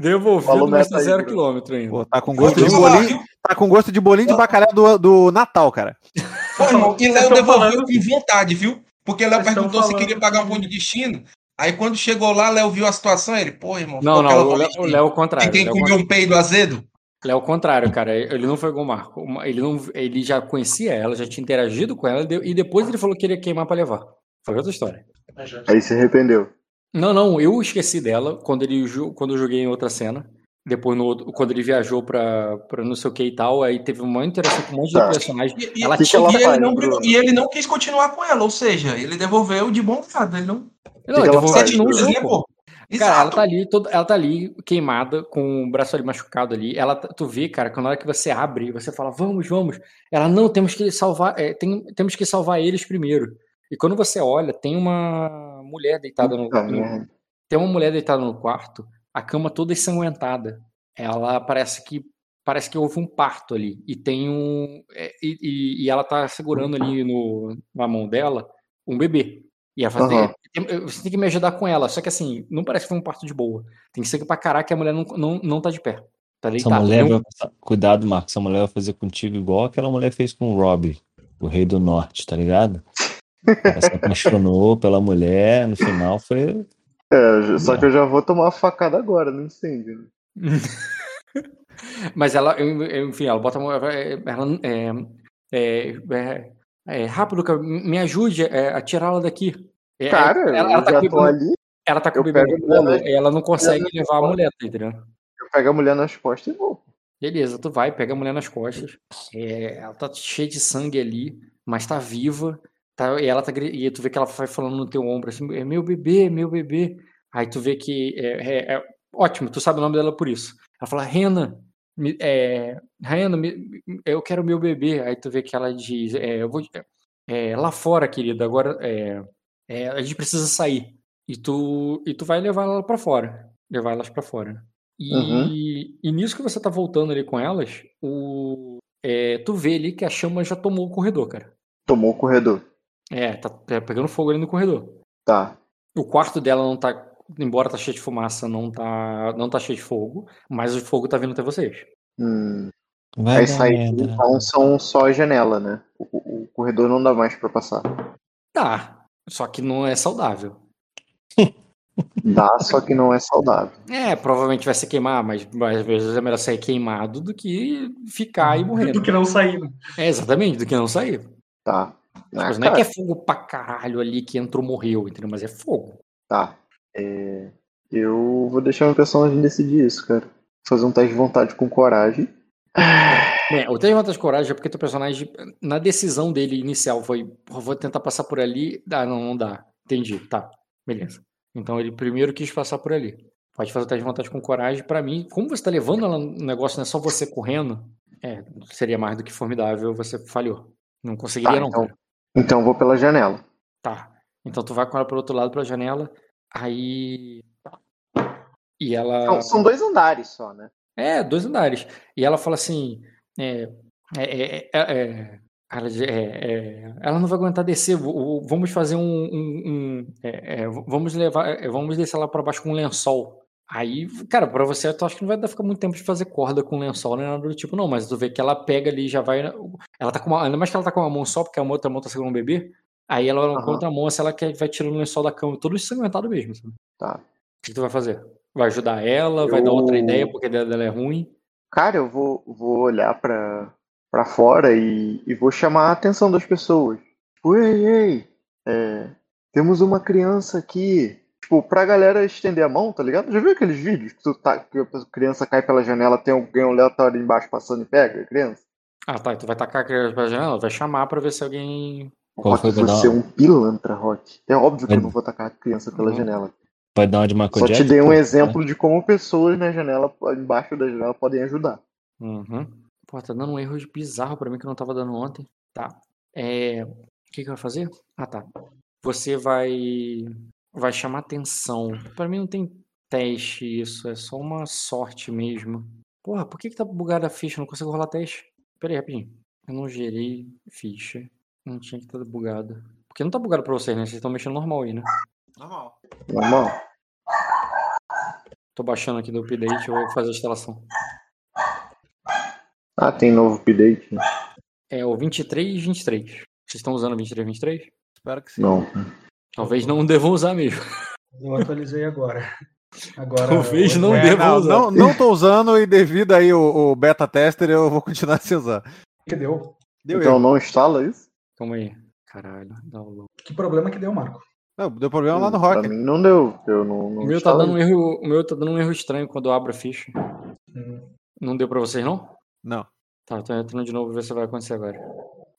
devolvido, mas tá zero quilômetro ainda. Pô, tá com gosto de bolinho. Tá com gosto de bolinho de bacalhau do, do Natal, cara. Pô, irmão, e Léo devolveu falando- com vontade, viu? Porque Léo perguntou se falando- queria pagar um ponto de destino. Aí quando chegou lá, Léo viu a situação, ele, pô, irmão, Não, não, o Léo, o Léo é o contrário. quem Léo comeu um peido azedo. Léo é o contrário, cara. Ele não foi igual o Marco. Ele, não, ele já conhecia ela, já tinha interagido com ela, e de- e depois ele falou que queria queimar pra levar. Foi outra história. Aí se arrependeu. Não, não, eu esqueci dela quando, ele, quando eu joguei em outra cena. Depois, no outro- quando ele viajou pra, pra não sei o que e tal, aí teve uma interação com um monte Tá. de personagens. E, e- Ela e que ela ele não, Bruno? e ele não quis continuar com ela, ou seja, ele devolveu de bom grado. Ele não. Não, ela devolveu faz? Cara, ela tá ali, toda, ela tá ali queimada, com o braço ali machucado ali. Ela, tá- tu vê, cara, que na hora que você abre, você fala, vamos, vamos. Ela, não, temos que salvar, é, tem- temos que salvar eles primeiro. E quando você olha, tem uma mulher deitada no, no- merda. tem uma mulher deitada no quarto, a cama toda ensanguentada. Ela parece que parece que houve um parto ali e tem um é, e, e- e ela tá segurando ali no, na mão dela um bebê. E ela fala. "Tem- você tem que me ajudar com ela. Só que assim, não parece que foi um parto de boa. Tem que ser pra caraca que a mulher não, não, não tá de pé. Tá Essa deitada. mulher Tem um- vai Cuidado, Marco. Essa mulher vai fazer contigo igual aquela mulher fez com o Rob, o rei do norte, tá ligado? Ela se apaixonou pela mulher, no final foi. É, só que eu já vou tomar uma facada agora no incêndio. Mas ela, enfim, ela bota a mão. Ela, é, é, é, é, rápido, me ajude é, a tirá-la daqui. É, Cara, ela, eu ela tá já com o tô bebê- ali, ela tá com o bebê ela- e ela não consegue levar a mulher, tá entendendo? eu pego a mulher nas costas e vou. Beleza, tu vai, pega a mulher nas costas. É, ela tá cheia de sangue ali, mas tá viva. Tá, e ela tá e tu vê que ela vai falando no teu ombro assim, é meu bebê, meu bebê. Aí tu vê que é, é- é- ótimo, tu sabe o nome dela por isso. Ela fala, Rena, me- é, Rena, me- eu quero meu bebê. Aí tu vê que ela diz, é, eu vou é, lá fora, querida, agora é, é, a gente precisa sair. E tu, e tu vai levar ela pra fora. Levar elas pra fora. E, Uhum. e nisso que você tá voltando ali com elas, o, é, tu vê ali que a chama já tomou o corredor, cara. Tomou o corredor. É, tá é, pegando fogo ali no corredor. Tá. O quarto dela não tá, embora tá cheio de fumaça, não tá, não tá cheio de fogo, mas o fogo tá vindo até vocês. Hum. Vai Aí dar sai, merda. então são só a janela, né? O, o- corredor não dá mais pra passar. Tá, só que não é saudável. Dá, só que não é saudável. É, provavelmente vai se queimar, mas, mas às vezes é melhor sair queimado do que ficar e morrendo. Do que não sair. né? É, exatamente, do que não sair. Tá. Ah, não é que é fogo pra caralho ali que entrou, morreu, entendeu? Mas é fogo. Tá. É, Eu vou deixar meu personagem decidir isso, cara. Fazer um teste de vontade com coragem. Bem, o teste de vontade de coragem é porque teu personagem, na decisão dele inicial, foi: "Pô, vou tentar passar por ali. Ah, não, não dá. Entendi, tá. Beleza. Então ele primeiro quis passar por ali. Pode fazer o teste de vontade com coragem. Pra mim, como você tá levando ela no negócio, não é só você correndo, é, seria mais do que formidável, você falhou. Não conseguiria, Tá, não, então- cara. Então vou pela janela. Tá. Então tu vai com ela pro outro lado, pela janela, aí. E ela. São, são dois andares só, né? É, dois andares. E ela fala assim: é, é, é, é, é, ela, é, é, não vai aguentar descer. Vamos fazer um. um- um- é, é, vamos levar. é, Vamos descer lá pra baixo com um lençol. Aí, cara, pra você, tu acha que não vai dar ficar muito tempo de fazer corda com lençol, nem nada do tipo, não. Mas tu vê que ela pega ali e já vai. Ela tá com uma. Ainda mais que ela tá com uma mão só, porque a outra mão tá segurando um bebê. Aí ela Aham. com a outra mão, assim, ela quer, vai tirando o lençol da cama, todo ensanguentado mesmo. Sabe? Tá. O que tu vai fazer? Vai ajudar ela? Vai dar outra Eu- ideia porque a ideia dela é ruim? Cara, eu vou, vou olhar pra, pra fora e, e vou chamar a atenção das pessoas. Tipo, ei, ei, é, temos uma criança aqui. Tipo, pra galera estender a mão, tá ligado? Já viu aqueles vídeos que, tu tá, que a criança cai pela janela, tem alguém aleatório embaixo passando e pega a criança? Ah, tá. Tu vai tacar a criança pra janela? Vai chamar pra ver se alguém. Qual Rock, você é um pilantra, Rock. É óbvio que eu Vai- não vou tacar a criança pela Uhum. janela. Pode dar uma de Michael Só te Jackson? dei um pô, exemplo de como pessoas na janela, embaixo da janela, podem ajudar. Uhum. Pô, tá dando um erro bizarro pra mim que eu não tava dando ontem. Tá. É. O que que vai fazer? Ah, tá. Você vai. Vai chamar atenção. Pra mim não tem teste isso, é só uma sorte mesmo. Porra, por que que tá bugada a ficha? Eu não consigo rolar teste. Pera aí, rapidinho. Eu não gerei ficha. Não tinha que estar bugado. Porque não tá bugado pra vocês, né? Vocês estão mexendo normal aí, né? Normal. Normal. Tô baixando aqui do update, eu vou fazer a instalação. Ah, tem novo update? né? É o 2323. Vocês estão usando o 2323? Espero que sim. Não. Talvez não devam usar mesmo. Eu atualizei agora. Agora. Talvez o- não É, devam não, usar. não, não tô usando e devido aí o, o beta tester eu vou continuar sem usar. Que deu? Deu Então erro. não instala isso? Calma aí. Caralho, download. Que problema que deu, Marco? Não, deu problema lá no Pra Rock. mim não deu. Eu não, não O meu, tá dando um erro, o meu tá dando um erro estranho quando eu abro a ficha. Hum. Não deu pra vocês, não? Não. Tá, tô entrando de novo pra ver se vai acontecer agora.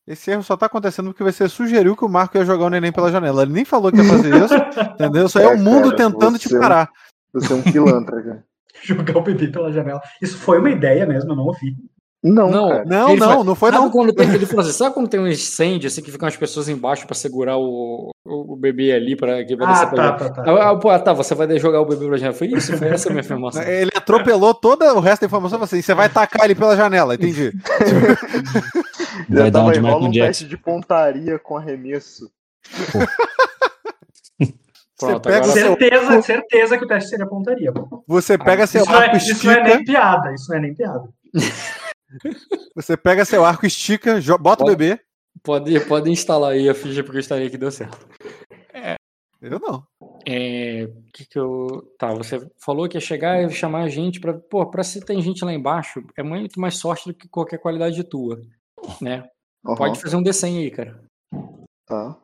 Esse erro só tá acontecendo porque você sugeriu que o Marco ia jogar o neném pela janela. Ele nem falou que ia fazer isso, entendeu? Isso aí é É, o mundo cara, tentando te é um- parar. Você é um pilantra, cara. Jogar o bebê pela janela. Isso foi uma ideia mesmo, eu não ouvi. Não, Não, cara. Não, Ele não, fala- não foi sabe não. Quando tem, ele falou assim, sabe quando tem um incêndio, assim, que ficam as pessoas embaixo pra segurar o, o, o bebê ali para que vai Ah, descer pra tá, tá, tá. Ah, ah, pô, ah, tá, você vai jogar o bebê pra janela. Foi isso, foi essa a minha afirmação. Ele atropelou toda o resto da informação. Assim, você vai tacar ele pela janela, entendi. Vai dar uma rola um teste de pontaria com arremesso. Pronto, pega agora seu- Certeza, certeza que o teste seria pontaria. pô. Você pega seu Isso, não é, isso não é estica. nem piada, isso não é nem piada. Você pega seu arco, estica, bota o Pode- bebê. pode, pode instalar aí a ficha porque eu instalei que deu certo. Eu não. É, que que eu. Tá, você falou que ia chegar e chamar a gente pra. Pô, pra se tem gente lá embaixo, é muito mais sorte do que qualquer qualidade tua. Né? Aham, Pode fazer um desenho aí, cara. Tá.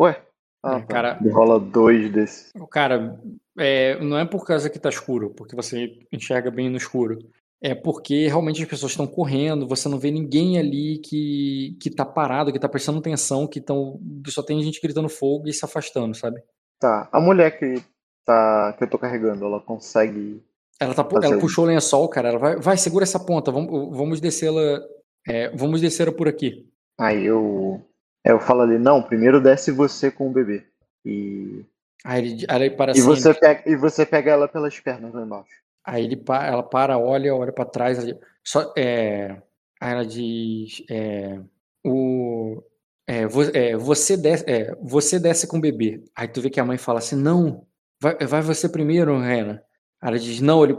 Ué. Ah, É, tá. cara- rola dois desses. Cara, é, não é por causa que tá escuro, porque você enxerga bem no escuro. É porque realmente as pessoas estão correndo, você não vê ninguém ali que, que tá parado, que tá prestando atenção, que tão, só tem gente gritando fogo e se afastando, sabe? Tá. A mulher que, tá, que eu tô carregando, ela consegue. Ela, tá, ela puxou o lençol, cara. Ela vai, vai segura essa ponta, vamos, vamos descê-la. é, vamos descê-la por aqui. Aí eu. Eu falo ali, não, primeiro desce você com o bebê. E. Aí ele, aí ele para E assim, você, pega, e você pega ela pelas pernas lá embaixo. Aí ele pa- ela para, olha, olha pra trás. ela- Só, é, aí ela diz: é, o, é, vo- é, você, desce, é, você desce com o bebê. Aí tu vê que a mãe fala assim: não, vai, vai você primeiro, Rena. Aí ela diz: não, ele.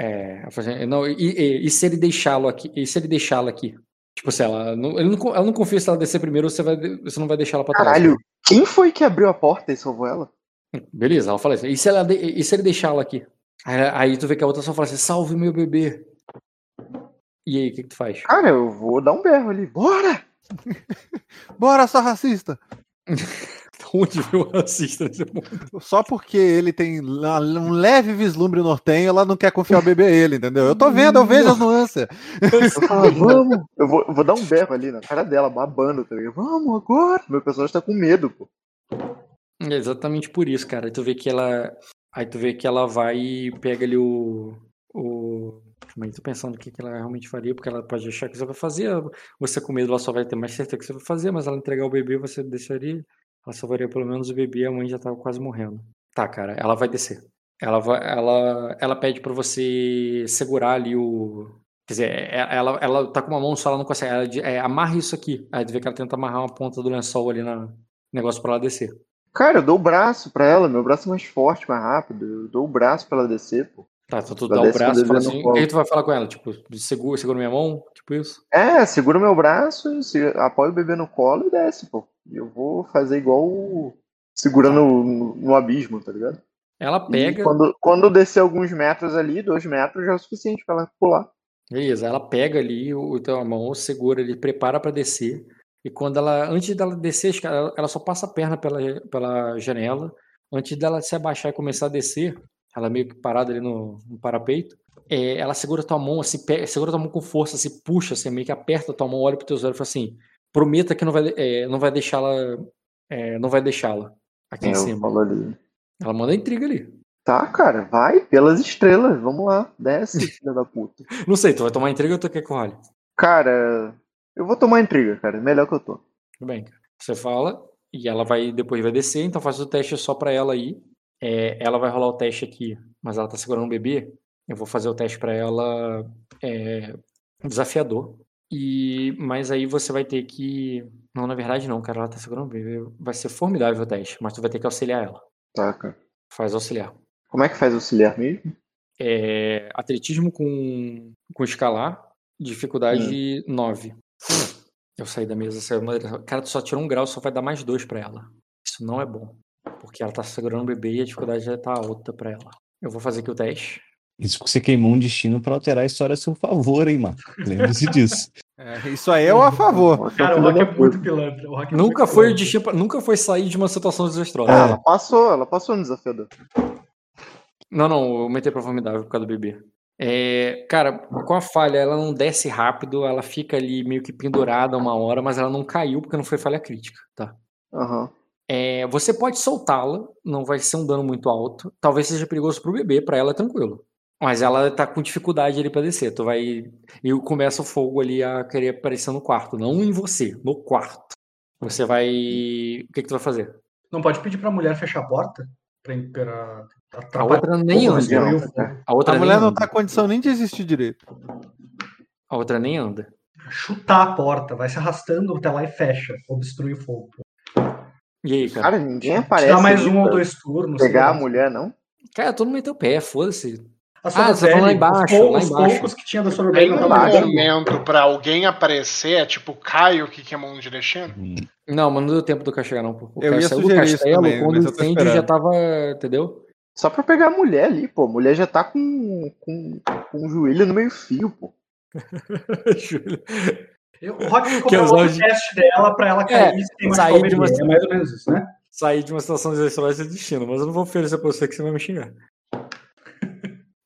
É, assim, não, e, e- e se ele deixá-lo aqui? E se ele deixá-la aqui? Tipo assim, ela não, ele não, ela não confia se ela descer primeiro, você, vai, você não vai deixar ela pra trás. Caralho, quem foi que abriu a porta e salvou ela? Beleza, ela fala assim, e se, ela e se ele deixá-la aqui? Aí, aí tu vê que a outra só fala assim, salve meu bebê. E aí, o que, que tu faz? Cara, eu vou dar um berro ali. Bora! Bora, só racista! Onde viu o racista nesse mundo? Só porque ele tem um leve vislumbre nortenho, ela não quer confiar o bebê a ele, entendeu? Eu tô vendo, eu vejo as nuances. Eu falo, vamos. Eu vou, eu vou dar um berro ali na cara dela, babando, tá ligado? Vamos agora. Meu personagem tá com medo, pô. É exatamente por isso, cara. Tu vê que ela. Aí tu vê que ela vai e pega ali o. o... Mas tô pensando o que, que ela realmente faria, porque ela pode achar que você vai fazer. Você com medo, ela só vai ter mais certeza que você vai fazer, mas ela entregar o bebê, você deixaria. Ela salvaria pelo menos o bebê, a mãe já tava quase morrendo. Tá, cara, ela vai descer. Ela vai, ela, ela pede pra você segurar ali o. Quer dizer, é- ela, ela tá com uma mão só, ela não consegue. Ela é, amarra isso aqui. Aí tu vê que ela tenta amarrar uma ponta do lençol ali na negócio pra ela descer. Cara, eu dou o braço pra ela, meu braço é mais forte, mais rápido. Eu dou o braço pra ela descer, pô. Tá, então tu dá o braço e fala assim. O que tu vai falar com ela? Tipo, segura, segura minha mão? Tipo isso? É, segura meu braço, apoia o bebê no colo e desce, pô. E eu vou fazer igual o... segurando no, no abismo, tá ligado? Ela E pega. quando, quando descer alguns metros ali, dois metros já é o suficiente pra ela pular. Beleza, ela pega ali o, teu mão, segura ali, prepara pra descer. E quando ela, antes dela descer, ela, ela só passa a perna pela, pela janela. Antes dela se abaixar e começar a descer, ela meio que parada ali no, no parapeito. é, ela segura tua mão, assim, pe- segura tua mão com força, se puxa, assim, meio que aperta tua mão, olha pros teus olhos e fala assim: prometa que não vai, é, não vai deixá-la. é, não vai deixá-la aqui É, em eu cima. Ela manda intriga ali. Tá, cara, vai pelas estrelas, vamos lá, desce, filha da puta. Não sei, tu vai tomar intriga ou tu quer que eu role? Cara, eu vou tomar intriga, cara, melhor que eu tô. Tudo bem, cara. Você fala e ela vai depois vai descer, então faz o teste só pra ela aí. É, ela vai rolar o teste aqui, mas ela tá segurando o bebê. Eu vou fazer o teste pra ela é, desafiador. E mas aí você vai ter que não, na verdade não, cara, ela tá segurando o bebê. Vai ser formidável o teste, mas tu vai ter que auxiliar ela. Tá, cara. Faz auxiliar. Como é que faz auxiliar mesmo? É, atletismo com, com escalar, dificuldade 9. Eu saí da mesa, saiu uma direção. Cara, tu só tirou um grau, só vai dar mais dois pra ela. Isso não é bom. Porque ela tá segurando o bebê e a dificuldade já tá alta pra ela. Eu vou fazer aqui o teste. Isso que você queimou um destino pra alterar a história a seu favor, hein, mano? Lembre-se disso. É, isso aí é o a favor. Cara, o Rock é muito pilantra. O Rock é Nunca muito foi o pilantra. destino, pra- nunca foi sair de uma situação desastrosa. Ah, ela passou, ela passou no desafiador. Não, não, eu aumentei pra formidável por causa do bebê. É, cara, com a falha, ela não desce rápido, ela fica ali meio que pendurada uma hora, mas ela não caiu porque não foi falha crítica, tá? Aham. É, você pode soltá-la, não vai ser um dano muito alto. Talvez seja perigoso pro bebê, pra ela é tranquilo. Mas ela tá com dificuldade ali pra descer. Tu vai. E começa o fogo ali a querer aparecer no quarto, não em você, no quarto. Você vai. O que, que tu vai fazer? Não pode pedir pra mulher fechar a porta? Pra, pra, A outra nem anda. fogo. A outra A nem mulher não anda. tá com condição nem de existir direito. A outra nem anda. Chutar a porta, vai se arrastando até lá e fecha. Obstrui o fogo. E aí, cara? Cara, ninguém aparece. dá mais um ou pra dois turnos. Pegar a mulher, não? Cara, todo mundo meteu o pé, foda-se. A Ah, você tá falando lá embaixo, os, lá embaixo. poucos que tinha da Sorobelli Tem não um momento pra alguém aparecer, é tipo Caio que queimou um de destino? Não, mas não deu tempo do cara chegar, não. pô. O Eu cara ia saiu do castelo também, quando o incêndio já tava. Entendeu? Só pra pegar a mulher ali, pô. A mulher já tá com, com, com o joelho no meio fio, pô. Eu- O Rock usar o teste dela pra ela cair sem machucar sair de uma-. É mais ou menos isso, né? Sair de uma situação desastrosa é destino, mas eu não vou oferecer pra você que você vai me xingar.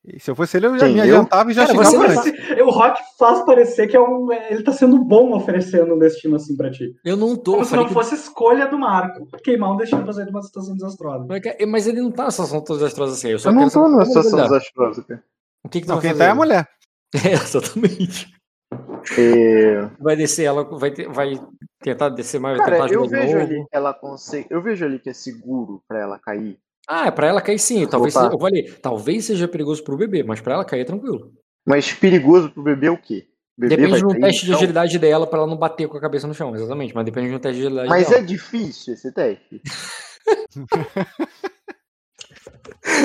E se eu fosse ele, eu já Quem, me eu? adiantava e já Cara, chegava você antes. O Rock faz parecer que é um, ele tá sendo bom oferecendo um destino assim pra ti. Eu não tô. Como se não que- fosse escolha do Marco. Queimar um destino pra sair de uma situação desastrosa. Mas, ele não tá numa situação tão desastrosa assim. Eu só Eu não tô numa situação desastrosa, cara. O que, que tu Não, quem tá é a mulher. É, exatamente. É, Vai descer, ela vai, ter- vai tentar descer mais, vai tentar eu vejo novo. ali que ela consegue. Eu vejo ali que é seguro pra ela cair. Ah, é pra ela cair sim. Talvez Opa. seja, eu falei, talvez seja perigoso pro bebê, mas pra ela cair é tranquilo. Mas perigoso pro bebê é o quê? O bebê Depende de um teste de agilidade dela pra ela não bater com a cabeça no chão, exatamente. Mas depende de um teste de agilidade Mas dela. é difícil esse teste.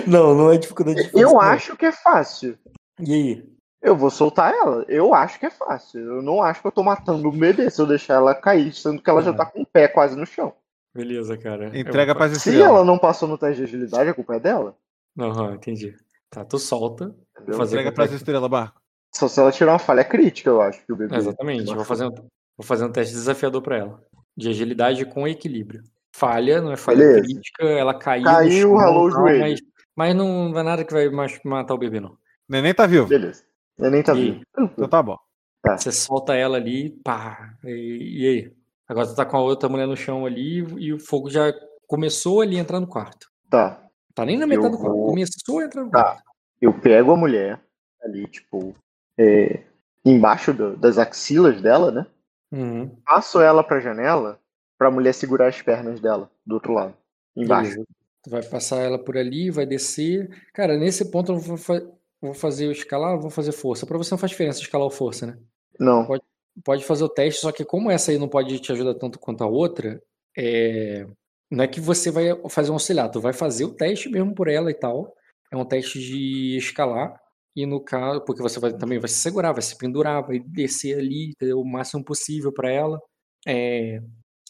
Não, não é dificuldade difícil. Eu não. acho que é fácil. E aí? Eu vou soltar ela. Eu acho que é fácil. Eu não acho que eu tô matando o bebê se eu deixar ela cair, sendo que ela já tá com o pé quase no chão. Beleza, cara. Eu Entrega vou- pras Se ela não passou no teste de agilidade, a culpa é dela. Aham, entendi. Tá, tu solta. entendeu? fazer Entrega pras estrelas, Barco. Só se ela tirar uma falha crítica, eu acho que o bebê. Exatamente. Vou fazer, um, vou fazer um teste desafiador pra ela. De agilidade com equilíbrio. falha, não é falha Beleza. crítica, ela caiu. Caiu, chão, ralou o joelho. Mas, mas não é nada que vai matar o bebê, não. Neném tá vivo. Beleza. Neném tá E vivo. Então tá bom. Você solta ela ali, pá. E, e aí? Agora tu tá com a outra mulher no chão ali e o fogo já começou ali a entrar no quarto. Tá. Tá nem na metade Eu do vou- Começou a entrar no Tá. Eu pego a mulher ali, tipo, é, embaixo do- das axilas dela, né? Uhum. Passo ela pra janela pra mulher segurar as pernas dela do outro lado. Embaixo. Beleza. Tu vai passar ela por ali, vai descer. Cara, nesse ponto eu vou, fa- vou fazer o escalar, vou fazer força. Pra você não faz diferença escalar ou força, né? Não. Pode, pode fazer o teste, só que como essa aí não pode te ajudar tanto quanto a outra, é, não é que você vai fazer um auxiliar, tu vai fazer o teste mesmo por ela e tal. É um teste de escalar. E no caso, porque você vai, também vai se segurar, vai se pendurar, vai descer ali o máximo possível pra ela. É,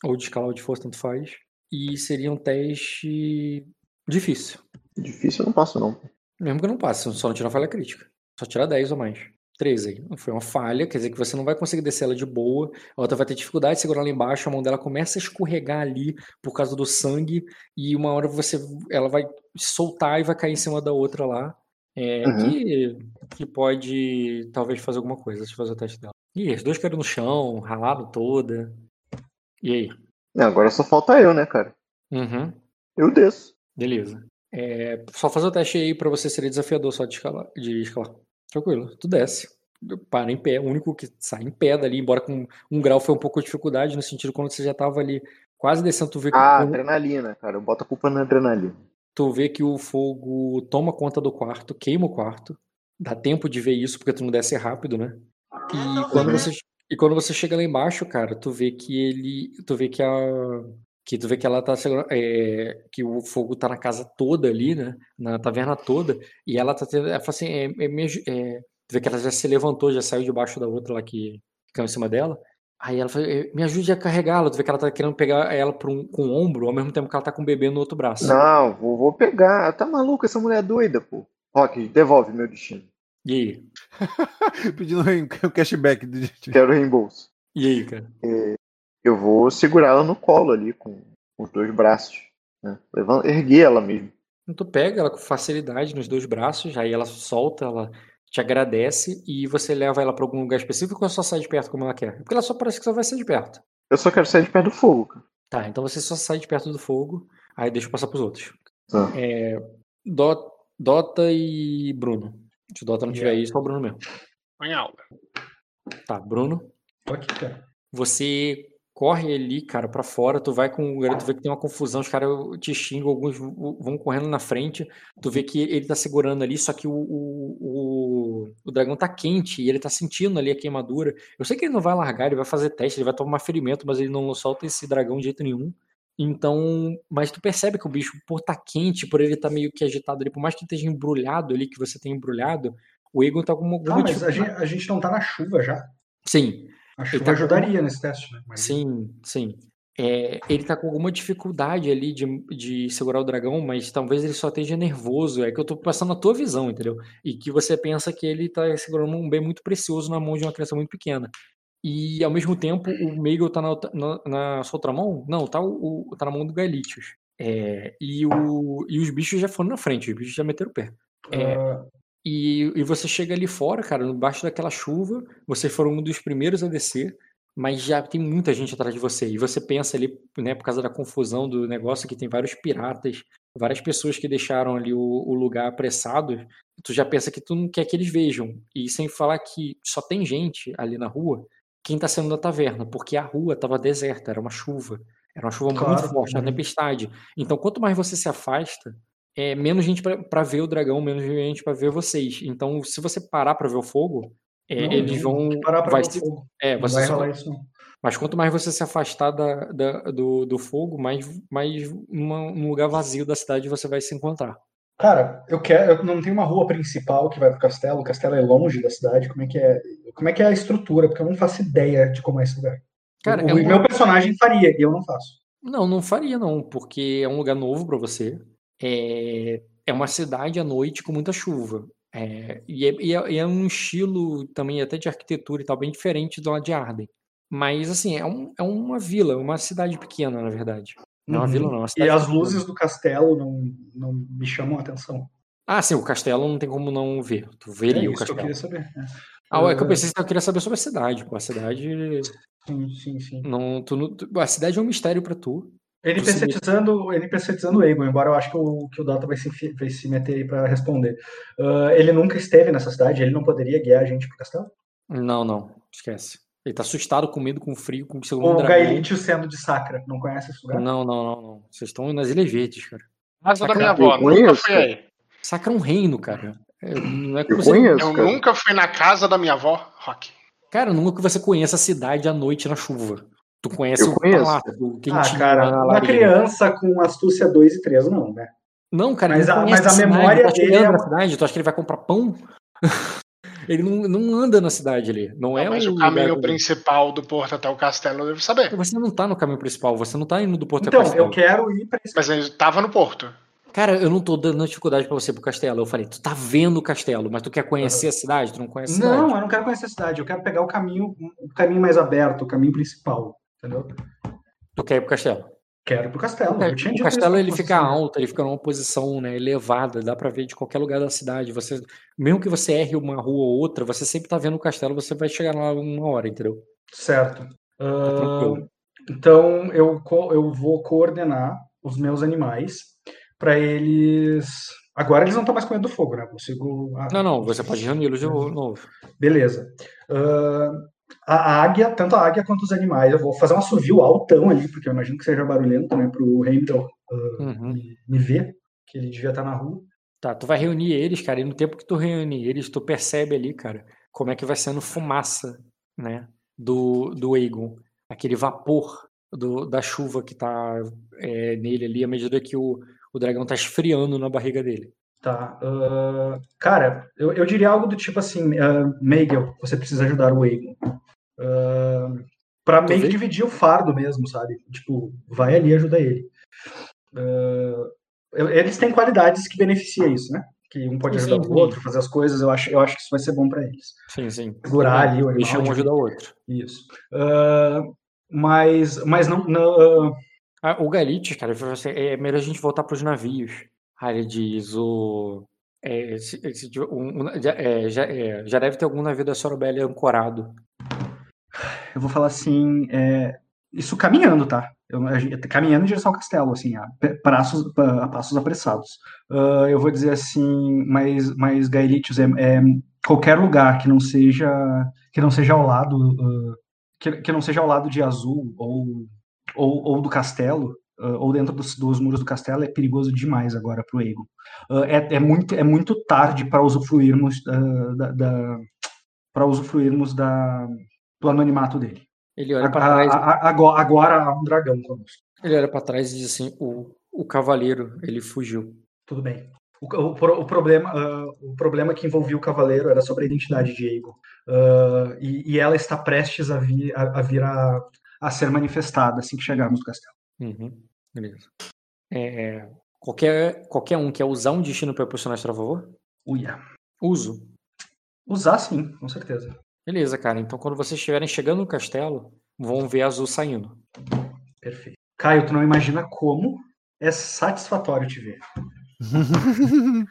ou de escalar ou de força, tanto faz. E seria um teste difícil. Difícil eu não passo, não. Mesmo que não passe, só não tirar falha crítica. Só tirar 10 ou mais. 13 aí. Foi uma falha, quer dizer que você não vai conseguir descer ela de boa. A outra vai ter dificuldade de segurar lá embaixo, a mão dela começa a escorregar ali por causa do sangue, e uma hora você ela vai soltar e vai cair em cima da outra lá. É, Uhum. que, que pode talvez fazer alguma coisa. Deixa eu fazer o teste dela. Ih, os dois caíram no chão, ralaram toda. E aí? É, Agora só falta eu, né, cara? Uhum. Eu desço. Beleza. É, só fazer o teste aí pra você seria desafiador só de escalar. De escalar. Tranquilo, tu desce. Para em pé, o único que sai em pé dali, embora com um grau foi um pouco de dificuldade, no sentido quando você já tava ali quase descendo, tu vê que, Ah, quando adrenalina, cara. Eu boto a culpa na adrenalina. tu vê que o fogo toma conta do quarto, queima o quarto. Dá tempo de ver isso porque tu não desce rápido, né? E quando você e quando você chega lá embaixo, cara, tu vê que ele, tu vê que a que tu vê que ela tá é, que o fogo tá na casa toda ali, né? Na taverna toda, e ela tá tendo, ela fala assim, é, é, é, tu vê que ela já se levantou, já saiu debaixo da outra lá que que caiu em cima dela. Aí ela fala, "É, me ajude a carregá-la. Tu vê que ela tá querendo pegar ela por um, com o ombro, ao mesmo tempo que ela tá com o bebê no outro braço. Não, vou, vou pegar. Tá maluco? Essa mulher é doida, pô. Rock, devolve meu destino. E aí? Pedindo um cashback. De... Quero reembolso. E aí, cara? Eu vou segurar ela no colo ali, com, com os dois braços. Né? Levan- erguer ela mesmo. Então, tu pega ela com facilidade nos dois braços, aí ela solta, ela te agradece e você leva ela pra algum lugar específico ou só sai de perto como ela quer? Porque ela só parece que só vai sair de perto. Eu só quero sair de perto do fogo, cara. Tá, então você só sai de perto do fogo, aí deixa eu passar pros outros. Tá. É, Do- Dota e Bruno. Se o Dota não tiver aí, só o Bruno mesmo. Em aula. Tá, Bruno. Tô aqui, cara. Você corre ali, cara, pra fora, tu vai com o garoto, tu vê que tem uma confusão, os caras te xingam, alguns vão correndo na frente, tu vê que ele tá segurando ali, só que o, o, o, dragão tá quente e ele tá sentindo ali a queimadura. Eu sei que ele não vai largar, ele vai fazer teste, ele vai tomar ferimento, mas ele não solta esse dragão de jeito nenhum. Então, mas tu percebe que o bicho, por tá quente, por ele tá meio que agitado ali, por mais que esteja embrulhado ali, que você tem embrulhado, o Egon tá com alguma Ah, mas a gente, a gente não tá na chuva já. Sim, A Ele chuva tá com- ajudaria nesse teste, né? Mas- Sim, sim. É, ele tá com alguma dificuldade ali de, de segurar o dragão, mas talvez ele só esteja nervoso. É que eu tô passando a tua visão, entendeu? E que você pensa que ele tá segurando um bem muito precioso na mão de uma criança muito pequena. E ao mesmo tempo, o Meigel tá na, na, na sua outra mão? Não, tá, o, tá na mão do Gaelitius. É, e, o, e os bichos já foram na frente, os bichos já meteram o pé. É, e, e você chega ali fora, cara, embaixo daquela chuva, vocês foram um dos primeiros a descer, mas já tem muita gente atrás de você. E você pensa ali, né, por causa da confusão do negócio, que tem vários piratas, várias pessoas que deixaram ali o, o lugar apressado, tu já pensa que tu não quer que eles vejam. E sem falar que só tem gente ali na rua, quem tá saindo da taverna, porque a rua tava deserta, era uma chuva. Era uma chuva muito Claro, forte, uma tempestade. Então, quanto mais você se afasta, é menos gente pra- pra ver o dragão, menos gente pra ver vocês. Então, se você parar pra ver o fogo, é, não, eles vão. tem parar pra vai ver o fogo. é, você vai só- isso, mas quanto mais você se afastar da, da- do, do fogo, mais, mais numa- num lugar vazio da cidade você vai se encontrar. Cara, eu quero. Eu não tenho uma rua principal que vai pro castelo. O castelo é longe da cidade. Como é que é? Como é que é a estrutura? Porque eu não faço ideia de como é esse lugar. Cara, o é um- meu personagem faria e eu não faço. Não, não faria não, porque é um lugar novo pra você. É, é uma cidade à noite com muita chuva. É, e, é, e é- e é um estilo também até de arquitetura e tal, bem diferente do de Arden. Mas assim, é, um- é uma vila, uma cidade pequena, na verdade. Não é uma Uhum. vila, não. é uma E as pequena. luzes do castelo não, não me chamam a atenção. Ah, sim, o castelo não tem como não ver. Tu É veria o isso que eu castelo. queria saber. é. Ah, é que eu Ah, pensei que eu queria saber sobre a cidade. Pô, a cidade. Sim, sim, sim. Não, tu, não- a cidade é um mistério pra tu. NPCizando, NPCizando o Egon, embora eu acho que o, que o Dota vai se, vai se meter aí pra responder. Ah, ele nunca esteve nessa cidade, ele não poderia guiar a gente pro castelo? Não, não, esquece. Ele tá assustado, com medo, com frio, com o Ou segundo o dragão. Gaelitio sendo de Sacra, não conhece esse lugar? Não, não, não, não. Vocês estão nas Ilhas Verdes, cara. Casa da Sacra- minha avó, Eu nunca conheço, fui aí. Sacra é um reino, cara. É, não é que Eu você, conheço, Eu cara. nunca fui na casa da minha avó, Rock. Cara, nunca que você conheça a cidade à noite na chuva. Tu conhece Eu o conheço. palácio o Ah, cara, uma lareira. criança com astúcia 2 e 3, não, né? Não, cara, Mas não a- mas a cidade, memória ele dele é na cidade? Tu acha que ele vai comprar pão? ele não, não anda na cidade ali. Não é Mas o o caminho lugar- principal do porto até o castelo eu devo saber. Você não tá no caminho principal, você não tá indo do Porto Então, ao Castelo. eu quero ir pra esse Mas ele tava no porto. Cara, eu não tô dando dificuldade pra você pro castelo. Eu falei, tu tá vendo o castelo, mas tu quer conhecer a cidade? Tu não conhece a cidade. Não, eu não quero conhecer a cidade, eu quero pegar o caminho, o caminho mais aberto, o caminho principal, entendeu? Tu quer ir pro castelo. Quero ir pro castelo. É, o castelo ele fica alto, ele fica numa posição né, elevada, dá pra ver de qualquer lugar da cidade. Você, mesmo que você erre uma rua ou outra, você sempre tá vendo o castelo, você vai chegar lá uma hora, entendeu? Certo. Tá tranquilo. então eu, eu vou coordenar os meus animais para eles. Agora eles não estão mais com medo do fogo, né? Consigo. ah, Não, não, você pode reuni-los de novo. Beleza. Ah, a águia, tanto a águia quanto os animais, eu vou fazer um assovio altão ali, porque eu imagino que seja barulhento, né? Para o Heimdall ah, Uhum. me, me ver, que ele devia estar na rua. Tá, tu vai reunir eles, cara, e no tempo que tu reúne eles, tu percebe ali, cara, como é que vai sendo fumaça, né, do, do Aegon. Aquele vapor do, da chuva que tá é, nele ali, à medida que o, o dragão tá esfriando na barriga dele. Tá. ah, cara, eu, eu diria algo do tipo assim, uh, Meigel, você precisa ajudar o Aegon. Uh, pra meio que dividir o fardo mesmo, sabe? Tipo, vai ali e ajuda ele. Eu- eles têm qualidades que beneficiam isso, né? Que um pode Sim, ajudar sim, o sim. outro, fazer as coisas. Eu acho, eu acho que isso vai ser bom pra eles. Sim, sim. Segurar ali o animal. Deixa um ajudar o outro. Isso. Ah, mas, mas não. não ah, Ah, o Galites, cara, assim, é melhor a gente voltar pros navios. Aí ele diz, o... é, se- se- um- um- já, é, já, é, já deve ter algum navio da Sorobelli ancorado. eu vou falar assim, é, isso caminhando, tá? Eu, caminhando em direção ao castelo, assim, a, passos, pa- a passos apressados. Ah, eu vou dizer assim, mas, mas Gaelitius, é, é qualquer lugar que não seja que não seja ao lado ah, que, que não seja ao lado de Azul ou, ou, ou do castelo ah, ou dentro dos, dos muros do castelo é perigoso demais agora para o Aegon. Ah, é, é muito é muito tarde para usufruirmos ah, da, da para usufruirmos da do anonimato dele. Ele olha A- pra a- trás, a- agora, agora há um dragão conosco. ele olha para trás e diz assim, o, o cavaleiro, ele fugiu. Tudo bem. O, o o problema, ah, o problema que envolvia o cavaleiro era sobre a identidade de Aegon. Ah, e, e ela está prestes a vir a, a, vir a, a ser manifestada assim que chegarmos no castelo. Uhum, beleza. É, qualquer, qualquer um quer usar um destino para personagem a favor? Uia. Uso. Usar sim, com certeza. Beleza, cara. Então quando vocês estiverem chegando no castelo, vão ver a Azul saindo. Perfeito. Caio, tu não imagina como é satisfatório te ver.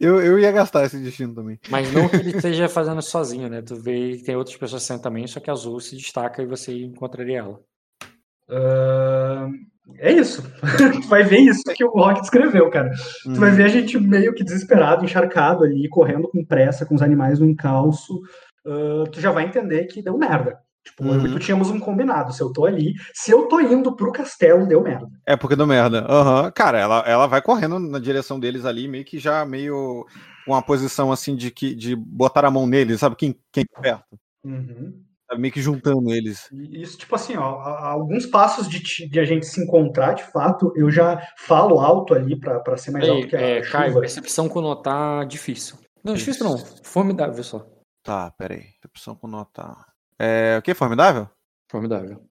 eu, eu ia gastar esse destino também. Mas não que ele esteja fazendo sozinho, né? Tu vê que tem outras pessoas saindo também, só que a Azul se destaca e você encontraria ela. Ah, é isso. tu vai ver isso que o Rock descreveu, cara. Tu vai Hum. ver a gente meio que desesperado, encharcado ali, correndo com pressa, com os animais no encalço. Ah, tu já vai entender que deu merda. Tipo, eu e Uhum. tu tínhamos um combinado. Se eu tô ali, se eu tô indo pro castelo, deu merda. É porque deu merda. Aham. Cara, ela, ela vai correndo na direção deles ali, meio que já meio com uma posição assim de que de botar a mão neles, sabe? Quem, quem perto. Sabe? Meio que juntando eles. Isso, tipo assim, ó, alguns passos de, ti- de a gente se encontrar, de fato, eu já falo alto ali pra, pra ser mais Ei, alto que a é, chuva. Caio, percepção com notar difícil. Não, difícil não. Formidável só. Tá, peraí. Opção com notar. É, o que? Formidável? Formidável.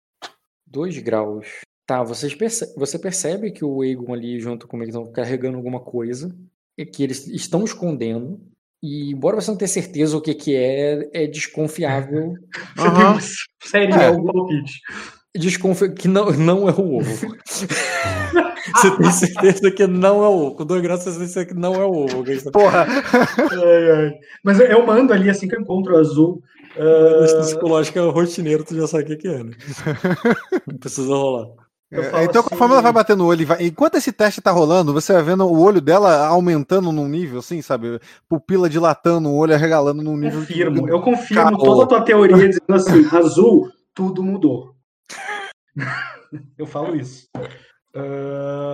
Dois graus. Tá, vocês perce- você percebe que o Aegon ali junto com eles estão carregando alguma coisa e que eles estão escondendo. E embora você não tenha certeza o que que é, é desconfiável. Você viu? Sério, É. é o Glow Pitch. desconfia que não, não é o ovo. Você tem certeza que não é o ovo. Com dois graus, você tem certeza que não é o ovo. Porra! Ai, ai. Mas eu, mando ali assim que eu encontro o azul. Esse ah, psicológico é o rotineiro, tu já sabe o que que é, né? Não precisa rolar. É, então, assim, conforme ela vai batendo o olho, e vai- enquanto esse teste tá rolando, você vai vendo o olho dela aumentando num nível, assim, sabe? Pupila dilatando, o olho arregalando num nível. confirmo, eu confirmo toda a tua teoria dizendo assim, azul, tudo mudou. eu falo isso.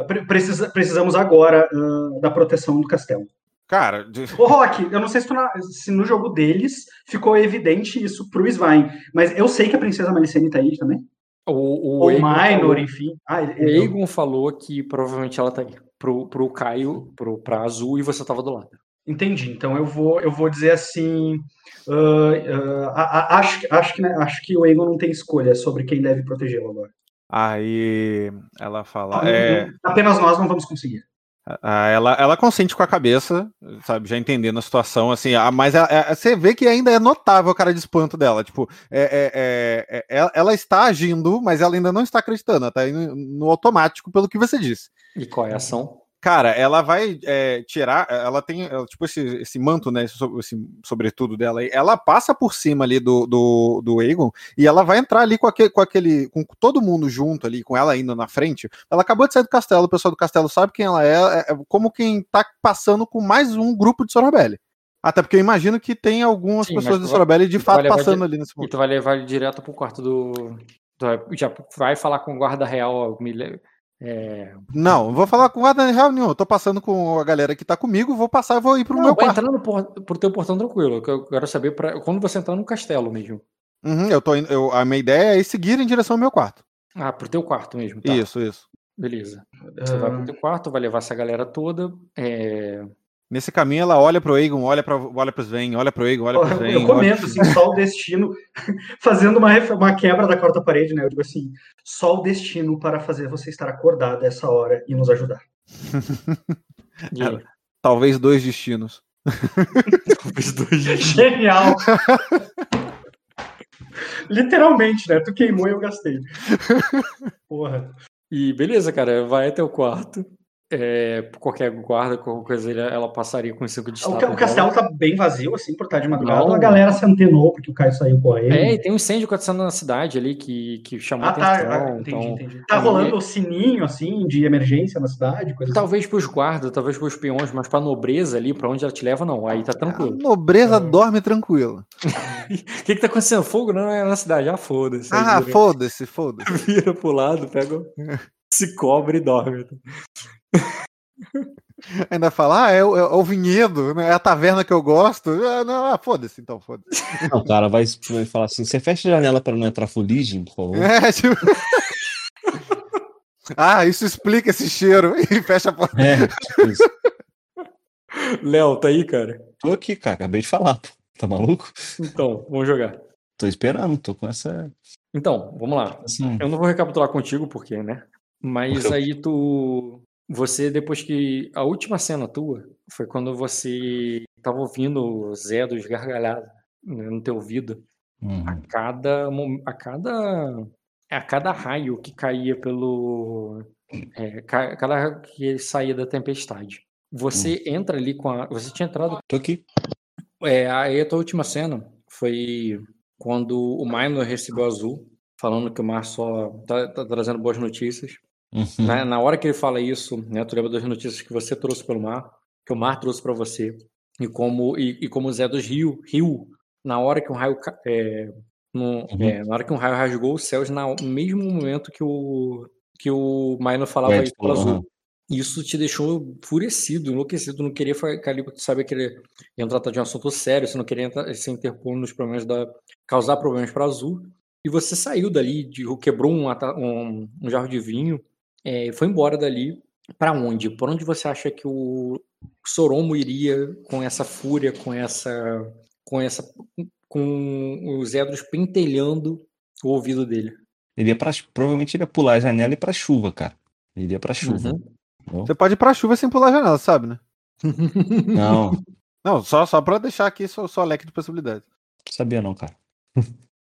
Pre- precisa- precisamos agora ah, da proteção do castelo. Cara, de- Ô, Rock, eu não sei se, na- se no jogo deles ficou evidente isso pro Svain, mas eu sei que a princesa Malicene tá aí também. O, o, Minor, falou- enfim. Ah, o Aegon falou que provavelmente ela tá aí. Pro, pro Caio, pro, pra Azul, e você tava do lado. Entendi. Então eu vou, eu vou dizer assim. ah, ah, a- a- acho, que- acho, que, né, acho que o Aegon não tem escolha sobre quem deve protegê-lo agora. aí ela fala. Não- é, apenas nós não vamos conseguir. Ah, ela, ela consente com a cabeça, sabe, já entendendo a situação, assim, ah, mas é- você vê que ainda é notável a cara de espanto dela, tipo, é, é- é- é- ela- ela está agindo, mas ela ainda não está acreditando, ela está indo no automático pelo que você disse. E qual é a ação? Cara, ela vai é, tirar, ela tem, ela, tipo, esse, esse manto, né, esse, esse sobretudo dela aí, ela passa por cima ali do, do, do Aegon, e ela vai entrar ali com aquele, com aquele, com todo mundo junto ali, com ela indo na frente, ela acabou de sair do castelo, o pessoal do castelo sabe quem ela é, é é como quem tá passando com mais um grupo de Sorabelli. Até porque eu imagino que tem algumas Sim, pessoas vai- Sorabelli de fato passando de- ali nesse E ponto. tu vai levar ele direto pro quarto do. do- já vai falar com o guarda real. me é, Não, não vou falar com guarda real nenhum, eu tô passando com a galera que tá comigo, vou passar e vou ir pro Não, meu quarto. entrar no por, pro teu portão tranquilo. que Eu quero saber pra, quando você entrar no castelo mesmo. Uhum, eu tô indo, eu- a minha ideia é ir seguir em direção ao meu quarto. Ah, pro teu quarto mesmo. Tá. Isso, isso. Beleza. Você vai pro teu quarto, vai levar essa galera toda. é, Nesse caminho, ela olha pro Egon, olha para olha pro Sven, olha pro Egon, olha pro Sven. eu comento, assim, só o destino, fazendo uma, uma quebra da quarta parede, né? Eu digo assim, só o destino para fazer você estar acordado essa hora e nos ajudar. e aí? Talvez dois destinos. Talvez dois dias. Genial! Literalmente, né? Tu queimou e eu gastei. Porra. E beleza, cara, vai até o quarto. É, qualquer guarda, qualquer coisa, ela passaria com cinco de O, o castelo tá bem vazio, assim, por estar de madrugada. Não. A galera se antenou porque o Caio saiu correndo. É, e tem um incêndio acontecendo na cidade ali que, que chamou ah, tá. atenção. ah, entendi, então, entendi. Tá rolando o sininho, assim, de emergência na cidade, coisa assim. Talvez pros guardas, talvez pros peões, mas pra nobreza ali, pra onde ela te leva, não. Aí tá A tranquilo. nobreza dorme tranquila. O que que tá acontecendo? Fogo não é na cidade. Ah, foda-se. Ah, foda-se, foda-se. vira pro lado, pega, se cobre e dorme. Ainda fala, ah, é, o- é o vinhedo, né? é a taverna que eu gosto. Ah, não, ah, foda-se, então, foda-se. Não, o cara vai, vai falar assim: você fecha a janela para não entrar fuligem, por favor. É, tipo... ah, isso explica esse cheiro. E fecha a porta. É, tipo isso. Léo, tá aí, cara? Tô aqui, cara, acabei de falar, pô. Tá maluco? Então, vamos jogar. Tô esperando, tô com essa. Então, vamos lá. assim, Eu não vou recapitular contigo, porque, né? Mas aí tu. Você, depois que. A última cena tua foi quando você tava ouvindo o Zé dos gargalhados né, no teu ouvido. uhum. A cada. A cada. A cada raio que caía pelo. É, ca- cada raio que saía da tempestade. Você entra ali com a. Você tinha entrado Tô aqui. é, aí a tua última cena foi quando o Minor recebeu azul, falando que o Mar só tá, tá trazendo boas notícias. Uhum. Na, na hora que ele fala isso, né, tu lembra das notícias que você trouxe pelo Mar, que o Mar trouxe para você, e como, e, e como o Zé dos Rio, Rio, na hora que um raio, é, no, Uhum. é, na hora que um raio rasgou os céus, na- no mesmo momento que o, que o Minor falava isso pro falou, azul. Isso te deixou enfurecido, enlouquecido, não queria ficar ali, tu sabia que ele ia tratar de um assunto sério, você não queria entrar, se interpor nos problemas da. causar problemas para Azul. E você saiu dali, de, quebrou um, um, um jarro de vinho, é, foi embora dali. Para onde? Por onde você acha que o Soromo iria com essa fúria, com essa. com essa. com os Edros pentelhando o ouvido dele? Ele ia pra, provavelmente ele ia pular a janela e ir pra chuva, cara. Ele ia pra chuva. Uhum. Você pode ir pra chuva sem pular a janela, sabe, né? Não, Não, só, só pra deixar aqui só, só leque de possibilidades. sabia não, cara.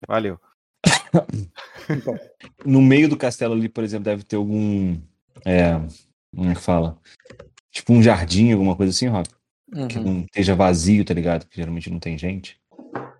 Valeu. Então, No meio do castelo ali, por exemplo, deve ter algum. É, como é que fala? Tipo um jardim, alguma coisa assim? Que uhum. não esteja vazio, tá ligado? Que geralmente não tem gente.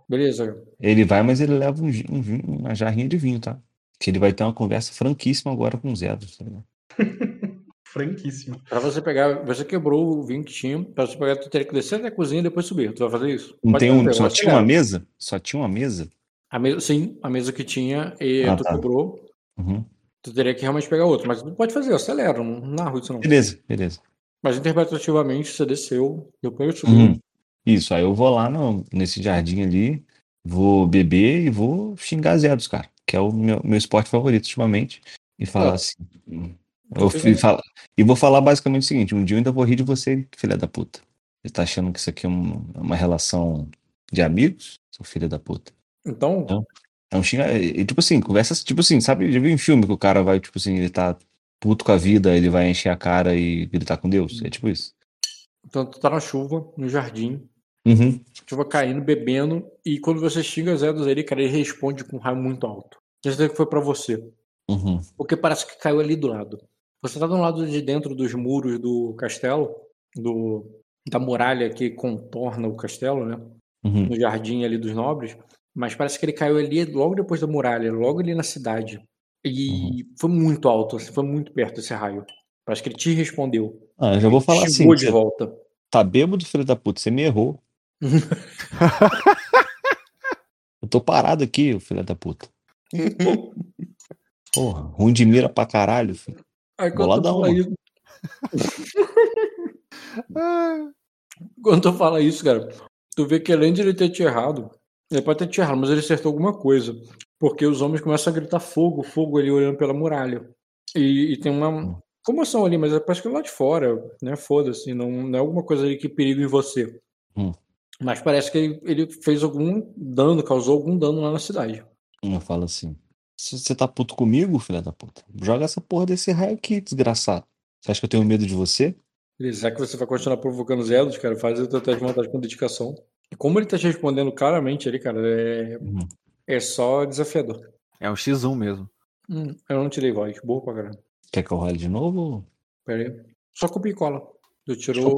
Beleza. Ele vai, mas ele leva um, um uma jarrinha de vinho, tá? Que ele vai ter uma conversa franquíssima agora com o Zedos, tá ligado? Franquíssimo. Pra você pegar, você quebrou o vinho que tinha, pra você pegar, tu teria que descer até a cozinha e depois subir. Tu vai fazer isso? Não Pode tem um, só tinha uma mesa? Só tinha uma mesa? A mesa, sim, a mesa que tinha e Ah, tu tá. quebrou. Uhum. Tu teria que realmente pegar outra, mas tu pode fazer, eu acelero, não narro isso não. Beleza, beleza. Mas interpretativamente você desceu, depois subiu. Uhum. Isso, aí eu vou lá no, nesse jardim ali, vou beber e vou xingar Zedos, cara, que é o meu, meu esporte favorito ultimamente, e falar Ah. assim. Eu fui falar, e vou falar basicamente o seguinte: um dia eu ainda vou rir de você, filha da puta. Você tá achando que isso aqui é um- uma relação de amigos, seu filho da puta? Então, É um xinga. E, tipo assim, conversa tipo assim, sabe? Já viu em filme que o cara vai, tipo assim, ele tá puto com a vida, ele vai encher a cara e gritar com Deus? É tipo isso. então tu tá na chuva, no jardim, Uhum. chuva caindo, bebendo, e quando você xinga Zé dos ele, cara, ele responde com um raio muito alto. Quer dizer que foi pra você. Uhum. Porque parece que caiu ali do lado. Você tá do lado de dentro dos muros do castelo, do, da muralha que contorna o castelo, né? Uhum. No jardim ali dos nobres. Mas parece que ele caiu ali logo depois da muralha, logo ali na cidade. E foi muito alto, assim, foi muito perto esse raio. Parece que ele te respondeu. Ah, eu já vou falar assim. De volta. Tá bêbado, filho da puta, você me errou. Eu tô parado aqui, filho da puta. Porra, ruim de mira pra caralho, filho. Aí Boladão, mano. isso. Quando tu fala isso, cara, tu vê que além de ele ter te errado, ele pode ter te errado, mas ele acertou alguma coisa. Porque os homens começam a gritar fogo, fogo ali olhando pela muralha. E, e tem uma comoção ali, mas parece que é lá de fora, né? Foda-se, não, não é alguma coisa ali que periga em você. Hum. Mas parece que ele, ele fez algum dano, causou algum dano lá na cidade. Eu falo assim. Você tá puto comigo, filho da puta, joga essa porra desse raio aqui, desgraçado. Você acha que eu tenho medo de você? Já que você vai continuar provocando Zelos, cara, faz o teu teste de vontade com dedicação. E como ele tá te respondendo claramente ali, cara, é, Uhum. é só desafiador. É um X1 mesmo. Hum, eu não tirei voz, boa pra caramba. Quer que eu role de novo? Pera aí. Só copia e cola. Tu tirou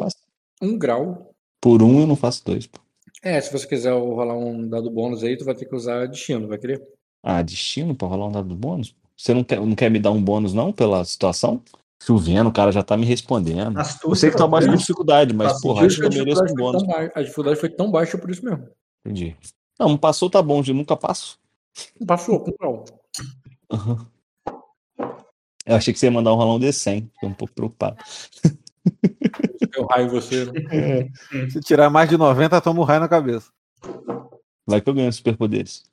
um grau. Por um eu não faço dois, pô. É, se você quiser rolar um dado bônus aí, tu vai ter que usar destino, vai querer? Ah, destino pra rolar um dado bônus? Você não quer, não quer me dar um bônus, não, pela situação? Chovendo, o cara já tá me respondendo. Astúcia, Eu sei que tá abaixo de dificuldade, mas, Faz porra, Por acho que eu mereço um bônus. tão baixa, a dificuldade foi tão baixa por isso mesmo. Entendi. Não, passou, tá bom, eu nunca passo. Passou com um. Aham. Eu achei que você ia mandar um rolão de 100, fiquei um pouco preocupado. Eu raio você. Né? Se tirar mais de 90, toma um raio na cabeça. Vai que eu ganho superpoderes.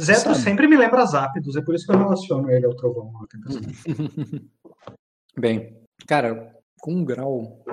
Zeto Sabe. sempre me lembra Zápidos, é por isso que eu relaciono ele ao trovão. ó, tem que ser. Bem, cara, com um grau,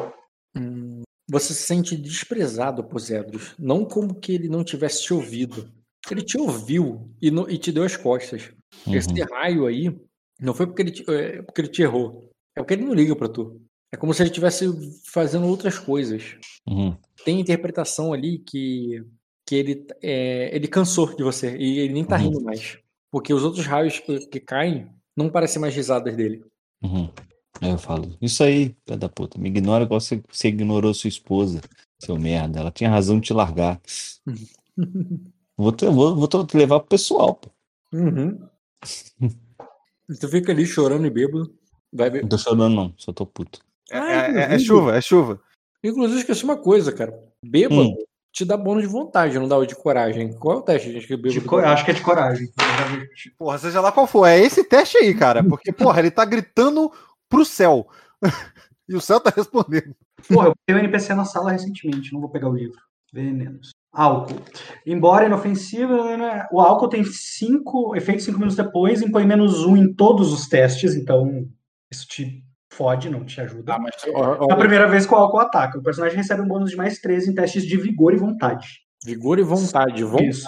hum, você se sente desprezado por Zedros. Não como que ele não tivesse te ouvido. Ele te ouviu e, não- e te deu as costas. Uhum. Esse raio aí não foi porque ele, te, é, porque ele te errou. É porque ele não liga pra tu. É como se ele estivesse fazendo outras coisas. Uhum. Tem interpretação ali que, que ele, é, ele cansou de você e ele nem tá Uhum. rindo mais. Porque os outros raios que, que caem não parecem mais risadas dele. Uhum. Aí eu falo, isso aí, filho da puta, me ignora igual você, você ignorou sua esposa, seu merda. Ela tinha razão de te largar. Vou te, vou, vou te levar pro pessoal, pô. Uhum. tu fica ali chorando e bêbado. Vai be... Não tô chorando, não, só tô puto. É, Ah, é- é- é inclusive- chuva, é chuva. Inclusive, esqueci uma coisa, cara. Bêbado Hum. te dá bônus de vontade, não dá o de coragem. Qual é o teste, gente? Que bêbado De co- acho que é de coragem. Porra, seja lá qual for, é esse teste aí, cara. Porque, porra, ele tá gritando pro céu. e o céu tá respondendo. Porra, eu peguei o NPC na sala recentemente, não vou pegar o livro. Venenos. Álcool. Embora inofensivo, né, o álcool tem cinco efeitos cinco minutos depois, impõe menos um em todos os testes, então isso te fode, não te ajuda. Ah, mas ó, ó, É a primeira vez que o álcool ataca. O personagem recebe um bônus de mais 13 em testes de vigor e vontade. vigor e vontade. Vontade. Isso.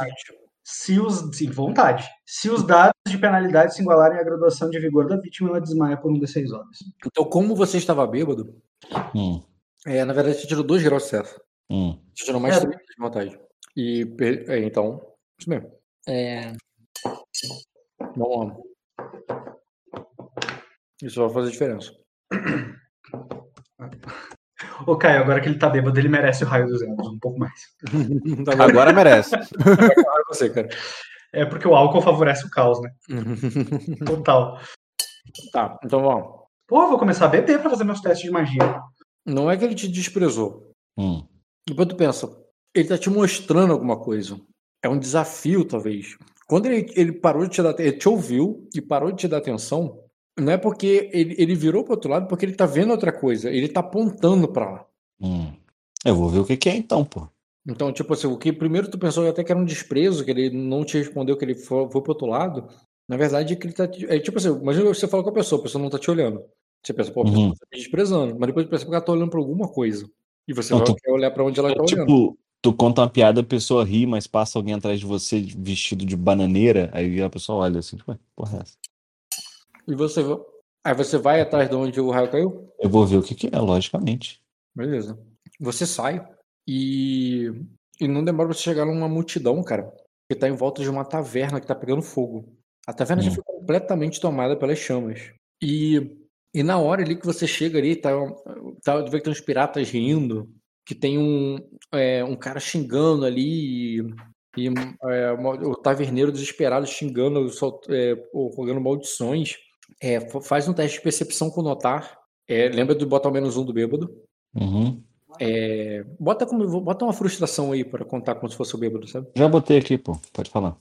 Se os. Sim, vontade. Se os dados de penalidade se igualarem à graduação de vigor da vítima, ela desmaia por um de 6 horas. Então, como você estava bêbado, Hum, é, na verdade, você tirou dois graus de sucesso. hum. Você tirou mais É. três de vontade. E, per- é, então, isso mesmo. É... Vamos lá. Isso vai fazer diferença. Ô, Caio, agora que ele tá bêbado, ele merece o raio dos Elos, um pouco mais. Tá. Agora merece. Agora você, cara. É porque o álcool favorece o caos, né? Total. Tá, então vamos. Pô, eu vou começar a beber pra fazer meus testes de magia. Não é que ele te desprezou. Hum. Depois tu pensa, ele tá te mostrando alguma coisa. É um desafio, talvez. Quando ele, ele parou de te dar, ele te ouviu e parou de te dar atenção, não é porque ele, ele virou pro outro lado, porque ele tá vendo outra coisa. Ele tá apontando pra lá. Hum. Eu vou ver o que, que é então, pô. Então, tipo assim, o que primeiro tu pensou até que era um desprezo, que ele não te respondeu, que ele foi, foi pro outro lado. Na verdade, é que ele tá. É tipo assim, imagina você falar com a pessoa, a pessoa não tá te olhando. Você pensa, pô, a pessoa Uhum. tá me desprezando. Mas depois tu pensa que ela tá olhando pra alguma coisa. E você Não, vai tu- quer olhar pra onde ela tá olhando. Tipo, tu conta uma piada, a pessoa ri, mas passa alguém atrás de você vestido de bananeira, aí a pessoa olha assim, tipo, "Ué, porra é essa? E você. Aí você vai atrás de onde o raio caiu? Eu vou ver o que, que é, logicamente. Beleza. Você sai e. E não demora pra você chegar numa multidão, cara. Que tá em volta de uma taverna que tá pegando fogo. A taverna já Hum. foi completamente tomada pelas chamas. E, e na hora ali que você chega ali, tá, tá, vê que tem uns piratas rindo, que tem um, é, um cara xingando ali, e, e, é, o taverneiro desesperado xingando, sol- é, ou rogando maldições. É, fa- faz um teste de percepção com notar. É, lembra de botar ao menos um do bêbado. Uhum. É, bota, como, bota uma frustração aí para contar como se fosse o bêbado, sabe? Já botei aqui, pô. Pode falar.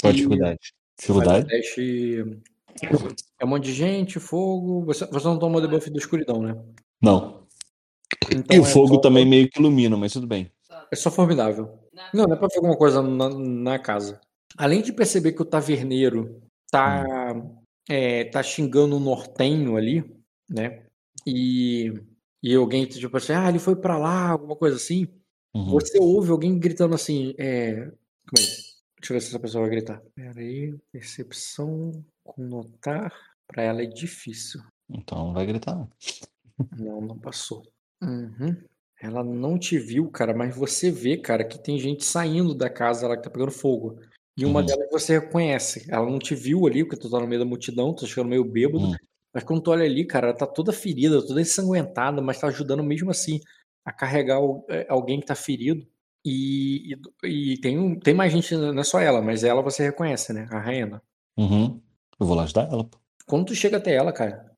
Qual a dificuldade? Dificuldade? teste. É um monte de gente, fogo. Você, você não toma o debuff da escuridão, né? Não. Então E o é fogo só- também meio que ilumina, mas tudo bem. É só formidável. Não, não é pra ver alguma coisa na, na casa. Além de perceber que o taverneiro tá, é, tá xingando o nortenho ali, né? E, e alguém, tipo assim, ah, ele foi pra lá, alguma coisa assim. Uhum. Você ouve alguém gritando assim, é... Aí. Deixa eu ver se essa pessoa vai gritar. Pera aí, percepção com notar. Pra ela é difícil. Então vai gritar. não. Não, não passou. Uhum. Ela não te viu, cara, mas você vê, cara, que tem gente saindo da casa lá que tá pegando fogo. E uma Uhum. delas você reconhece. Ela não te viu ali, porque tu tá no meio da multidão, tu tá chegando meio bêbado. Hum. Mas quando tu olha ali, cara, ela tá toda ferida, toda ensanguentada, mas tá ajudando mesmo assim a carregar é, alguém que tá ferido. E, e, e tem, um, tem mais gente, não é só ela, mas ela você reconhece, né? A Raena. Uhum. Eu vou lá ajudar ela. Quando tu chega até ela, cara,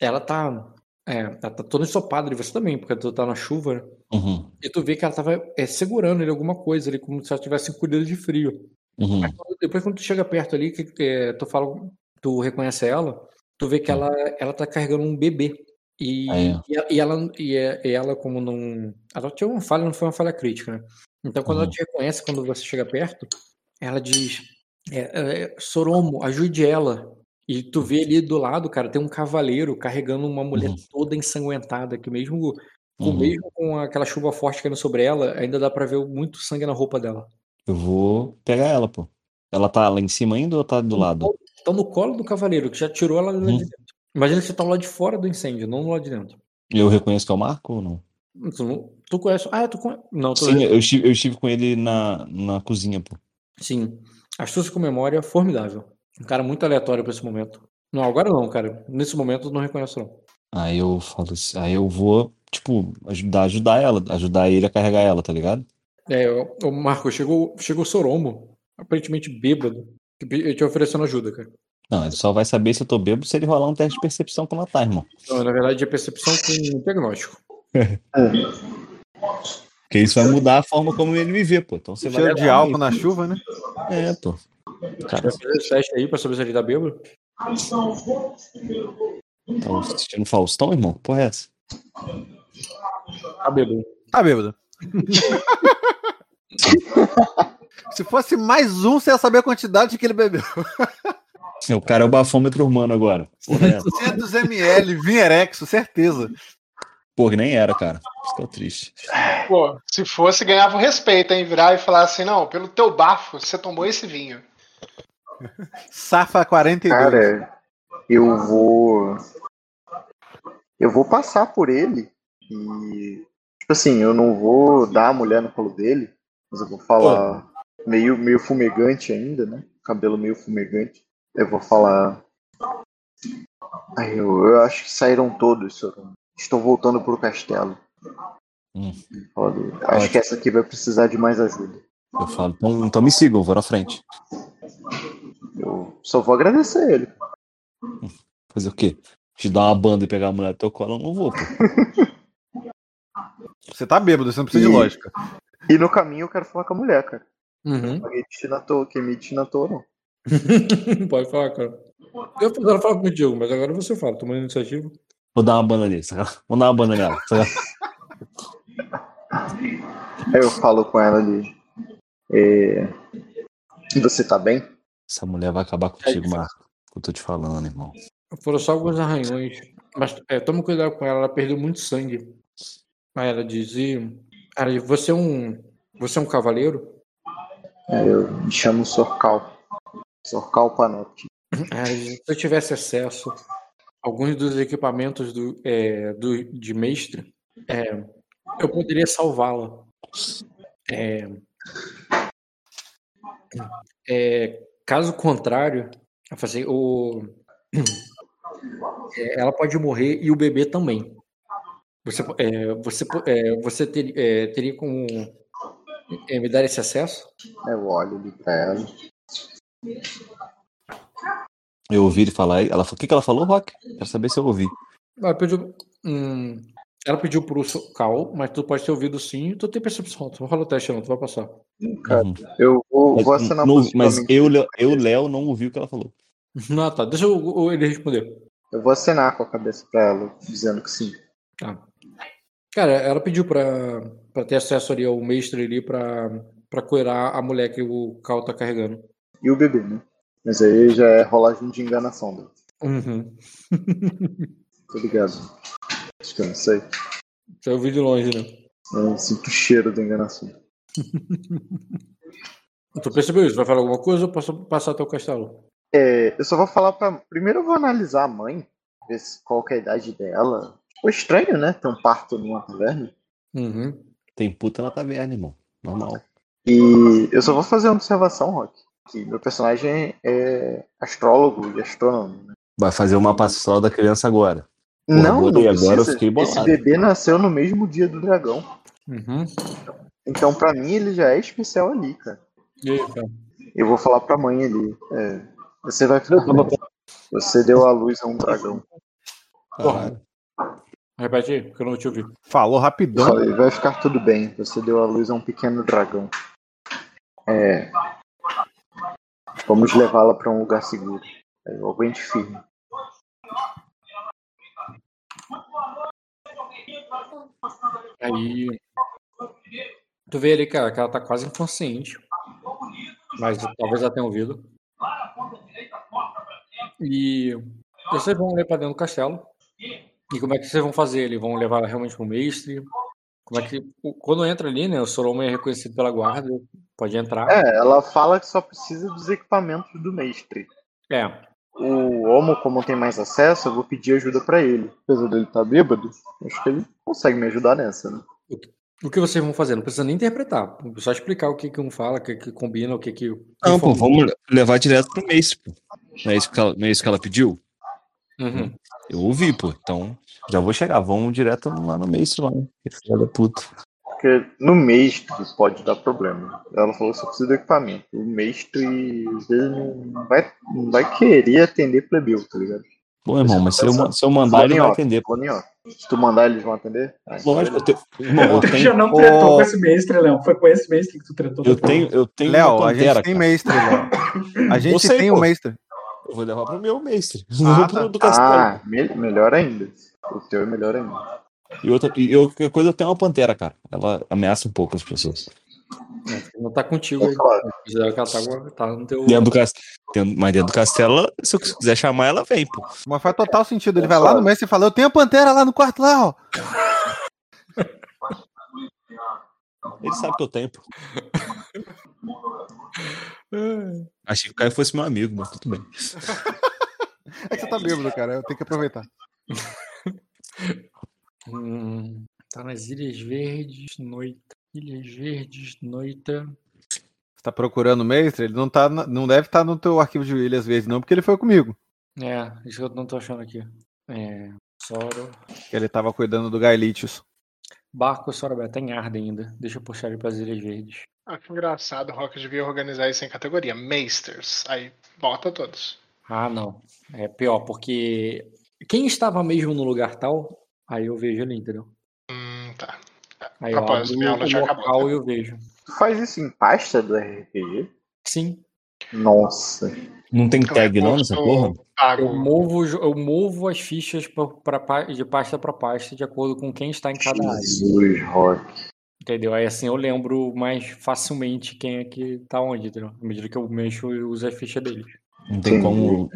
ela tá. É, ela tá toda ensopada, e você também, porque tu tá na chuva, né? Uhum. E tu vê que ela tava é, segurando ele alguma coisa ali, como se ela tivesse encolhido de frio. Uhum. Mas depois quando tu chega perto ali, que, é, tu fala, tu reconhece ela, tu vê que ela, ela tá carregando um bebê. E, Ah, é. e, ela, e, é- ela, como não. Ela tinha uma falha, não foi uma falha crítica, né? Então quando ela Uhum. te reconhece, quando você chega perto, ela diz: é, é, Soromo, ajude ela. E tu vê ali do lado, cara, tem um cavaleiro carregando uma mulher Uhum. toda ensanguentada, que mesmo com, Uhum. mesmo com aquela chuva forte caindo sobre ela, ainda dá pra ver muito sangue na roupa dela. Eu vou pegar ela, pô. Ela tá lá em cima ainda ou tá do lado? Tá no colo do cavaleiro, que já tirou ela lá Uhum. de dentro. Imagina que você tá lá de fora do incêndio, não lado de dentro. Eu reconheço que é o Marco ou não? Tu, não- tu conhece. Ah, tu conhece. Não, tu Sim, eu estive, eu estive com ele na, na cozinha, pô. Sim. Astúcia com memória, formidável. Um cara muito aleatório pra esse momento. Não, agora não, cara. Nesse momento eu não reconheço, não. Aí eu falo assim, aí eu vou, tipo, ajudar, ajudar ela, ajudar ele a carregar ela, tá ligado? É, o Marco, chegou, chegou o Soromo, aparentemente bêbado, te oferecendo ajuda, cara. Não, ele só vai saber se eu tô bêbado se ele rolar um teste de percepção com Natar, irmão. Não, na verdade é percepção com diagnóstico. Porque isso vai mudar a forma como ele me vê, pô. Então você vai. Cheiro de levar álcool na chuva, né? É, pô. Cara, Vai fazer esse teste aí pra saber se ele tá bêbado. tá assistindo Faustão, irmão? Porra, é essa? Tá bêbado. Tá bêbado. Se fosse mais um, você ia saber a quantidade que ele bebeu. O cara é o bafômetro humano agora. Porra, é essa? 200 ml, vinho erexo, certeza. Porra, nem era, cara. Estou triste. Pô, se fosse, ganhava o respeito, hein? Virar e falar assim, não, pelo teu bafo, você tomou esse vinho. Safa 42. Cara, eu vou. Eu vou passar por ele e. Tipo assim, eu não vou dar a mulher no colo dele, mas eu vou falar. meio, meio fumegante ainda, né? Cabelo meio fumegante. Eu vou falar. Aí eu, eu acho que saíram todos, Soroma. Estou voltando pro castelo. Hum. Acho que essa aqui vai precisar de mais ajuda. Eu falo, então, então me sigam, vou na frente. Eu só vou agradecer ele. Fazer o quê? Te dar uma banda e pegar a mulher do teu colo, eu não vou, pô. Você tá bêbado, você não precisa de E- lógica. E no caminho eu quero falar com a mulher, cara. Uhum. Ninguém te na toa, quem me te na toa, não. Pode falar, cara. Eu tentando falar contigo, mas agora você fala, tomando iniciativa. Vou dar uma banda ali, saca? Vou dar uma banda nela. eu falo com ela ali. é, Você tá bem? Essa mulher vai acabar contigo, Marco. Eu tô te falando, irmão. Foram só alguns arranhões. Mas é, toma cuidado com ela, ela perdeu muito sangue. Aí ela dizia. Cara, você é um. Você é um cavaleiro? Aí eu me chamo Sorcal. Sorcal Panotti. Cara, se eu tivesse acesso a alguns dos equipamentos do, é, do, de mestre, é, eu poderia salvá-la. É, é, caso contrário, eu falei o, é, ela pode morrer e o bebê também. Você, é, você, é, você ter- é, teria como é, me dar esse acesso? Eu olho ali pra ela. Eu ouvi ele falar. Ela, falou- o que, que ela falou, Rock? Quero saber se eu ouvi. Ela pediu, hum, ela pediu pro Cal, mas tu pode ter ouvido sim. Tu tem percepção. Tu rola o teste, não, tu vai passar. Cara, Uhum. eu vou, vou acenar não- mas eu, Léo- eu, Léo, não ouvi o que ela falou. Não, tá. Deixa eu, eu- ele responder. Eu vou acenar com a cabeça pra ela, dizendo que sim. Tá. Cara, ela pediu pra, pra ter acesso ali ao mestre ali pra, pra curar a mulher que o Cal tá carregando. E o bebê, né? Mas aí já é rolagem de enganação. Né? Uhum. Tô ligado. Acho que eu não sei. Você ouviu de longe, né? Eu sinto o cheiro da enganação. Tu percebeu isso? Vai falar alguma coisa ou posso passar até o castelo? É, eu só vou falar pra. Primeiro eu vou analisar a mãe, ver qual que é a idade dela. Ficou estranho, né? Ter um parto numa taverna. Uhum. Tem puta na taverna, irmão. Normal. E eu só vou fazer uma observação, Rock. Que meu personagem é astrólogo e astrônomo. Né? Vai fazer uma astral da criança agora. Não, Corroborei, não agora eu fiquei Esse bolado. bebê nasceu no mesmo dia do dragão. Uhum. Então, pra mim, ele já é especial ali, cara. E aí, cara? Eu vou falar pra mãe ali. é, você vai ficar. Você deu a luz a um dragão. Caralho. Repete aí, porque eu não te ouvi. Falou rapidão. falei, vai ficar tudo bem. Você deu a luz a um pequeno dragão. É. Vamos levá-la pra um lugar seguro. Aí eu aguente firme. Aí. Tu vê ali, cara, que ela tá quase inconsciente. Mas talvez ela tenha ouvido. E vocês vão ler pra dentro do castelo. E como é que vocês vão fazer? Eles vão levar ela realmente pro mestre? Como é que. o- Quando entra ali, né? O Soroma é reconhecido pela guarda, pode entrar. É, ela fala que só precisa dos equipamentos do mestre. É. O Homo, como tem mais acesso, eu vou pedir ajuda pra ele. Apesar dele estar bêbado, acho que ele consegue me ajudar nessa, né? O que vocês vão fazer? Não precisa nem interpretar. Só explicar o que, que um fala, o que, que combina, o que, que. Não, pô, vamos levar direto pro mestre, pô. Não é isso que ela, não é isso que ela pediu? Uhum. Eu ouvi, pô. Então, já vou chegar. Vamos direto lá no mestre lá. né? Que filha da puta. Porque no mestre pode dar problema. Ela falou que só precisa do equipamento. O mestre às vezes, não vai, não vai querer atender plebeu, tá ligado? Pô, irmão, mas se eu, se eu mandar, ele vai atender. Off. Se tu mandar, eles vão atender? Ah, então Lógico, eu tenho. Irmão, eu já não tretou com esse mestre, Léo. Foi com esse mestre que tu tretou. Eu tenho, eu tenho Léo, a gente tem mestre, Léo. A gente tem um mestre. Eu vou levar pro meu mestre. Ah, Não vou tá. pro do castelo. Ah, me- melhor ainda. O teu é melhor ainda. E outra, e eu, coisa eu tenho uma pantera, cara. Ela ameaça um pouco as pessoas. Não tá contigo aí. Claro. Ela tá, tá no teu. Dentro do castelo, mas dentro do castelo, se eu quiser chamar, ela vem, pô. Mas faz total sentido. Ele vai lá no mestre e fala: Eu tenho a pantera lá no quarto lá, ó. Ele sabe que eu tenho, pô. Achei que o Caio fosse meu amigo, mas tudo bem. É que você tá bêbado, cara. Eu tenho que aproveitar. Hum, tá nas Ilhas Verdes, noite. Ilhas Verdes, noite. Você tá procurando o mestre? Ele não, tá, na- não deve estar no teu arquivo de William às vezes, não, porque ele foi comigo. É, isso que eu não tô achando aqui. É, Soro. Que ele tava cuidando do Gaelitius. Barco Sorobé, tem Arda ainda. Deixa eu puxar ele pras Ilhas Verdes. Ah, que engraçado, o Rock devia organizar isso em categoria. Meisters. Aí bota todos. Ah, não. É pior, porque quem estava mesmo no lugar tal, aí eu vejo ali, entendeu? Hum, tá. Aí eu Propósito, abro minha aula o já local acabou. e eu vejo. Tu faz isso em pasta do RPG? Sim. Nossa. Não tem tag não nessa porra? Eu movo, eu movo as fichas pra, pra de pasta para pasta de acordo com quem está em cada área. Jesus, Rock. Entendeu? Aí assim eu lembro mais facilmente quem é que tá onde, entendeu? À medida que eu mexo, eu uso a ficha deles. Não tem como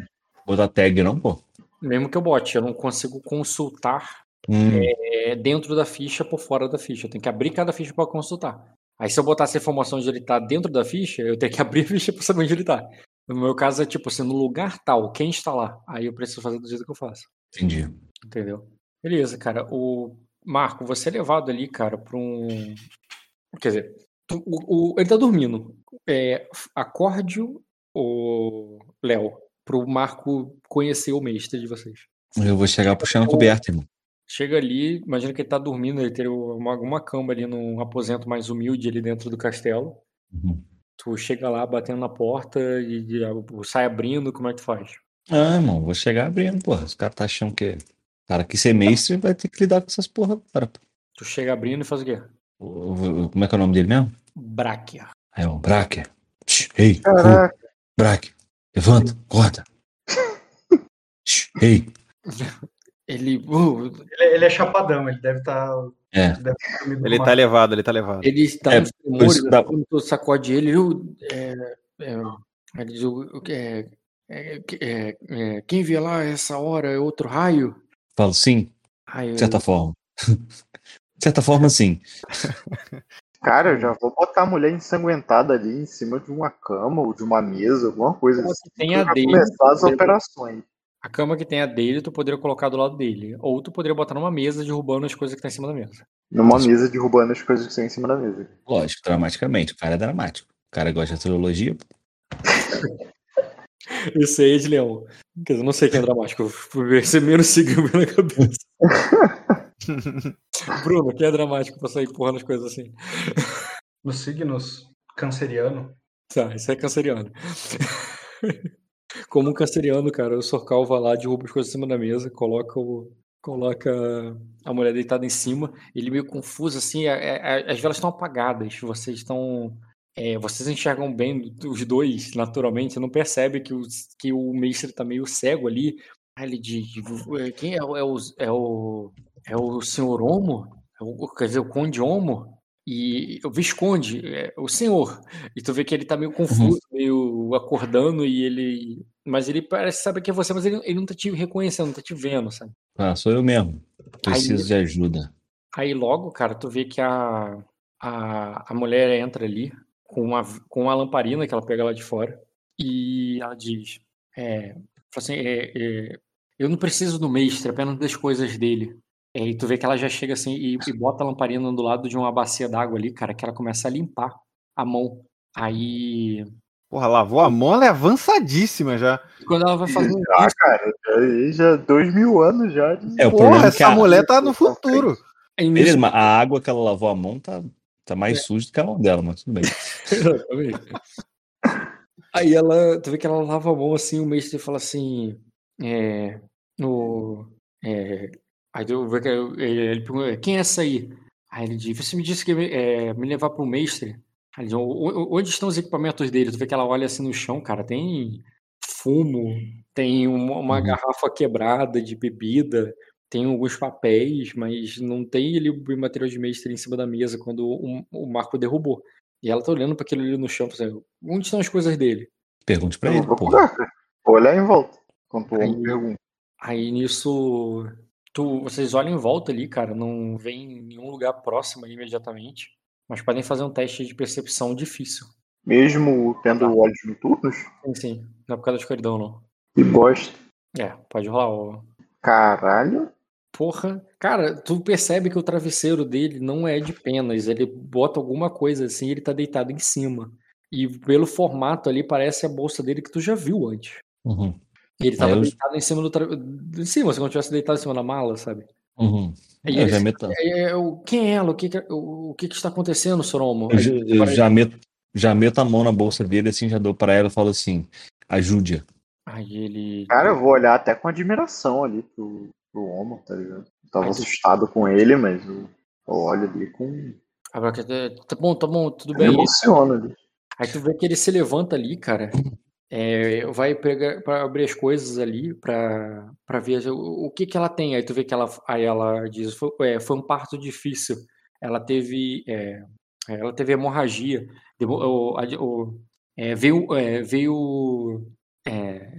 botar tag não, pô? Mesmo que eu bote, eu não consigo consultar Hum. é, dentro da ficha por fora da ficha. Eu tenho que abrir cada ficha para consultar. Aí se eu botar essa informação onde ele tá dentro da ficha, eu tenho que abrir a ficha para saber onde ele tá. No meu caso é tipo assim, no lugar tal, quem está lá? Aí eu preciso fazer do jeito que eu faço. Entendi. Entendeu? Beleza, cara. O Marco, você é levado ali, cara, pra um. Quer dizer, o, o- ele tá dormindo. É, acorde o Léo pro Marco conhecer o mestre de vocês. Eu vou chegar puxando a coberta, irmão. Chega ali, imagina que ele tá dormindo, ele tem uma, uma cama ali num aposento mais humilde ali dentro do castelo. Uhum. Tu chega lá batendo na porta e, e a- sai abrindo, como é que tu faz? Ah, irmão, vou chegar abrindo, porra. Os caras tá achando que. Cara, que ser mestre vai ter que lidar com essas porra agora. pô. Tu chega abrindo e faz o quê? O- o- Como é que é o nome dele mesmo? Bráquia. É o Braque. Tch, Ei, Caraca. Levanta, acorda. Tch, Ei. Ele. uh, Ele, ele é chapadão, ele deve estar. É. Ele tá levado, ele tá levado. Ele está É, nos tremores, dá- quando sacode ele, eu, é, é, ele diz, o- o que é, é, é, é, quem vê lá essa hora é outro raio? Falo sim, Aí de certa forma. De certa forma, sim. Cara, eu já vou botar a mulher ensanguentada ali em cima de uma cama ou de uma mesa, alguma coisa assim. tem a começar as dele. operações. A cama que tem a dele, tu poderia colocar do lado dele. Ou tu poderia botar numa mesa derrubando as coisas que tá em cima da mesa. Numa mesa derrubando as coisas que estão em cima da mesa. Lógico, dramaticamente. O cara é dramático. O cara gosta de astrologia. Isso aí é de leão. Quer dizer, eu não sei quem é dramático. Ser menos signo na cabeça. Bruno, quem é dramático pra sair empurrando as coisas assim? Nos signos canceriano. Tá, isso é canceriano. Como um canceriano, cara, o Sorcal vai lá, derruba as coisas em cima da mesa, coloca o. Coloca a mulher deitada em cima, ele meio confuso, assim, a- a- as velas estão apagadas, vocês estão. é, vocês enxergam bem os dois, naturalmente, você não percebe que o, que o mestre tá meio cego ali. Aí ele diz: "É, quem é, o- é o. É o, é o senhor Homo? É o- quer dizer, o Conde Homo? E o Visconde, é, o senhor. E tu vê que ele tá meio confuso, meio acordando, e ele. Mas ele parece saber que é você, mas ele, ele não tá te reconhecendo, não tá te vendo, sabe? Ah, sou eu mesmo. Preciso Aí- de ajuda. Aí logo, cara, tu vê que a, a, a mulher entra ali com uma, com uma lamparina que ela pega lá de fora e ela diz: é, assim, é, é, Eu não preciso do mestre, apenas das coisas dele. É, e tu vê que ela já chega assim e, e bota a lamparina do lado de uma bacia d'água ali, cara, que ela começa a limpar a mão. Aí. Porra, lavou a mão, ela é avançadíssima já. Quando ela vai fazer Ah, cara, aí já dois mil anos já. de- É, Porra, é que essa a... mulher tá no futuro. Beleza, nisso, mas a água que ela lavou a mão tá, tá mais suja do que a mão dela, mas tudo bem. Exatamente. Aí ela, tu vê que ela lava a mão assim, o mestre fala assim, é, no, é, aí tu vê que ele, ele pergunta, quem é essa aí? Aí ele diz, você me disse que é, me levar para o mestre? Aí ele diz, "O- o- onde estão os equipamentos dele? Tu vê que ela olha assim no chão, cara, tem fumo, tem uma, uma Uhum. garrafa quebrada de bebida, tem alguns papéis, mas não tem ali o material de mestre em cima da mesa quando o, o Marco derrubou. E ela tá olhando para aquilo ali no chão, assim, onde estão as coisas dele? Pergunte pra Eu ele, porra. procurar. Vou olhar em volta. Enquanto o Aí- pergunta. Aí nisso, tu, vocês olham em volta ali, cara, não vem nenhum lugar próximo aí imediatamente, mas podem fazer um teste de percepção difícil. Mesmo tendo olhos noturnos? Sim, sim, não é por causa da escuridão, não. Que bosta. É, pode rolar. Ó. Caralho. Porra, cara, tu percebe que o travesseiro dele não é de penas, ele bota alguma coisa assim, ele tá deitado em cima. E pelo formato ali, parece a bolsa dele que tu já viu antes. Uhum. E ele tava Aí eu- deitado em cima do. Tra... Em cima, se não tivesse deitado em cima da mala, sabe? Uhum. Aí Eu ele, já meto, "É, é, o- quem é ela? O que, que, o, que, que está acontecendo, Soromo? eu Aí já, eu para- já meto, já meto a mão na bolsa dele, assim, já dou pra ela e falo assim: ajude-a. Aí ele. Cara, eu vou olhar até com admiração ali pro, pro Homo, tá ligado? Eu tava Aí- assustado com ele, mas eu, eu olho ali com. Tá bom, tá bom, tudo Me bem. emociona ali. Aí tu vê que ele se levanta ali, cara. É, vai pegar para abrir as coisas ali pra para ver o, o que que ela tem. Aí tu vê que ela aí ela diz foi, é, foi um parto difícil. Ela teve é, ela teve hemorragia. O- o- é, veio é, veio é,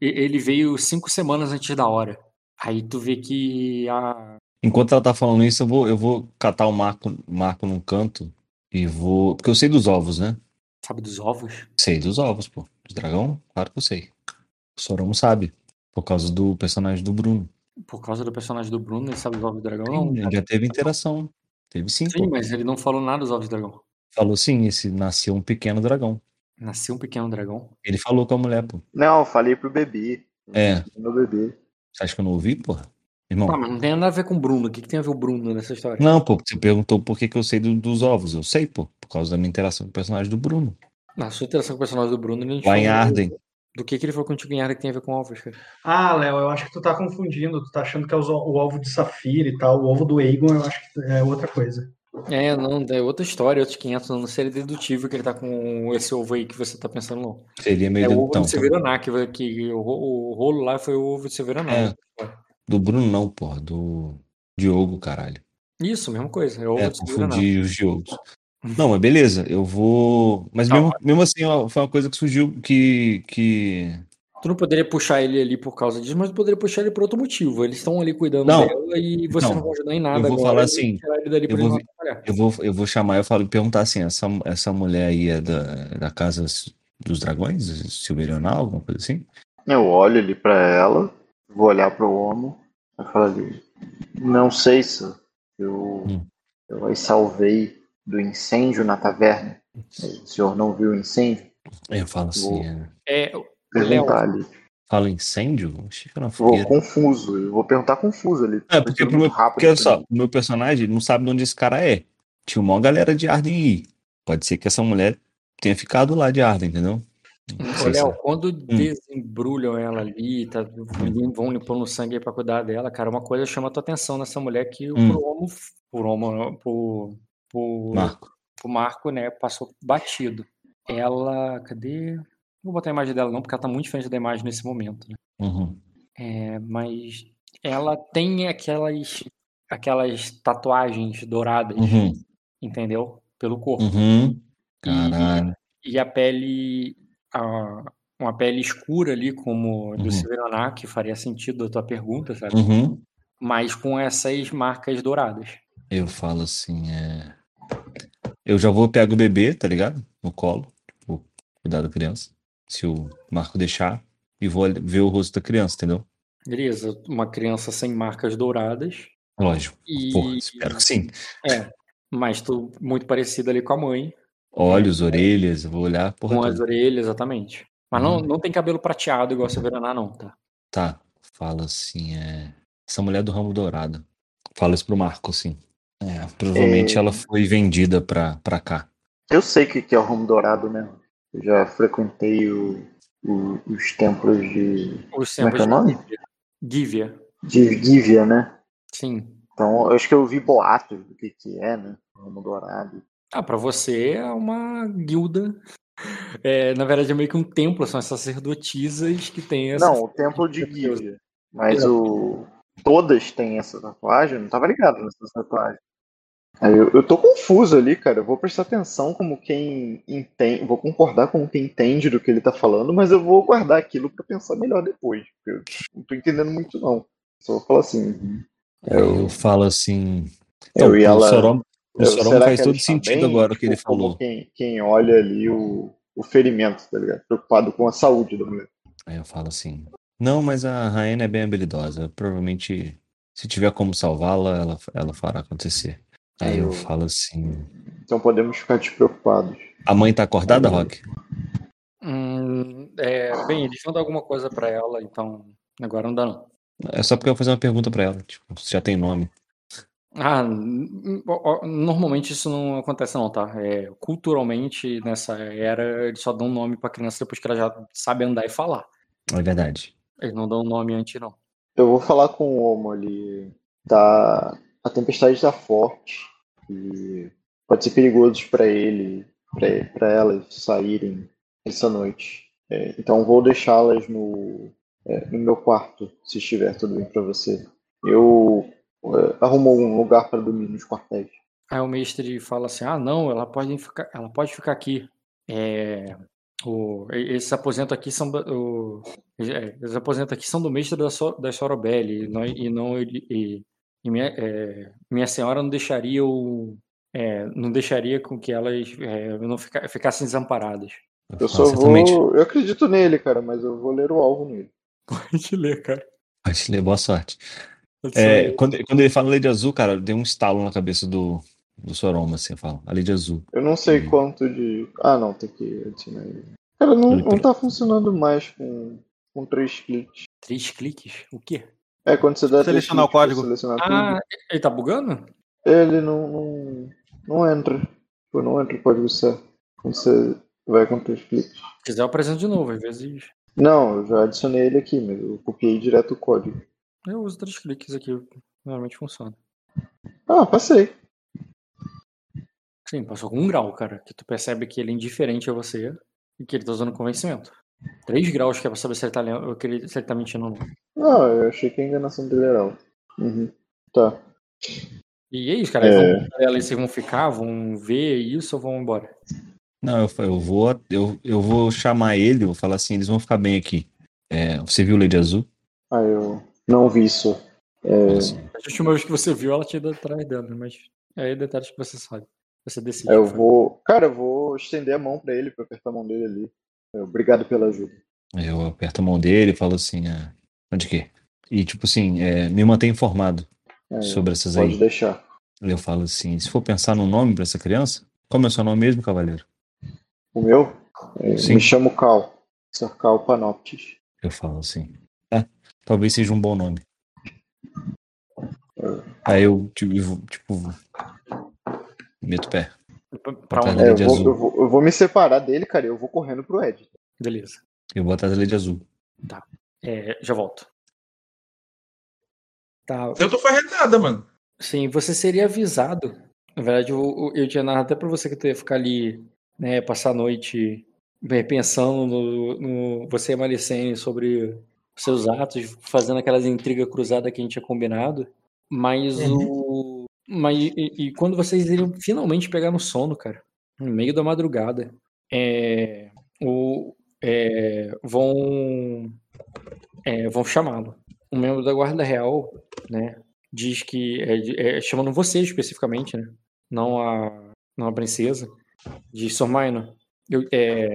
ele veio cinco semanas antes da hora. Aí tu vê que a Enquanto ela tá falando isso, eu vou, eu vou catar o Marco, Marco num canto e vou. Porque eu sei dos ovos, né? sabe dos ovos? Sei dos ovos, pô. Dos dragão? Claro que eu sei. O Soromo sabe. Por causa do personagem do Bruno. Por causa do personagem do Bruno, ele sabe dos ovos do dragão? Não, Sim, já teve interação. Teve sim, Sim, pô. mas ele não falou nada dos ovos do dragão. Falou sim, esse nasceu um pequeno dragão. Nasceu um pequeno dragão. Ele falou com a mulher, pô. Não, eu falei pro bebê. É. Meu bebê. Você acha que eu não ouvi, porra? Irmão. Ah, mas não tem nada a ver com o Bruno. O que, que tem a ver o Bruno nessa história? Não, pô, você perguntou por que, que eu sei do- dos ovos. Eu sei, pô. Por causa da minha interação com o personagem do Bruno. Na sua interação com o personagem do Bruno, ele não te Lá em Arden. Do que, que ele falou contigo em Arden que tem a ver com ovos, cara? Ah, Léo, eu acho que tu tá confundindo. Tu tá achando que é o, o ovo de Safira e tal. O ovo do Aegon, eu acho que é outra coisa. É, não, é outra história, outros 500, não seria dedutível que ele tá com esse ovo aí que você tá pensando, não. Seria meio É o ovo dedutão. de Severaná, que, que o, o rolo lá foi o ovo de Severaná. É. Do Bruno não, porra. Do Diogo, caralho. Isso, mesma coisa. É o ovo É, de Severaná. confundi os Diogos. Não, mas beleza, eu vou. Mas mesmo, mesmo assim, foi uma coisa que surgiu que. que... Tu não poderia puxar ele ali por causa disso, mas tu poderia puxar ele por outro motivo. Eles estão ali cuidando Não. dela e você não, vai ajudar em nada Eu vou agora. falar e assim. Eu vou, não eu, vou, eu vou chamar, eu falo, perguntar assim: essa, essa mulher aí é da, da casa dos dragões? Silverional, alguma coisa assim? Eu olho ali pra ela, vou olhar pro Homo, eu falo ali, não sei se eu, eu aí salvei do incêndio na taverna. O senhor não viu o incêndio? Eu falo assim. Vou é, É, perguntar ali. Fala incêndio? Fica na Vou fogueira. confuso, eu vou perguntar confuso ali. É, porque, pro meu, rápido porque olha só, o meu personagem não sabe de onde esse cara é. Tinha uma galera de Arden aí. Pode ser que essa mulher tenha ficado lá de Arden, entendeu? Não Ô, Léo, quando desembrulham ela ali, tá, vão limpando o sangue aí pra cuidar dela, cara, uma coisa chama a tua atenção nessa mulher que Hum. pro homo, por homo, por, por, Marco. Marco, né, passou batido. Ela, cadê? Não vou botar a imagem dela não, porque ela tá muito diferente da imagem nesse momento, né? Uhum. É, mas ela tem aquelas, aquelas tatuagens douradas, Uhum. entendeu? Pelo corpo. Uhum. Caralho. E a pele, a- uma pele escura ali, como do Uhum. Silveraná, que faria sentido a tua pergunta, sabe? Uhum. Mas com essas marcas douradas. Eu falo assim, é. Eu já vou pegar o bebê, tá ligado? No colo. Tipo, cuidar da criança. Se o Marco deixar. E vou ver o rosto da criança, entendeu? Beleza, uma criança sem marcas douradas. Lógico. E... Porra, espero que sim. É, mas tu muito parecida ali com a mãe, Olhos, orelhas, eu vou olhar, porra. com as toda. orelhas, exatamente. Mas não, Uhum. não tem cabelo prateado igual a Silveraná, não, tá? Tá. Fala assim, é. Essa mulher do ramo dourado. Fala isso pro Marco, assim. É, provavelmente É. ela foi vendida pra, pra cá. Eu sei o que que é o Ramo Dourado mesmo. Eu já frequentei o- o- os templos de. Os Como é que é o templos nome? Gívia. De Gívia, né? Sim. Então, eu acho que eu vi boatos do que, que é, né? O Ramo Dourado. Ah, pra você é uma guilda. É, na verdade, é meio que um templo, são as sacerdotisas que tem essa. Não, o templo de Gívia. Mas o. Todas têm essa tatuagem, eu não tava ligado nessa tatuagem. Eu, eu tô confuso ali, cara. Eu vou prestar atenção como quem entende. Vou concordar com quem entende do que ele tá falando, mas eu vou guardar aquilo pra pensar melhor depois. Eu não tô entendendo muito, não. Só vou falar assim. uhum. Aí eu falo assim. Eu Então, e o ela- Sorom, o eu- Sorom será faz todo está sentido bem? agora o que ele Tipo, falou. Quem, quem olha ali o, o ferimento, tá ligado? Preocupado com a saúde da mulher. Aí eu falo assim: Não, mas a Rainha é bem habilidosa. Provavelmente, se tiver como salvá-la, ela, ela fará acontecer. Aí eu Eu- falo assim: Então podemos ficar despreocupados. A mãe tá acordada, Rock? Hum, é, bem, eles vão dar alguma coisa pra ela, então agora não dá não. É só porque eu vou fazer uma pergunta pra ela. Tipo, se já tem nome. Ah, normalmente isso não acontece não, tá? É, culturalmente, nessa era, eles só dão nome pra criança depois que ela já sabe andar e falar. É verdade. Eles não dão nome antes, não. Eu vou falar com o Omo ali. Tá, a tempestade tá forte e pode ser perigoso pra ele, pra elas saírem essa noite. É, então vou deixá-las no, é, no meu quarto, se estiver tudo bem pra você. Eu é, arrumo um lugar para dormir nos quartéis. Aí o mestre fala assim: ah, não, ela pode ficar, ela pode ficar aqui. É, o, esses aposentos aqui são o, é, esses aposentos aqui são do mestre da, so, da Sorobelli e não, e não e, e minha, é, minha senhora não deixaria o é, não deixaria com que elas é, não fica, ficassem desamparadas. Eu só vou. Eu acredito nele, cara, mas eu vou ler o alvo nele. Pode ler, cara. Pode ler, boa sorte. É, quando, quando ele fala de Azul, cara, deu um estalo na cabeça do, do Soroma, assim, eu falo. A de Azul. Eu não sei quanto de. Ah, não, tem que adicionar ele. Cara, não, não tá funcionando mais com, com três cliques. Três cliques? O quê? É, quando você dá Selecionar o pra código. Selecionar Ah, tudo, ele tá bugando? ele não, não, não entra. Tipo, não entra o código certo. Quando você vai com três cliques. Se quiser, eu apresento de novo, às vezes Não, eu já adicionei ele aqui, mas eu copiei direto o código. eu uso três cliques aqui, normalmente funciona. Ah, passei. Sim, passou com um grau, cara, que tu percebe que ele é indiferente a você e que ele tá usando convencimento. Três graus que é pra saber se ele tá, ele- se ele tá mentindo ou não. Não, eu achei que a enganação dele era alta. Uhum. Tá. E é isso, cara. É. Vão, vocês vão ficar, vão ver isso ou vão embora? Não, eu, eu vou eu, eu vou chamar ele, vou falar assim, eles vão ficar bem aqui. É, você viu Lei de Azul? Ah, eu não vi isso. É, A última vez que você viu, ela tinha ido atrás dela, mas aí é detalhes que você sabe. Você decide. eu vou. Cara, eu vou estender a mão pra ele, pra apertar a mão dele ali. É, Obrigado pela ajuda. Eu aperto a mão dele e falo assim, ah, onde que? E tipo assim, é, me mantém informado É, sobre essas pode aí. deixar. Eu falo assim, se for pensar num nome pra essa criança, como é o seu nome mesmo, cavaleiro? O meu? É, Sim. Me chamo Cal. Sir Cal Panoptis. Eu falo assim, é, talvez seja um bom nome. Aí eu, tipo, eu tipo meto o pé. Pra onde? É, eu, vou, eu, vou, eu vou me separar dele, cara. e Eu vou correndo pro Ed. Beleza. Eu vou atrás da de azul. É, já volto. Tá. Eu tô nada, mano. Sim, você seria avisado. Na verdade, eu, eu tinha narrado até pra você que tu ia ficar ali, né, passar a noite pensando no, no você e a Malicene sobre os seus atos, fazendo aquelas intrigas cruzadas que a gente tinha combinado. Mas o. Mas, e, e quando vocês iriam finalmente pegar no sono, cara, no meio da madrugada, é, o, é, vão, é, vão chamá-lo. Um membro da Guarda Real, né, diz que é, é, chamando você especificamente, né? Não a não a princesa. Diz Sormaina, eu é,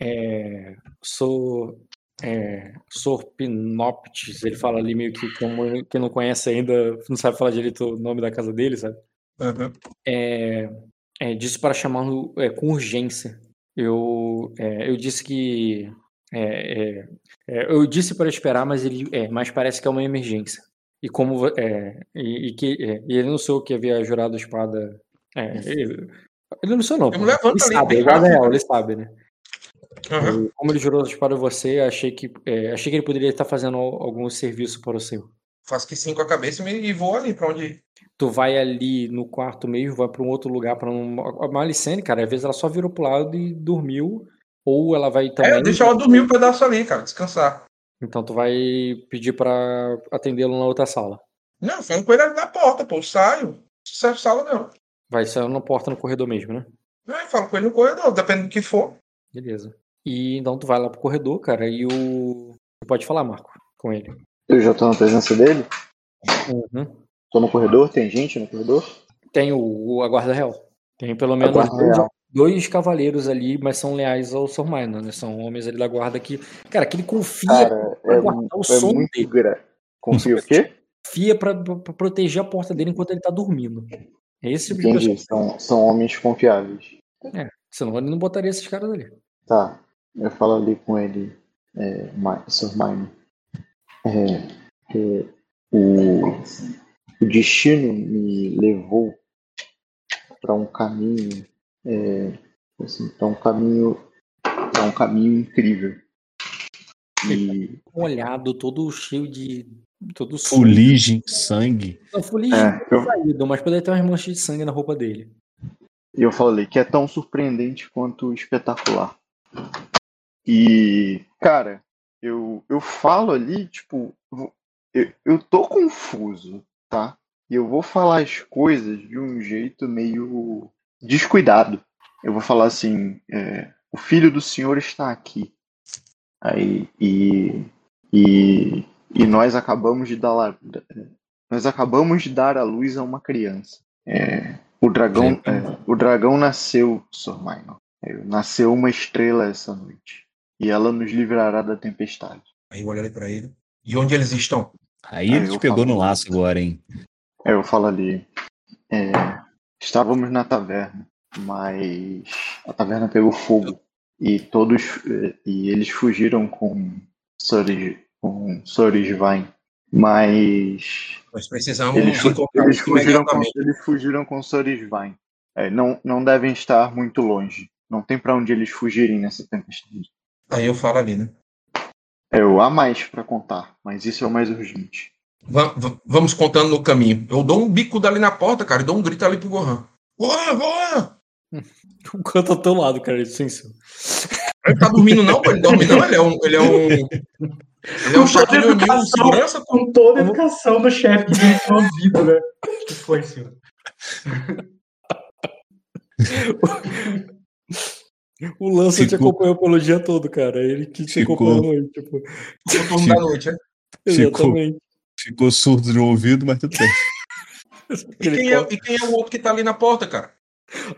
é, sou é, Sorpinoptes, ele fala ali meio que como quem não conhece ainda, não sabe falar direito o nome da casa dele, sabe? Uhum. É, é, disse para chamá-lo é, com urgência. Eu, é, eu disse que é, é, eu disse para esperar, mas ele, é, mas parece que é uma emergência. E como é, e, e que e ele não sou o que havia jurado a espada. Ele, ele não sou não. Ele ali, sabe, ele guarda real, ele sabe, né? Uhum. E Como ele jurou a espada a você, achei que é, achei que ele poderia estar fazendo al- algum serviço para o seu. Faço que sim com a cabeça e vou ali pra onde ir. tu vai ali no quarto mesmo, vai para um outro lugar para um... A Malicene, cara, às vezes ela só virou pro lado e dormiu, ou ela vai também. É, deixa ela dormir um pedaço ali, cara, descansar. Então tu vai pedir para atendê-lo na outra sala. Não, falando com ele ali na porta, pô. Eu saio. Não serve sala, não. Vai sair na porta no corredor mesmo, né? É, falo com ele no corredor, dependendo do que for. Beleza. E então tu vai lá pro corredor, cara, e o. Tu pode falar, Marco, com ele. Eu já tô na presença dele? Uhum. Tô no corredor? Tem gente no corredor? Tem o, o- a guarda real. Tem pelo menos dois, dois cavaleiros ali, mas são leais ao Sormaina, né? São homens ali da guarda que. Cara, que ele confia Cara, pra é, guardar o é som muito dele. gra... Confia o quê? Confia pra, pra- proteger a porta dele enquanto ele tá dormindo. É esse tipo de Entendi. São, são homens confiáveis. Senão ele não botaria esses caras ali. Tá. Eu falo ali com ele, é, Sr. Minor. É, é, o, o destino me levou para um caminho, é, assim, para um caminho, para um caminho incrível. E Molhado, todo cheio de. Todo. Fuligem, sangue. Não, fuligem é, eu- saído, mas poderia ter umas manchas de sangue na roupa dele. E eu falei que é tão surpreendente quanto espetacular. E, cara, eu, eu falo ali, tipo, eu, eu tô confuso, tá? E eu vou falar as coisas de um jeito meio descuidado. Eu vou falar assim, é, o filho do senhor está aqui. Aí, e, e, e nós acabamos de dar nós acabamos de dar à luz a uma criança. É, o dragão, é, o dragão nasceu, Sr. Minor. É, nasceu uma estrela essa noite. E ela nos livrará da tempestade. Aí eu olhei pra ele. E onde eles estão? Aí Aí ele te pegou falo- no laço agora, hein? É, eu falo ali. é, estávamos na taverna, mas a taverna pegou fogo. E todos. é, E eles fugiram com Soris, com Sorisvain. Mas Nós precisamos eles, encontrar eles fugiram com, eles fugiram com Sorisvain. É, não, não devem estar muito longe. Não tem para onde eles fugirem nessa tempestade. Aí eu falo ali, né? É, eu há mais para contar, mas isso é o mais urgente. Va- va- vamos contando no caminho. Eu dou um bico dali na porta, cara, e dou um grito ali pro Gohan. Gohan, Gohan! O canto tá ao teu lado, cara, isso sim. Ele tá dormindo não, pô, ele dorme não, ele é um. Ele é um. Ele é um Shaquille O'Neal, educação. segurança. Com toda a educação do chefe que vem no ouvido, né? Que foi, senhor? O Lança te Ficou- acompanhou pelo dia todo, cara. Ele que te Ficou. acompanhou noite, tipo. O turno da noite, né? Ficou. Exatamente. Ficou surdo no ouvido, mas tudo bem. E quem, é, e quem é o outro que tá ali na porta, cara?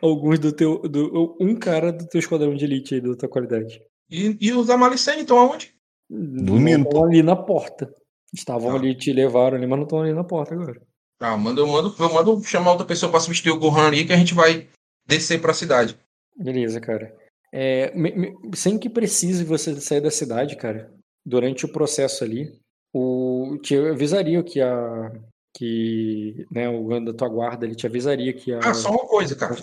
Alguns do teu. Do, um cara do teu esquadrão de elite aí, da tua qualidade. E, e os da Malicene estão aonde? Dormindo, estão ali na porta. Estavam Tá. ali, te levaram ali, mas não estão ali na porta agora. Tá, manda, eu, mando, eu mando chamar outra pessoa pra substituir o Gohan ali que a gente vai descer pra cidade. Beleza, cara. É, me- me- sem que precise você sair da cidade, cara, durante o processo ali, o, te avisaria que a. que né, o da tua guarda ele te avisaria que a. Ah, só uma coisa, cara.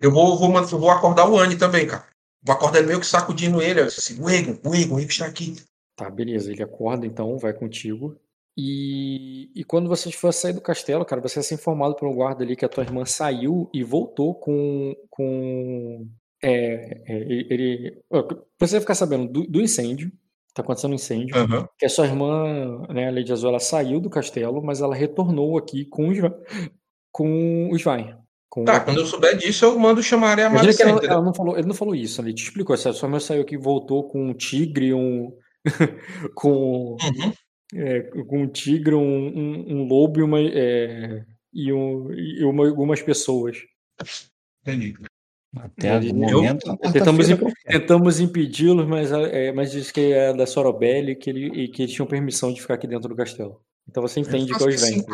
Eu vou, vou, vou acordar o Annie também, cara. Vou acordar ele meio que sacudindo ele. Assim, o Egon, o Egon, o Egon está aqui. Tá, beleza. Ele acorda então, vai contigo. E, e quando vocês for sair do castelo, cara, você vai ser informado por um guarda ali que a tua irmã saiu e voltou com. com é, é, ele, ficar sabendo do, do incêndio. Tá acontecendo um incêndio. Aham. Que a sua irmã, né, a Lady Azul, ela saiu do castelo, mas ela retornou aqui com os, com os Vain. Com Tá, quando eu souber disso, eu mando chamar a Malicene, ela, ela não falou, ele não falou isso, ele te explicou. Se a sua irmã saiu aqui e voltou com um tigre, um. com, Uhum. é, com um tigre, um, um, um lobo e, uma, é, e, um, e uma- algumas pessoas. Entendi. Até o momento. eu- tentamos, imp- tentamos impedi-los, mas, é, mas disse que é da Sorobelli e que, ele, e que eles tinham permissão de ficar aqui dentro do castelo. Então você entende que hoje vem.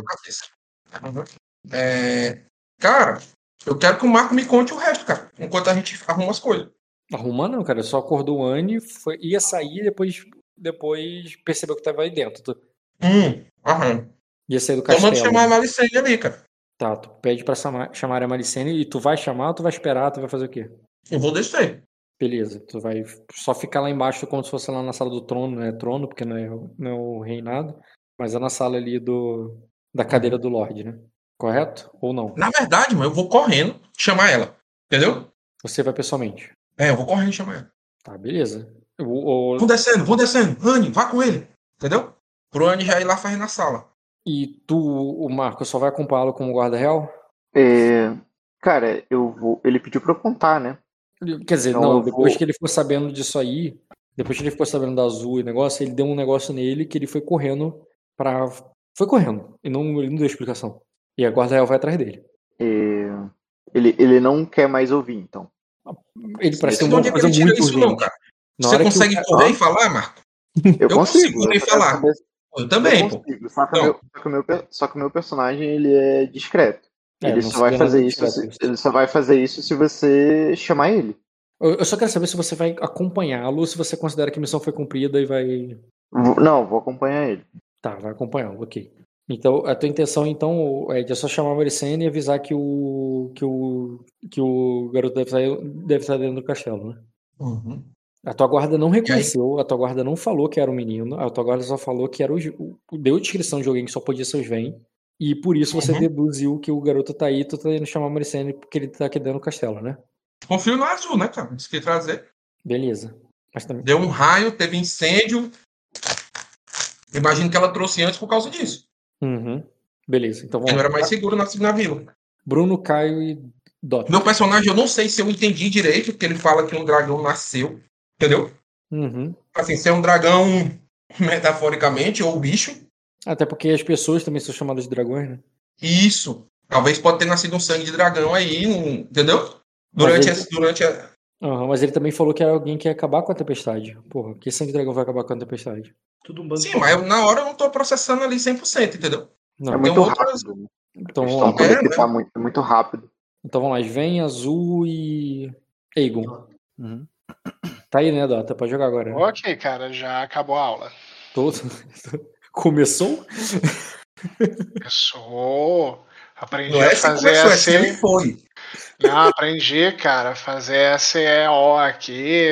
Uhum. É, Cara, eu quero que o Marco me conte o resto, cara. Enquanto a gente arruma as coisas. Arrumar não, cara. Só acordou o Anne, foi, ia sair e depois, depois percebeu que tava aí dentro. Hum, aham. Ia sair do Então castelo. manda chamar a Malicene ali, cara. Tá, tu pede pra chamar, a Malicene e tu vai chamar ou tu vai esperar, tu vai fazer o quê? Eu vou descer. Beleza, tu vai só ficar lá embaixo como se fosse lá na sala do trono, não é trono, porque não é, o- não é o reinado, mas é na sala ali do, da cadeira do Lorde, né? Correto? Ou não? Na verdade, mano, eu vou correndo chamar ela. Entendeu? Você vai pessoalmente. É, eu vou correndo chamar ela. Tá, beleza. O, o- Vou descendo, vou descendo. Anne, vá com ele. Entendeu? Pro Anne já ir lá fazer na sala. E tu, o Marco, só vai acompanhá-lo como guarda real? É, cara, eu vou. Ele pediu pra eu contar, né? Quer dizer, Então não, depois vou- que ele ficou sabendo disso aí, depois que ele ficou sabendo da azul e negócio, ele deu um negócio nele que ele foi correndo pra. Foi correndo. E não, ele não deu explicação. E a guarda real vai atrás dele. É, ele, ele não quer mais ouvir, então. Ele parece ter De uma onde é que tira muito isso, não, cara? Na Você que consegue cara- correr e falar, Marco? Eu, Eu consigo nem só quero falar. Eu também, eu pô. consigo, Só que, meu, só, que meu, só que o meu personagem ele é discreto. É, ele só vai fazer isso. Se, ele só vai fazer isso se você chamar ele. Eu eu só quero saber se você vai acompanhá-lo ou se você considera que a missão foi cumprida e vai. Vou- Não, vou acompanhar ele. Tá, vai acompanhá-lo, ok. Então, a tua intenção, então, é só chamar a Maricene e avisar que o. que o. que o garoto deve estar, deve estar dentro do castelo, né? Uhum. A tua guarda não reconheceu, a tua guarda não falou que era um menino, a tua guarda só falou que era o. o- deu a descrição de alguém que só podia ser os Vem. E por isso você Uhum. deduziu que o garoto tá aí, tu tá indo chamar a Maricene porque ele tá aqui dentro do castelo, né? Confio no azul, né, cara? Isso que ia trazer. Beleza. Também. Deu um raio, teve incêndio. Imagino que ela trouxe antes por causa disso. Uhum. Beleza, então vamos não era mais seguro na, na vila. Bruno, Caio e Dota. Meu personagem, eu não sei se eu entendi direito, porque ele fala que um dragão nasceu. Entendeu? Uhum. Assim, ser um dragão, metaforicamente, ou bicho. Até porque as pessoas também são chamadas de dragões, né? Isso. Talvez pode ter nascido um sangue de dragão aí, um- entendeu? Durante, ele- esse- durante a. Aham, mas ele também falou que era alguém que ia acabar com a tempestade. Porra, que sangue de dragão vai acabar com a tempestade? Tudo um bando Sim, de mas eu, na hora eu não tô processando ali 100%, entendeu? Não. É muito outras- rápido. né? Então vamos é né? tá muito, é muito rápido. Então vamos lá. Vem Azul e. Aegon. Uhum. Tá aí, né, Dota? Pode jogar agora. né? Ok, cara, já acabou a aula. Todo... Começou? Começou. Aprendi Não é a fazer é assim. foi. Não, aprendi, cara, a fazer SEO aqui,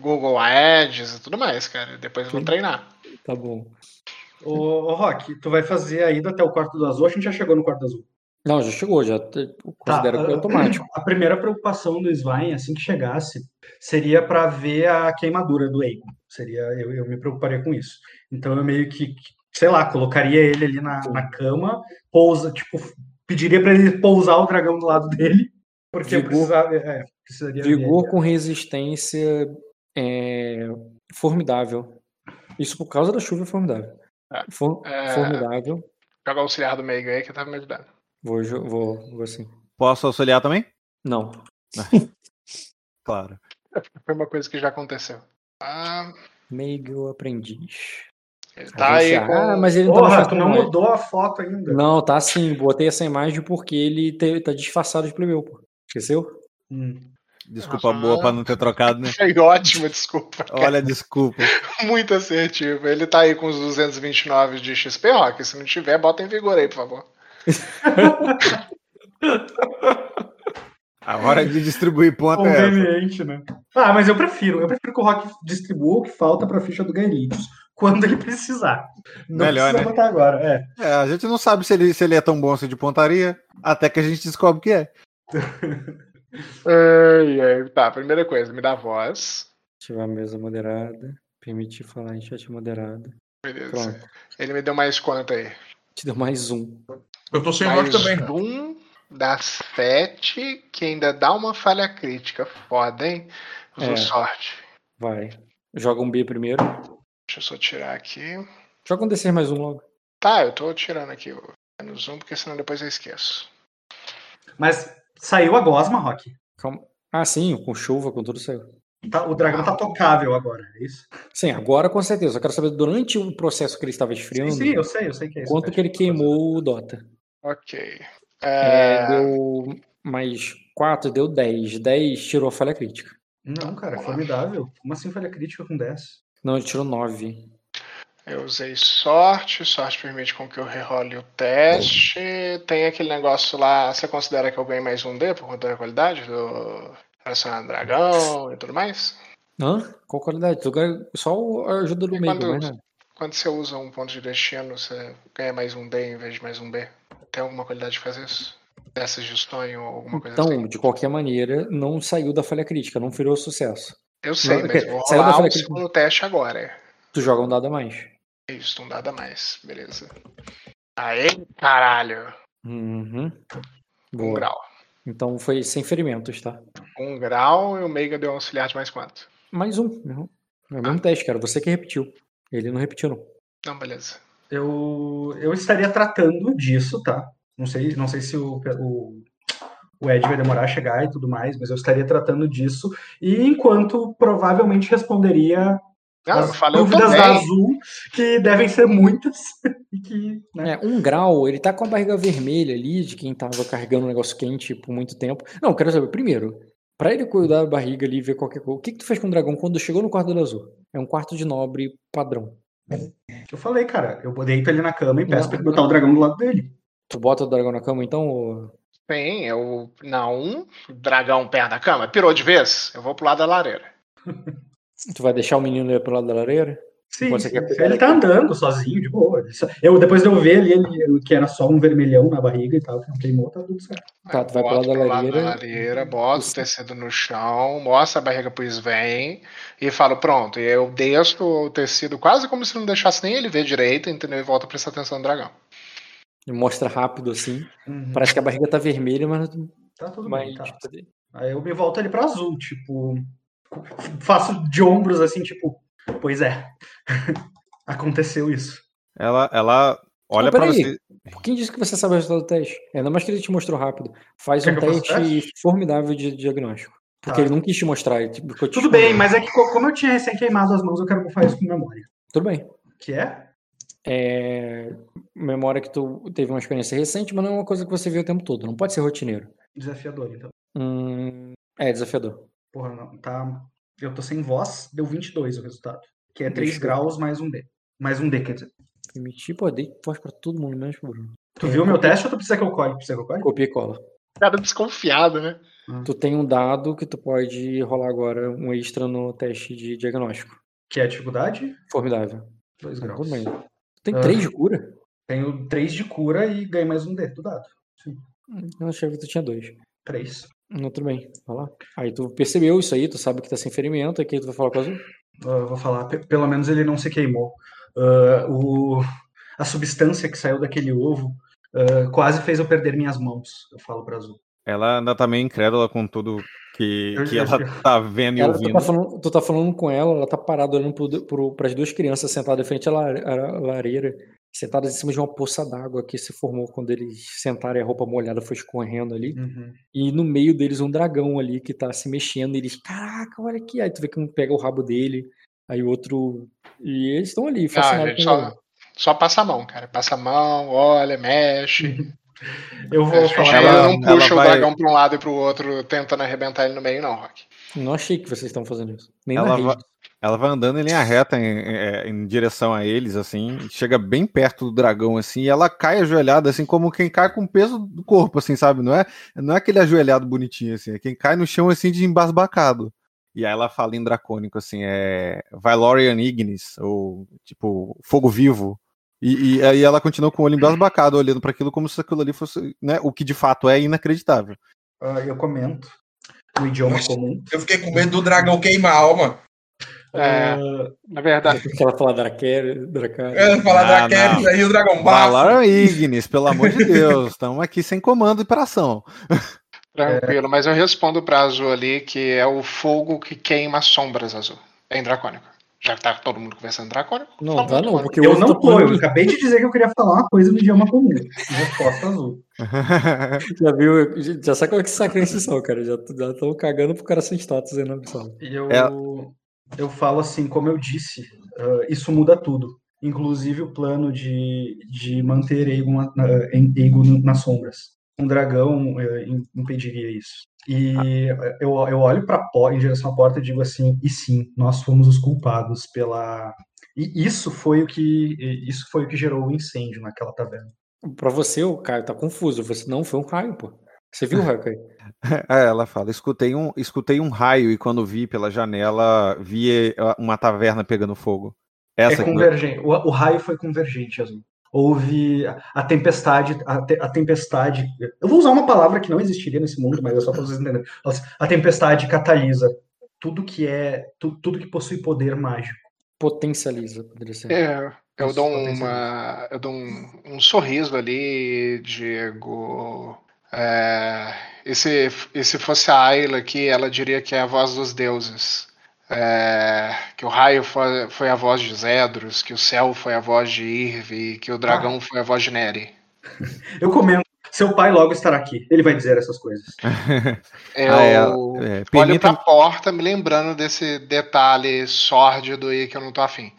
Google Ads e tudo mais, cara. Depois eu vou treinar. Tá bom. Ô, ô, Rock, tu vai fazer a ida até o quarto do azul, a gente já chegou no quarto do azul. Não, já chegou, já te- considera que é a- automático. A primeira preocupação do Svein, assim que chegasse, seria para ver a queimadura do Aegon. Seria, eu, eu me preocuparia com isso. Então eu meio que, sei lá, colocaria ele ali na, na cama, pousa, tipo, pediria para ele pousar o dragão do lado dele, porque Vigor- precisava, é, precisaria ver Vigor ele. com resistência é formidável. Isso por causa da chuva é formidável. É. For- É. Formidável. Joga o auxiliar do Meigo aí que tava me ajudando. Vou, vou, vou assim. Posso auxiliar também? Não. Claro. Foi uma coisa que já aconteceu. Ah, Meio aprendiz. ele tá Aí com. Ah, mas ele não tá Porra, mostrando tu não mais. mudou a foto ainda. Não, tá sim. Botei essa imagem porque ele te- tá disfarçado de plebeu, pô. Esqueceu? Hum. Desculpa boa pra não ter trocado, né? Foi ótima, desculpa. cara. Olha, desculpa. Muito assertivo. Ele tá aí com os 229 de XP, Rock. Se não tiver, bota em vigor aí, por favor. A hora de distribuir ponto é essa. Conveniente, né? Ah, mas eu prefiro. Eu prefiro que o Rock distribua o que falta pra ficha do Gaelitius quando ele precisar. Não Melhor, precisa né? botar agora. É. É, a gente não sabe se ele, se ele é tão bom assim de pontaria, até que a gente descobre que é. Ai, ai. Tá, primeira coisa, me dá voz. Ativar a mesa moderada. Permitir falar em chat moderado. Beleza. Pronto. Ele me deu mais quanto aí? Te deu mais um. Eu tô sem voz também. um das sete, que ainda dá uma falha crítica. Foda, hein? Usou É. sorte. Vai. Joga um B primeiro. Deixa eu só tirar aqui. Joga um D6 mais um logo. Tá, eu tô tirando aqui o menos um, porque senão depois eu esqueço. Mas saiu a gosma, Rock. Calma. Ah, sim, com chuva, com tudo saiu. Tá- o dragão tá tocável agora, é isso? Sim, agora com certeza. Eu quero saber durante o processo que ele estava esfriando, Sim, sim, eu sei, eu sei que é isso. quanto que ele queimou o Dota. Ok. É, É, deu mais 4, deu 10. 10 tirou a falha crítica. Não, cara, é formidável. Como assim falha crítica com 10? Não, ele tirou 9. Eu usei sorte, sorte permite com que eu rerole o teste. Tem aquele negócio lá, você considera que eu ganhei mais um D por conta da qualidade do relacionado dragão e tudo mais? Hã? Qual qualidade? Tu ganha só a ajuda do E meio, quando- nada. Quando você usa um ponto de destino, você ganha mais um D em vez de mais um B. Tem alguma qualidade de fazer isso? Dessas de sonho ou alguma coisa assim? Então, de qualquer maneira, não saiu da falha crítica, não virou sucesso. Eu sei, não- mas vou saiu da falha crítica. segundo teste agora. Tu joga um dado a mais. Isso, um dado a mais. Beleza. Aê, caralho. Uhum. Um Boa. grau. Então foi sem ferimentos, tá? Um grau e o Meiga deu um auxiliar de mais quanto? Mais um. Uhum. É o mesmo teste, cara. Você que repetiu. Ele não repetiu, não. Não, beleza. Eu, eu estaria tratando disso, tá? Não sei, não sei se o, o, o Ed vai demorar a chegar e tudo mais, mas eu estaria tratando disso. E enquanto provavelmente responderia Não, eu As dúvidas da. Azul, que devem ser muitas. Que, né? É, um grau, ele tá com a barriga vermelha ali, de quem tava carregando um negócio quente por muito tempo. Não, eu quero saber, primeiro, pra ele cuidar da barriga ali e ver qualquer coisa, o que que tu fez com o dragão quando chegou no quarto do azul? É um quarto de nobre padrão. Eu falei, cara, eu deito ele na cama e peço Não, pra ele botar o dragão do lado dele. Tu bota o dragão na cama, então? ou- Sim, eu. Não, o dragão perto da cama. Pirou de vez? Eu vou pro lado da lareira. Tu vai deixar o menino ir pro lado da lareira? Sim, ele tá andando sozinho, de boa. Ele Eu, depois de eu ver ali, ele, que era só um vermelhão na barriga e tal, que não queimou, tá tudo certo. Tá, tu vai Boto lado da lareira. lareira, boto o tecido no chão, mostro a barriga pro Sven e falo, pronto. E eu desço o tecido quase como se não deixasse nem ele ver direito, entendeu? E volto a prestar atenção no dragão. E mostra rápido assim. Uhum. Parece que a barriga tá vermelha, mas. Tá tudo mas bem, tá. Aí eu me volto ali pra azul, tipo. Faço de ombros assim, tipo. Pois é. Aconteceu isso. Ela, ela olha pra peraí. você. Quem disse que você sabe o resultado do teste? Ainda mais que ele te mostrou rápido. Faz Quer um teste teste? formidável de diagnóstico. Porque Tá. ele não quis te mostrar. Ele ficou te Tudo bem, mas é que co- como eu tinha recém queimado as mãos, eu quero bufar isso com memória. Tudo bem. Que é? É... Memória que tu teve uma experiência recente, mas não é uma coisa que você vê o tempo todo. Não pode ser rotineiro. Desafiador, então. Hum... É desafiador. Porra, não. Tá. Eu tô sem voz, deu 22 o resultado. Que é 3 Deixa eu- graus mais um D. Mais um D, quer dizer. Permitir, pô, dei voz pra todo mundo, menos pro Bruno. Tu É, viu meu copia- teste ou tu precisa que eu colhe? Precisa que eu colhe? Copia e cola. Cara desconfiado, né? Tu tem um dado que tu pode rolar agora um extra no teste de diagnóstico. Que é a dificuldade? Formidável. 2 Ah, graus. Tudo bem. Tu tem Ah. 3 de cura? Tenho 3 de cura e ganhei mais um D do dado. Eu achava que tu tinha 2. 3. Não, tudo bem. Lá. Aí tu percebeu isso aí, tu sabe que tá sem ferimento, aqui tu vai falar com o azul. Ah, vou falar, pe- pelo menos ele não se queimou. Ah, o, a substância que saiu daquele ovo ah, quase fez eu perder minhas mãos. Eu falo pra Azul. Ela ainda tá meio incrédula com tudo que, Eu- que ela tá vendo e Ela, tu, ouvindo. tá falando, tu tá falando com ela, ela tá parada olhando pro, pro, pras duas crianças sentadas em frente à la- à lareira, sentadas em cima de uma poça d'água que se formou quando eles sentaram e a roupa molhada foi escorrendo ali. Uhum. E no meio deles um dragão ali que tá se mexendo, e eles, caraca, olha aqui. Aí tu vê que um pega o rabo dele, aí o outro. E eles estão ali, Ah, fascinados ele. só, só passa a mão, cara. Passa a mão, olha, mexe. Eu vou falar. Ela- não puxa ela o vai- dragão pra um lado e pro outro tentando arrebentar ele no meio, não, Rock. Não achei que vocês estão fazendo isso. Nem na Ela rede. Vai, ela vai andando em linha reta em, em- em direção a eles, assim, chega bem perto do dragão, assim, e ela cai ajoelhada, assim, como quem cai com o peso do corpo, assim, sabe? Não é, não é aquele ajoelhado bonitinho, assim, é quem cai no chão, assim, de embasbacado. E aí ela fala em dracônico, assim, é Valorian Ignis, ou, tipo, fogo vivo. E, e aí ela continua com o olho embasbacado, olhando para aquilo como se aquilo ali fosse, né, o que de fato é inacreditável. Ah, eu comento no idioma Nossa. comum. Eu fiquei com medo do dragão queimar a alma. É, Ah, na verdade, Porque ela fala Dracar, Dracar. Eu ia falar Não, não. aí o dragão bafo. Valorian Ignis, pelo amor de Deus, estamos aqui sem comando e para ação. tranquilo, mas eu respondo pra Azul ali que é o fogo que queima sombras, Azul. É em dracônico. Já que tá todo mundo conversando em dracônico. Não, fala tá não, dracônico. porque eu outro não tá tô, eu acabei de dizer que eu queria falar uma coisa no idioma comum. Resposta azul. Já viu? Já sabe qual que sacanagem são, cara. Já estão cagando pro cara sem status aí na missão. E eu, É. eu falo assim, como eu disse, ah, isso muda tudo. Inclusive o plano de, de manter Aegon, em- Aegon nas sombras. Um dragão im- impediria isso. E eu, eu olho para em direção à porta e digo assim, e sim, nós fomos os culpados pela. E isso foi o que isso foi o que gerou o incêndio naquela taverna. Pra você, o Caio tá confuso. Você não foi um raio, pô. Você viu o raio, Caio? É, ela fala, escutei um, escutei um raio e quando vi pela janela, vi eh, uma taverna pegando fogo. Essa é que- convergente. O, o raio foi convergente, Azul. Houve a, a tempestade, a, te- a tempestade. Eu vou usar uma palavra que não existiria nesse mundo, mas é só para vocês entenderem. A tempestade catalisa tudo que é, tu- tudo que possui poder mágico. Potencializa, poderia ser. É, eu dou uma. Eu dou um, um sorriso ali, Diego. É, e se, e se fosse a Ayla aqui, ela diria que é a voz dos deuses. É, que o raio foi, foi a voz de Zedros, que o céu foi a voz de Irvi, que o dragão foi a voz de Neri. Eu comento. Seu pai logo estará aqui. Ele vai dizer essas coisas. Eu Ah, é, é, olho permita- pra porta, me lembrando desse detalhe sórdido aí que eu não tô afim.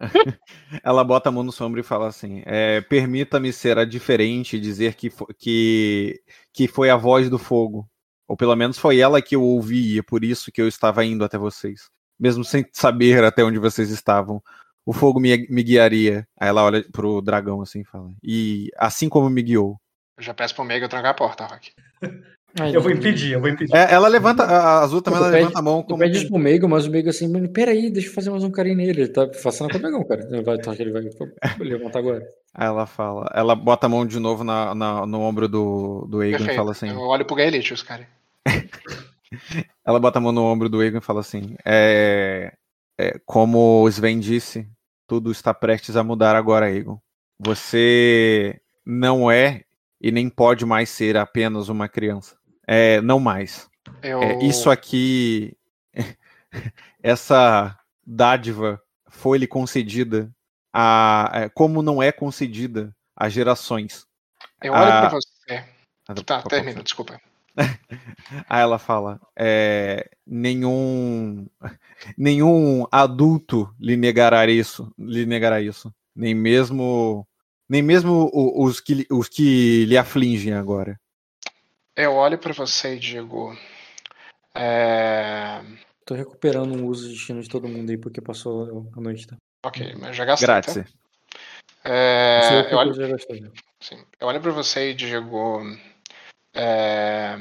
Ela bota a mão no seu ombro e fala assim: é, Permita-me ser a diferente e dizer que, fo- que, que foi a voz do fogo. Ou pelo menos foi ela que eu ouvi, e é por isso que eu estava indo até vocês. Mesmo sem saber até onde vocês estavam. O fogo me, me guiaria. Aí ela olha pro dragão assim e fala. E assim como me guiou. Eu já peço pro Mega trancar a porta, Rock. Eu vou impedir, eu vou impedir. É, ela levanta, a Azul também ela pede- levanta a mão Tu como. pede isso pro Meigo, mas o Meigo assim, mano, peraí, deixa eu fazer mais um carinho nele. Ele tá façando com o dragão, cara. Ele vai, tá, ele vai levantar agora. Aí ela fala. Ela bota a mão de novo na, na- no ombro do, do Aegon e fala assim. Eu olho pro Gaelitius, cara. Ela bota a mão no ombro do Egon e fala assim: é, é, Como o Sven disse, tudo está prestes a mudar agora, Egon. Você não é e nem pode mais ser apenas uma criança. É, não mais. Eu... É, isso aqui, essa dádiva foi-lhe concedida a, é, como não é concedida a gerações. Eu olho Ah, pra você. ah, Tá, termina, desculpa. Aí ela fala: é, nenhum nenhum adulto lhe negará isso, lhe negará isso, nem mesmo nem mesmo os que os que lhe afligem agora. Eu olho pra você e digo. É... Tô recuperando um uso de destino de todo mundo aí, porque passou a noite, tá? Ok, mas já gastei. Grátis. Tá? É, Esse eu, olho, sim, eu olho pra você e digo. É,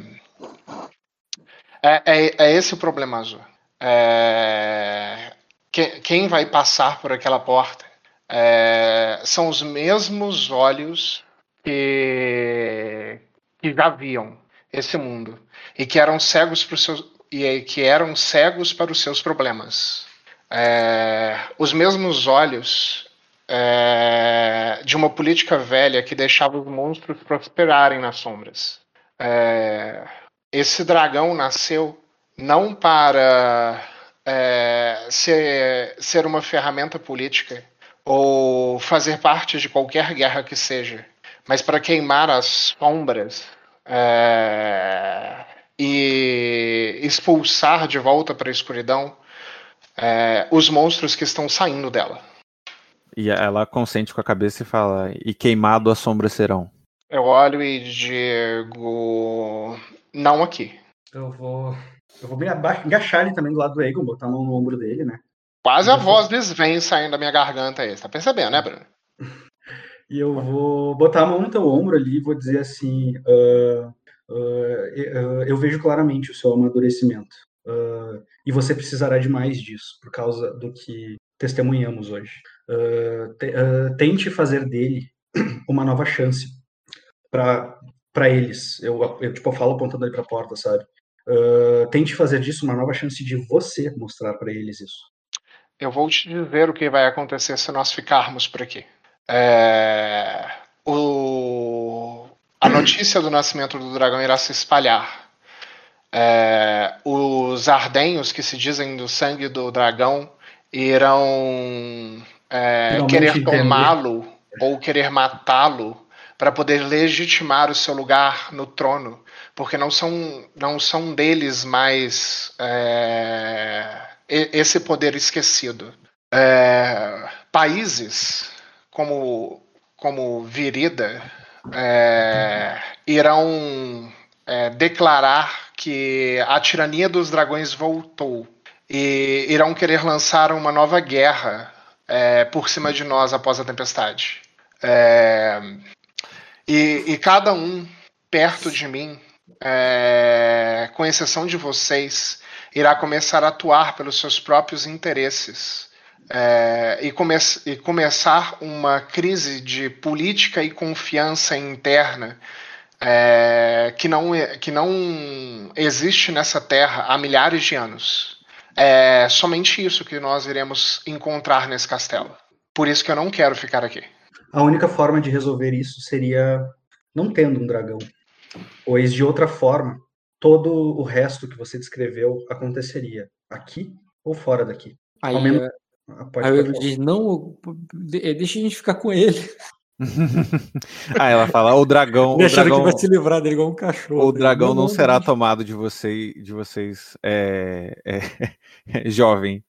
é, é, é esse o problema, Azul. É, que- quem vai passar por aquela porta é, são os mesmos olhos que, que já viam esse mundo e que eram cegos para os seus e que eram cegos para os seus problemas. É, os mesmos olhos é, de uma política velha que deixava os monstros prosperarem nas sombras. É, esse dragão nasceu não para é, ser, ser uma ferramenta política ou fazer parte de qualquer guerra que seja, mas para queimar as sombras é, e expulsar de volta para a escuridão é, os monstros que estão saindo dela. E ela consente com a cabeça e fala: e queimado as sombras serão. Eu olho e digo. Não aqui. Eu vou. Eu vou me agachar ali também do lado do Egon, botar a mão no ombro dele, né? Quase a voz desvém saindo da minha garganta aí. Você tá percebendo, né, Bruno? E eu vou botar a mão no teu ombro ali e vou dizer assim: e- ah, eu vejo claramente o seu amadurecimento. Ah, e você precisará de mais disso, por causa do que testemunhamos hoje. Te- tente fazer dele uma nova chance para eles. Eu, eu tipo eu falo apontando ali para a porta, sabe? Tente fazer disso uma nova chance de você mostrar para eles isso. Eu vou te dizer o que vai acontecer se nós ficarmos por aqui. É, o- a notícia do nascimento do dragão irá se espalhar. É, os ardenhos que se dizem do sangue do dragão irão é, querer tomá-lo ou querer matá-lo para poder legitimar o seu lugar no trono, porque não são, não são deles mais é, esse poder esquecido. É, países como, como Virida é, irão é, declarar que a tirania dos dragões voltou e irão querer lançar uma nova guerra é, por cima de nós após a tempestade. É, e, e cada um perto de mim, é, com exceção de vocês, irá começar a atuar pelos seus próprios interesses é, e, come e começar uma crise de política e confiança interna é, que, não, que não existe nessa terra há milhares de anos. É somente isso que nós iremos encontrar nesse castelo. Por isso que eu não quero ficar aqui. A única forma de resolver isso seria não tendo um dragão. Pois, de outra forma, todo o resto que você descreveu aconteceria aqui ou fora daqui. Aí, Ao menos- é, Ah, pode- aí ele diz, não, de- deixa a gente ficar com ele. ah, ela fala, o dragão. Ele O dragão, que vai se livrar dele igual um cachorro. o dragão Não, não não, será não. tomado de, você, de vocês, é, é, jovem.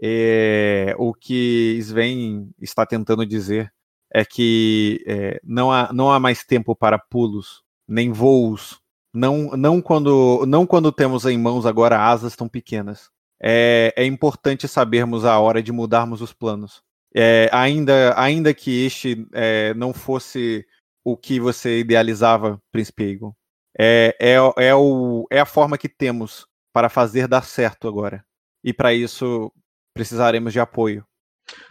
É, o que Sven está tentando dizer é que é, não, há, não há mais tempo para pulos, nem voos. Não, não, quando, não quando temos em mãos agora asas tão pequenas. É, é importante sabermos a hora de mudarmos os planos. É, ainda, ainda que este é, não fosse o que você idealizava, Príncipe Aegon. É, é, é, o, é a forma que temos para fazer dar certo agora. E para isso precisaremos de apoio.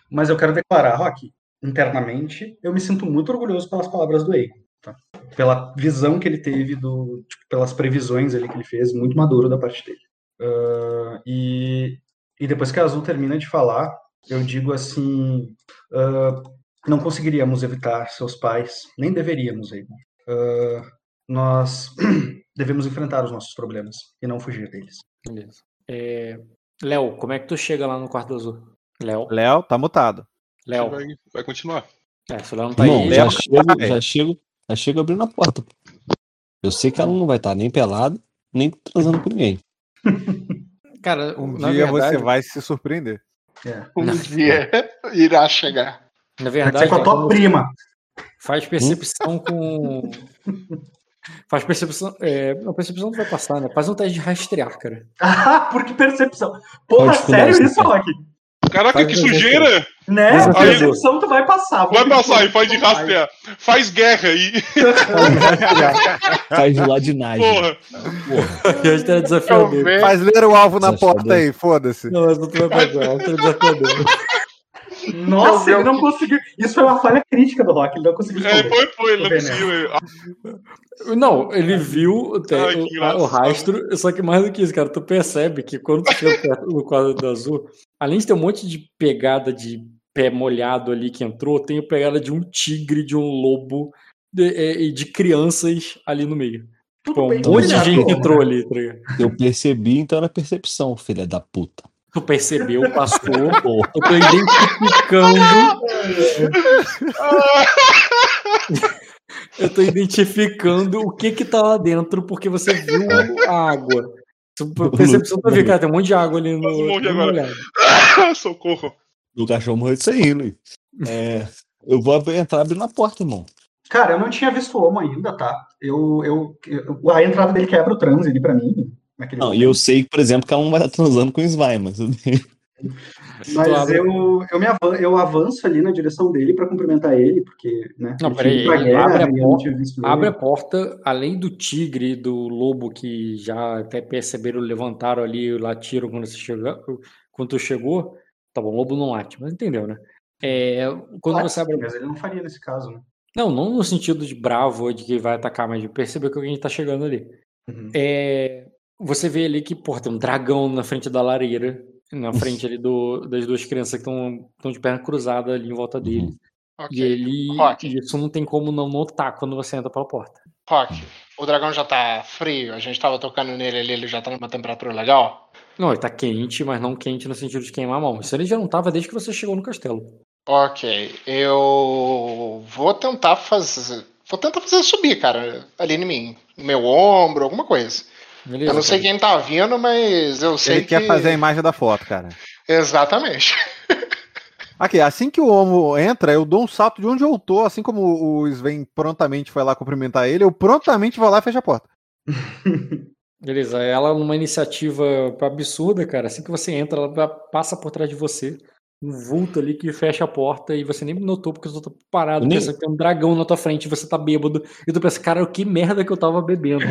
Mas eu quero declarar, Rock, internamente, eu me sinto muito orgulhoso pelas palavras do Eiko. Tá? Pela visão que ele teve, do, tipo, pelas previsões ali que ele fez, muito maduro da parte dele. Uh, e, e depois que a Azul termina de falar, eu digo assim: uh, não conseguiríamos evitar seus pais, nem deveríamos, Eiko. Uh, nós devemos enfrentar os nossos problemas e não fugir deles. Beleza. É, Léo, como é que tu chega lá no quarto azul? Léo, Léo, tá mutado. Léo. Vai, vai continuar. É, se o Léo não tá Não, aí. já Léo- chego, É. já chego, já chego abrindo a porta. Eu sei que ela não vai estar nem pelada, nem transando com ninguém. Cara, Um na dia verdade, você vai se surpreender. Um Não. dia irá chegar. na verdade, com a tua prima. faz percepção com. Faz percepção. É, não, percepção não vai passar, né? Faz um teste de rastrear, cara. Ah, por que percepção? Porra, sério isso, Stefan. Caraca, Faz que sujeira! Né? Desafio. Percepção tu vai passar. Vai passar aí, ver. faz de rastrear. Faz guerra aí. Faz de ladinagem. Porra. Porra. Era desafiador. Talvez. Faz ler o alvo na porta aí, foda-se. Não, mas não tu vai fazer, é um desafiador. Nossa, ele não conseguiu. Isso foi uma falha crítica do Rock. Ele não conseguiu É, foi, foi, não vendo. possível. Ah, Não, ele viu o, Ai, o- o rastro, só que mais do que isso, cara, tu percebe que quando tu chega perto do quadro do azul, além de ter um monte de pegada de pé molhado ali que entrou, tem a pegada de um tigre, de um lobo de- é, e de crianças ali no meio. Tudo Tipo, um bem, monte de gente entrou ali, tá? Eu percebi, então era percepção, filha da puta. Tu percebeu, passou, eu tô identificando. Eu tô identificando o que que tá lá dentro, porque você viu a água. Tu- percepção, tu vê, cara, tem um monte de água ali no. Morri agora. molhado. Socorro. O cachorro morreu disso aí, Luiz. É, eu vou entrar abrindo a porta, irmão. Cara, eu não tinha visto o Homo ainda, tá? Eu, eu, eu- a entrada dele quebra o transe ali pra mim. naquele Não, e eu sei, por exemplo, que ela não vai estar transando com o Sly, mas. Mas eu, eu, me avan- eu avanço ali na direção dele pra cumprimentar ele, porque, né? Não, peraí, abre a porta- Abre a porta, além do tigre e do lobo que já até perceberam, levantaram ali, latiram quando você chegou, quando tu chegou. Tá bom, o lobo não late, mas entendeu, né? É, quando Pode você abre. Mas ele não faria nesse caso, né? Não, não no sentido de bravo ou de que vai atacar, mas de perceber que alguém tá chegando ali. Uhum. É, você vê ali que, porra, tem um dragão na frente da lareira, na frente ali do, das duas crianças que estão de perna cruzada ali em volta dele. Ok. E ele. Rock. Isso não tem como não notar quando você entra pela porta. Rock, o dragão já tá frio, a gente tava tocando nele ali, ele já tá numa temperatura legal. Não, ele tá quente, mas não quente no sentido de queimar a mão. Isso ele já não tava desde que você chegou no castelo. Ok, eu vou tentar fazer. Vou tentar fazer subir, cara, ali em mim. No meu ombro, alguma coisa. Beleza, Eu não sei cara. quem tá vindo, mas eu sei Ele que. quer fazer a imagem da foto, cara. Exatamente. Aqui, assim que o Homo entra, eu dou um salto de onde eu tô, assim como o Sven prontamente foi lá cumprimentar ele, eu prontamente vou lá e fecho a porta. Beleza, ela numa iniciativa absurda, cara. Assim que você entra, ela passa por trás de você. Um vulto ali que fecha a porta e você nem notou porque você tá parado, Eu nem- pensando que tem um dragão na tua frente e você tá bêbado. E tu pensa, cara, que merda que eu tava bebendo.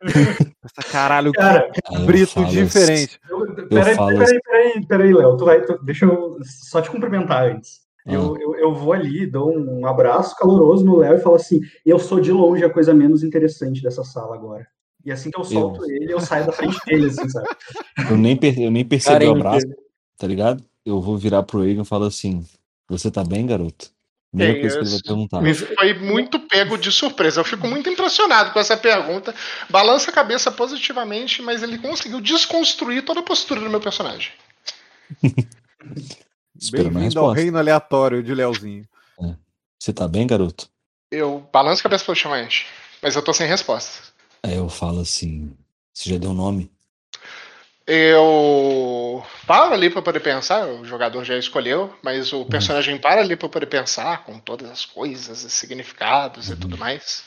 Essa caralho, que Cara, eu brito falo diferente. eu, peraí, falo peraí, peraí, peraí, Léo. Tu vai, tu- deixa eu só te cumprimentar antes. Ah. Eu, eu, eu vou ali, dou um abraço caloroso no Léo e falo assim: eu sou de longe a coisa menos interessante dessa sala agora. E assim que eu solto ele, eu saio da frente dele, assim, sabe? Eu nem, per- eu nem percebi Carente. o abraço, tá ligado? Eu vou virar pro Egan e falar assim: Você tá bem, garoto? Primeira coisa que ele vai perguntar. Me- Foi muito pego de surpresa. Eu fico muito impressionado com essa pergunta. Balança a cabeça positivamente, mas ele conseguiu desconstruir toda a postura do meu personagem. Bem-vindo ao reino aleatório de Leozinho. Você tá bem, garoto? Eu balanço a cabeça chamante, mas eu tô sem resposta. Aí eu falo assim: Você já deu nome? Eu paro ali pra poder pensar, o jogador já escolheu, mas o personagem para ali pra poder pensar com todas as coisas, os significados e tudo mais.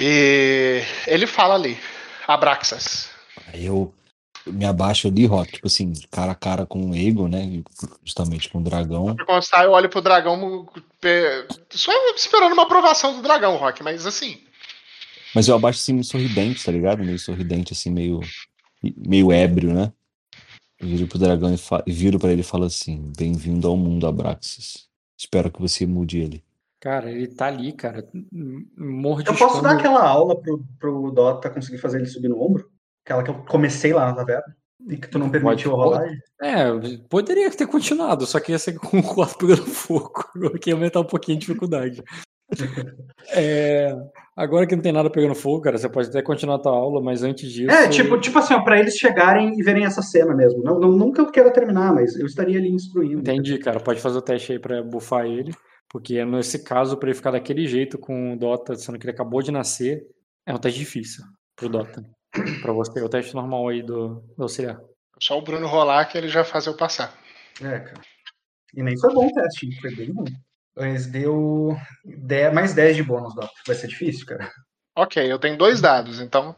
E ele fala ali, Abraxas. Eu me abaixo ali, Rock, tipo assim, cara a cara com o Ego, né? Justamente com o dragão. Pra constar, eu olho pro dragão, só esperando uma aprovação do dragão, Rock, mas assim, Mas eu abaixo assim, meio sorridente, tá ligado? Meio sorridente, assim, meio, meio ébrio, né? Eu viro pro dragão e, fa- viro pra ele e falo assim: Bem-vindo ao mundo, Abraxas. Espero que você mude ele. Cara, ele tá ali, cara, Eu mordiscando. posso dar aquela aula pro, pro Dota conseguir fazer ele subir no ombro? Aquela que eu comecei lá na taverna. E que tu não permitiu Pode- rolagem? É, poderia ter continuado, só que ia ser com o quarto pegando fogo. Que ia aumentar um pouquinho a dificuldade. É, agora que não tem nada pegando fogo, cara, você pode até continuar a tua aula, mas antes disso. É, tipo, tipo assim, ó, pra eles chegarem e verem essa cena mesmo. Não, não, que eu queira terminar, mas eu estaria ali instruindo. Entendi, cara. Pode fazer o teste aí pra bufar ele. Porque nesse caso, pra ele ficar daquele jeito com o Dota, sendo que ele acabou de nascer, é um teste difícil pro Dota. Pra você, o teste normal aí do, do auxiliar. só o Bruno rolar que ele já faz eu passar. É, cara. E nem foi bom o teste, foi bem ruim. Mas deu 10, mais 10 de bônus, Dota. Vai ser difícil, cara. Ok, eu tenho dois dados, então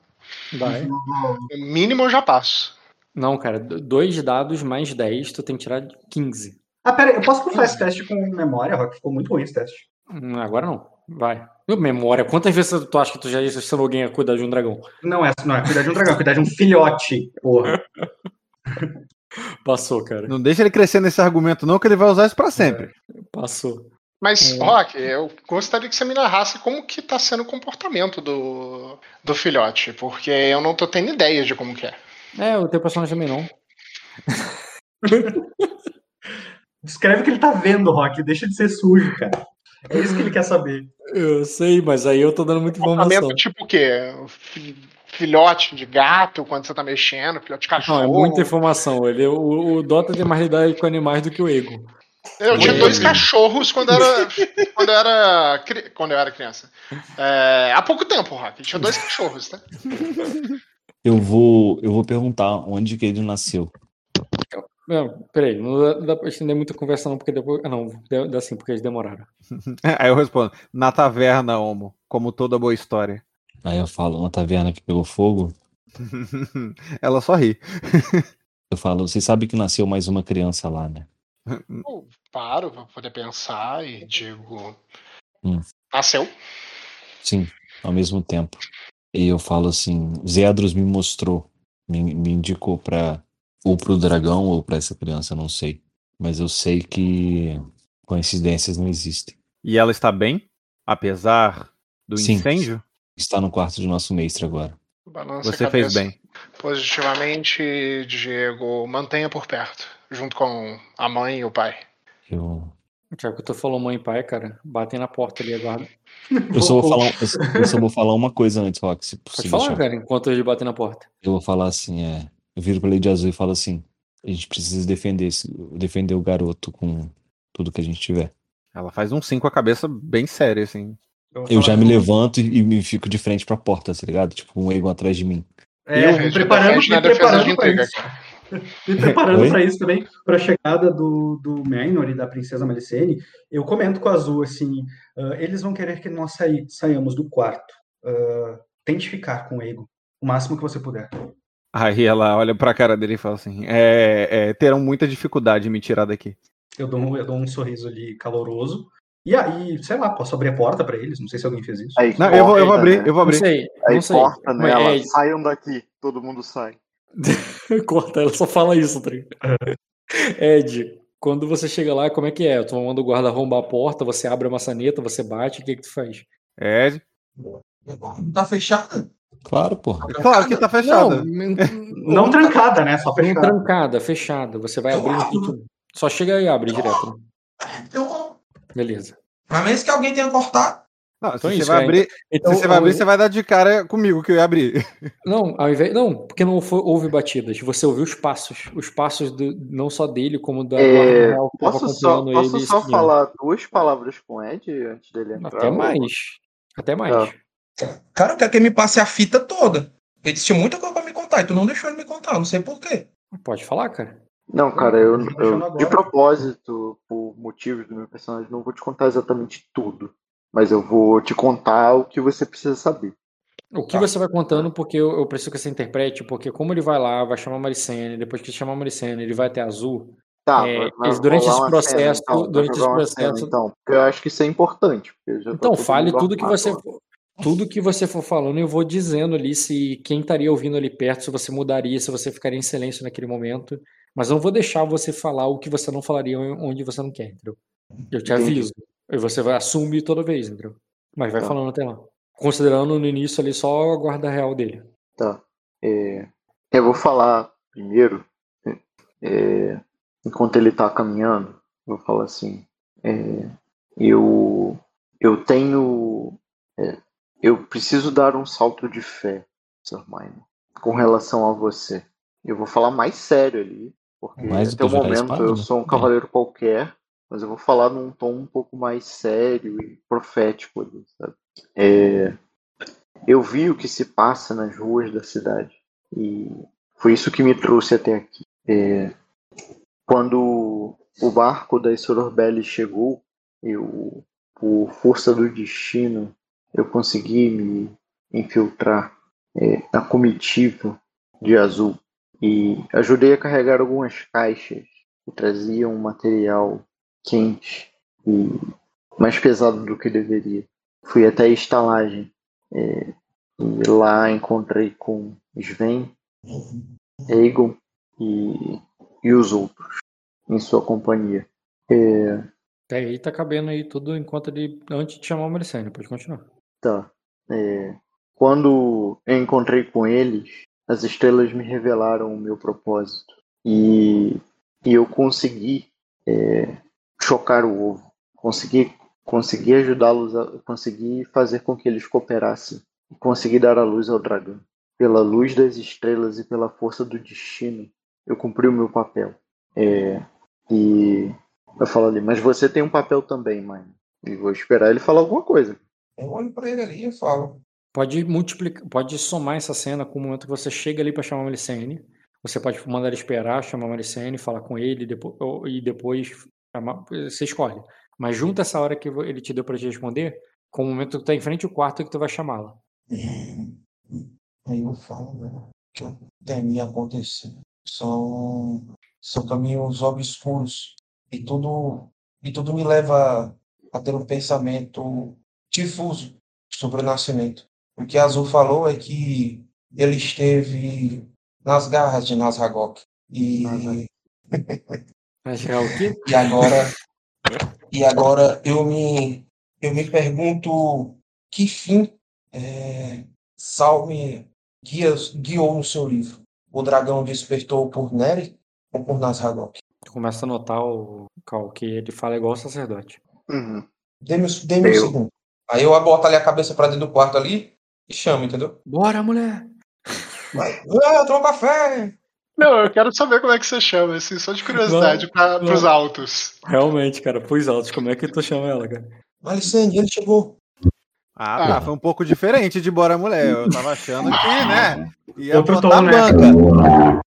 Vai. o mínimo eu já passo. Não, cara, dois dados mais 10, tu tem que tirar 15. Ah, pera eu posso passar esse teste com memória, Rock? Ficou muito ruim esse teste. Hum, Agora não. Vai. Meu, Memória. Quantas vezes tu acha que tu já ensinou alguém a cuidar de um dragão? Não é, não é cuidar de um dragão, é cuidar de um filhote, porra. Passou, cara. Não deixa ele crescer nesse argumento, não, que ele vai usar isso pra sempre. Passou. Mas, É. Rock, eu gostaria que você me narrasse como que tá sendo o comportamento do, do filhote, porque eu não tô tendo ideia de como que é. É, o teu personagem também não. Descreve o que ele tá vendo, Rock. Deixa de ser sujo, cara. É isso que ele quer saber. Eu sei, mas aí eu tô dando muita informação. Comportamento tipo o quê? Fi- Filhote de gato quando você tá mexendo, filhote de Não, cachorro. é muita informação. Ele, o, o Dota tem mais lidade com animais do que o Ego. Eu tinha Oi. dois cachorros quando eu era, quando eu era, quando eu era criança. É, há pouco tempo, Rock. Tinha dois cachorros, tá? Eu vou, eu vou perguntar onde que ele nasceu. Não, peraí, não dá, dá pra estender muita conversa não, porque depois... Ah, não, dá sim, porque eles demoraram. Aí eu respondo: na taverna, Homo, como toda boa história. Aí eu falo, na taverna que pegou fogo. Ela só ri. Eu falo, vocês sabem que nasceu mais uma criança lá, né? Eu paro pra poder pensar e digo. Hum. Nasceu? Sim, ao mesmo tempo. E eu falo assim, Zedros me mostrou, me, me indicou pra ou pro dragão ou pra essa criança, não sei. Mas eu sei que coincidências não existem. E ela está bem? Apesar do Sim. incêndio? Está no quarto de nosso mestre agora. Balança Você fez bem. Positivamente, Diego, mantenha por perto, junto com a mãe e o pai. Eu, Já que tu falou mãe e pai, cara, batem na porta ali, aguarda. eu só vou falar, eu só- eu vou falar uma coisa antes, Rock, se Pode possível. falar, cara, enquanto eles batem na porta. Eu vou falar assim, é. Eu viro pra Lady Azul e falo assim: a gente precisa defender, esse- defender o garoto com tudo que a gente tiver. Ela faz um sim com a cabeça bem séria, assim. vou Eu já me levanto e e me fico de frente pra porta, tá ligado? Tipo, um ego atrás de mim. É, Eu me preparando, me preparando pra isso. cara. Me preparando pra isso também, pra chegada do, do Menor e da princesa Malicene, eu comento com a Azul assim: ah, eles vão querer que nós saí- saiamos do quarto. Ah, tente ficar com o Ego o máximo que você puder. Aí ela olha pra cara dele e fala assim: é, é, terão muita dificuldade em me tirar daqui. Eu dou, um- eu dou um sorriso ali caloroso. E aí, sei lá, posso abrir a porta pra eles? Não sei se alguém fez isso. Aí Não, eu vou, eu vou abrir, né? eu vou Não abrir. sei, Aí não sei. corta Mas nela, é- saiam daqui, todo mundo sai. Corta, ela só fala isso, tá ligado? Ed, quando você chega lá, como é que é? Tu manda o guarda arrombar a porta, você abre a maçaneta, você bate, o que que tu faz? Ed. Tá fechada? Claro, porra. Claro que tá fechada. Não, Não trancada, né? Só não fechada. trancada, fechada. Você vai abrir aqui, tu- só chega e abre direto. né? Eu, Beleza. a menos que alguém tenha cortado. Não, Então é se você isso, vai cara. abrir, Então, se você vai ao abrir, você vai dar de cara comigo que eu ia abrir. Não, ao invés, não, porque não foi- houve batidas. Você ouviu os passos. Os passos do- não só dele, como da É, real posso só, posso ele. só falar duas palavras com o Ed antes dele entrar? Até mais. Até mais. Tá. Cara, eu quero que ele me passe a fita toda. Ele tinha muita coisa pra me contar e tu não deixou ele me contar, não sei porquê. Pode falar, cara. Não, cara, eu, eu agora. de propósito, por motivos do meu personagem, não vou te contar exatamente tudo. Mas eu vou te contar o que você precisa saber. O que Tá. você vai contando, porque eu, eu preciso que você interprete, porque como ele vai lá, vai chamar a Maricene, depois que chamar a Maricene, ele vai até Azul. Tá, É, vai eles- durante esse processo- cena, então, durante esse uma cena, processo- então, porque eu acho que isso é importante. Então, fale tudo que você for, tudo que você for falando, eu vou dizendo ali se quem estaria ouvindo ali perto, se você mudaria, se você ficaria em silêncio naquele momento. Mas eu não vou deixar você falar o que você não falaria onde você não quer, entendeu? Eu te Entendi. aviso. E você vai assumir toda vez, entendeu? Mas vai Tá. falando até lá. Considerando no início ali só a guarda real dele. Tá. É, eu vou falar primeiro, é, enquanto ele tá caminhando, eu vou falar assim, é, eu, eu tenho, é, eu preciso dar um salto de fé, Sir Minor, com relação a você. Eu vou falar mais sério ali, porque Mais até o momento espada, eu né? sou um É. cavaleiro qualquer, mas eu vou falar num tom um pouco mais sério e profético ali, sabe? É, eu vi o que se passa nas ruas da cidade e foi isso que me trouxe até aqui. É, quando o barco da Sororbelli chegou, eu, por força do destino, eu consegui me infiltrar é, na comitiva de Azul e ajudei a carregar algumas caixas que traziam material quente e mais pesado do que deveria. Fui até a estalagem é, e lá encontrei com Sven, Egon e, e os outros em sua companhia. É, Até aí tá cabendo aí tudo enquanto ele. Antes de chamar o Maricene, pode continuar. Tá. É, quando eu encontrei com eles, as estrelas me revelaram o meu propósito. E, e eu consegui é, chocar o ovo. Consegui, consegui ajudá-los, a, consegui fazer com que eles cooperassem. E consegui dar a luz ao dragão. Pela luz das estrelas e pela força do destino, eu cumpri o meu papel. É, e eu falo ali, mas você tem um papel também, mãe. E vou esperar ele falar alguma coisa. Eu olho pra ele ali e falo. Pode multiplicar, pode somar essa cena com o momento que você chega ali pra chamar a Maricene. Você pode mandar ele esperar, chamar a Maricene, falar com ele depois, e depois você escolhe. Mas junta essa hora que ele te deu pra te responder com o momento que tá em frente ao quarto que tu vai chamá-la. Aí eu falo, né? Que temia acontecer. São, são caminhos obscuros. E tudo, e tudo me leva a ter um pensamento difuso sobre o nascimento. O que Azul falou é que ele esteve nas garras de Nazragok. E, Mas é o quê? e agora, e agora eu me, eu me pergunto que fim é, Salme guia, guiou no seu livro. O dragão despertou por Neri ou por Nazragok? Tu começa a notar o Cal, que ele fala igual o sacerdote. Uhum. Dê-me dê um segundo. Aí eu boto ali a cabeça pra dentro do quarto ali e chamo, entendeu? Bora, mulher! Vai. Ah, toma café! Não, eu quero saber como é que você chama, assim, só de curiosidade para os altos. Realmente, cara, pros altos, como é que tu chama ela, cara? Malicene, ele chegou. Ah, tá. Foi um pouco diferente de Bora Mulher. Eu tava achando que, né? Ia Outro botar tom, a né? banca.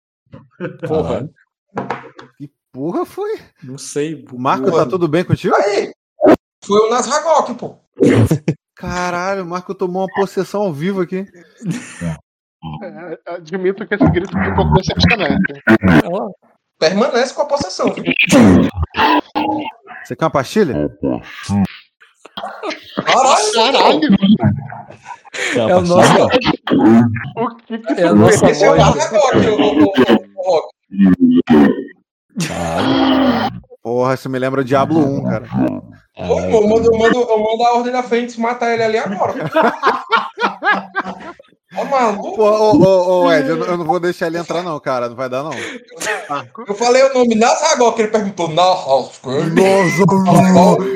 Porra, Que porra foi? não sei. O Marco, tá tudo bem contigo? Aí! Foi o Nazragok, pô. Caralho, o Marco tomou uma possessão ao vivo aqui. É, admito que esse grito foi um pouco decepcionante. Ela- Permanece com a possessão. Você quer uma pastilha? Caralho! Caralho, É o nosso, o que que é a nossa Esse é o Rock. Porra, isso me lembra Diablo 1, cara. Ô, Eu mando, eu, mando, eu mando a ordem da frente matar ele ali agora. Ó, maluco? Ô, ô, ô, Ed, eu, não- eu não vou deixar ele entrar, não, cara. Não vai dar, não. Eu falei o nome Nazagol, que ele perguntou. Nossa,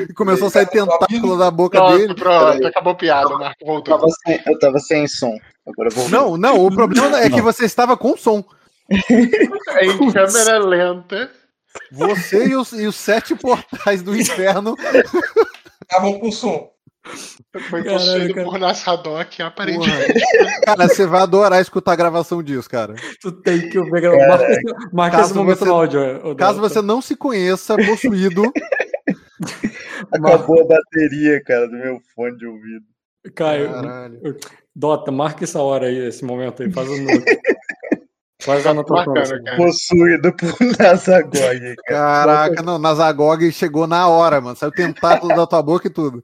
E começou a sair tentáculo da boca Pronto, dele. pronto, acabou a piada, o Marco Eu voltou. tava sem, eu tava sem som. Agora eu vou. Não, não, o problema é que você estava com som. Em câmera lenta. Você e os, e os sete portais do inferno. Estavam com som. Foi possuído cara. por Nasradok, aparentemente. Cara, você vai adorar escutar a gravação disso, cara. Tu tem que ver. Marca, esse- momento você- no áudio. Caso você não se conheça possuído, Acabou a bateria, cara, do meu fone de ouvido. Caio, Caralho. Dota, marca essa hora aí, esse momento aí. Faz um note. Faz a anotação. Possuído por Nazagog, cara. caraca, não, Nazagog chegou na hora, mano. Saiu tentáculo da tua boca e tudo.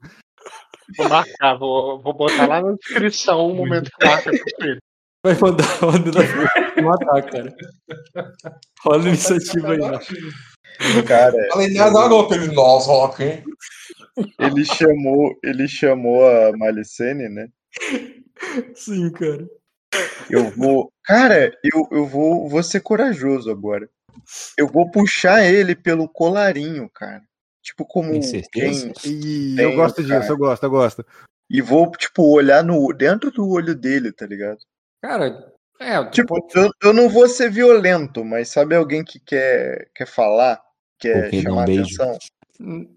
Vou marcar, vou, vou botar lá na descrição o momento que o é possuído. Vai mandar a ordem da matar, cara. Rola a iniciativa aí, né? Cara, Falei Nazagol, que ele. Nossa, ok. ele chamou, ele chamou a Malicene, né? Sim, cara. Eu vou. Cara, eu, eu vou, vou ser corajoso agora. Eu vou puxar ele pelo colarinho, cara. Tipo, como Tem quem. E Tenho, eu gosto cara. disso, eu gosto, eu gosto. E vou, tipo, olhar no, dentro do olho dele, tá ligado? Cara, é, Tipo, pode- eu, eu não vou ser violento, mas sabe alguém que quer, quer falar? Quer um chamar atenção?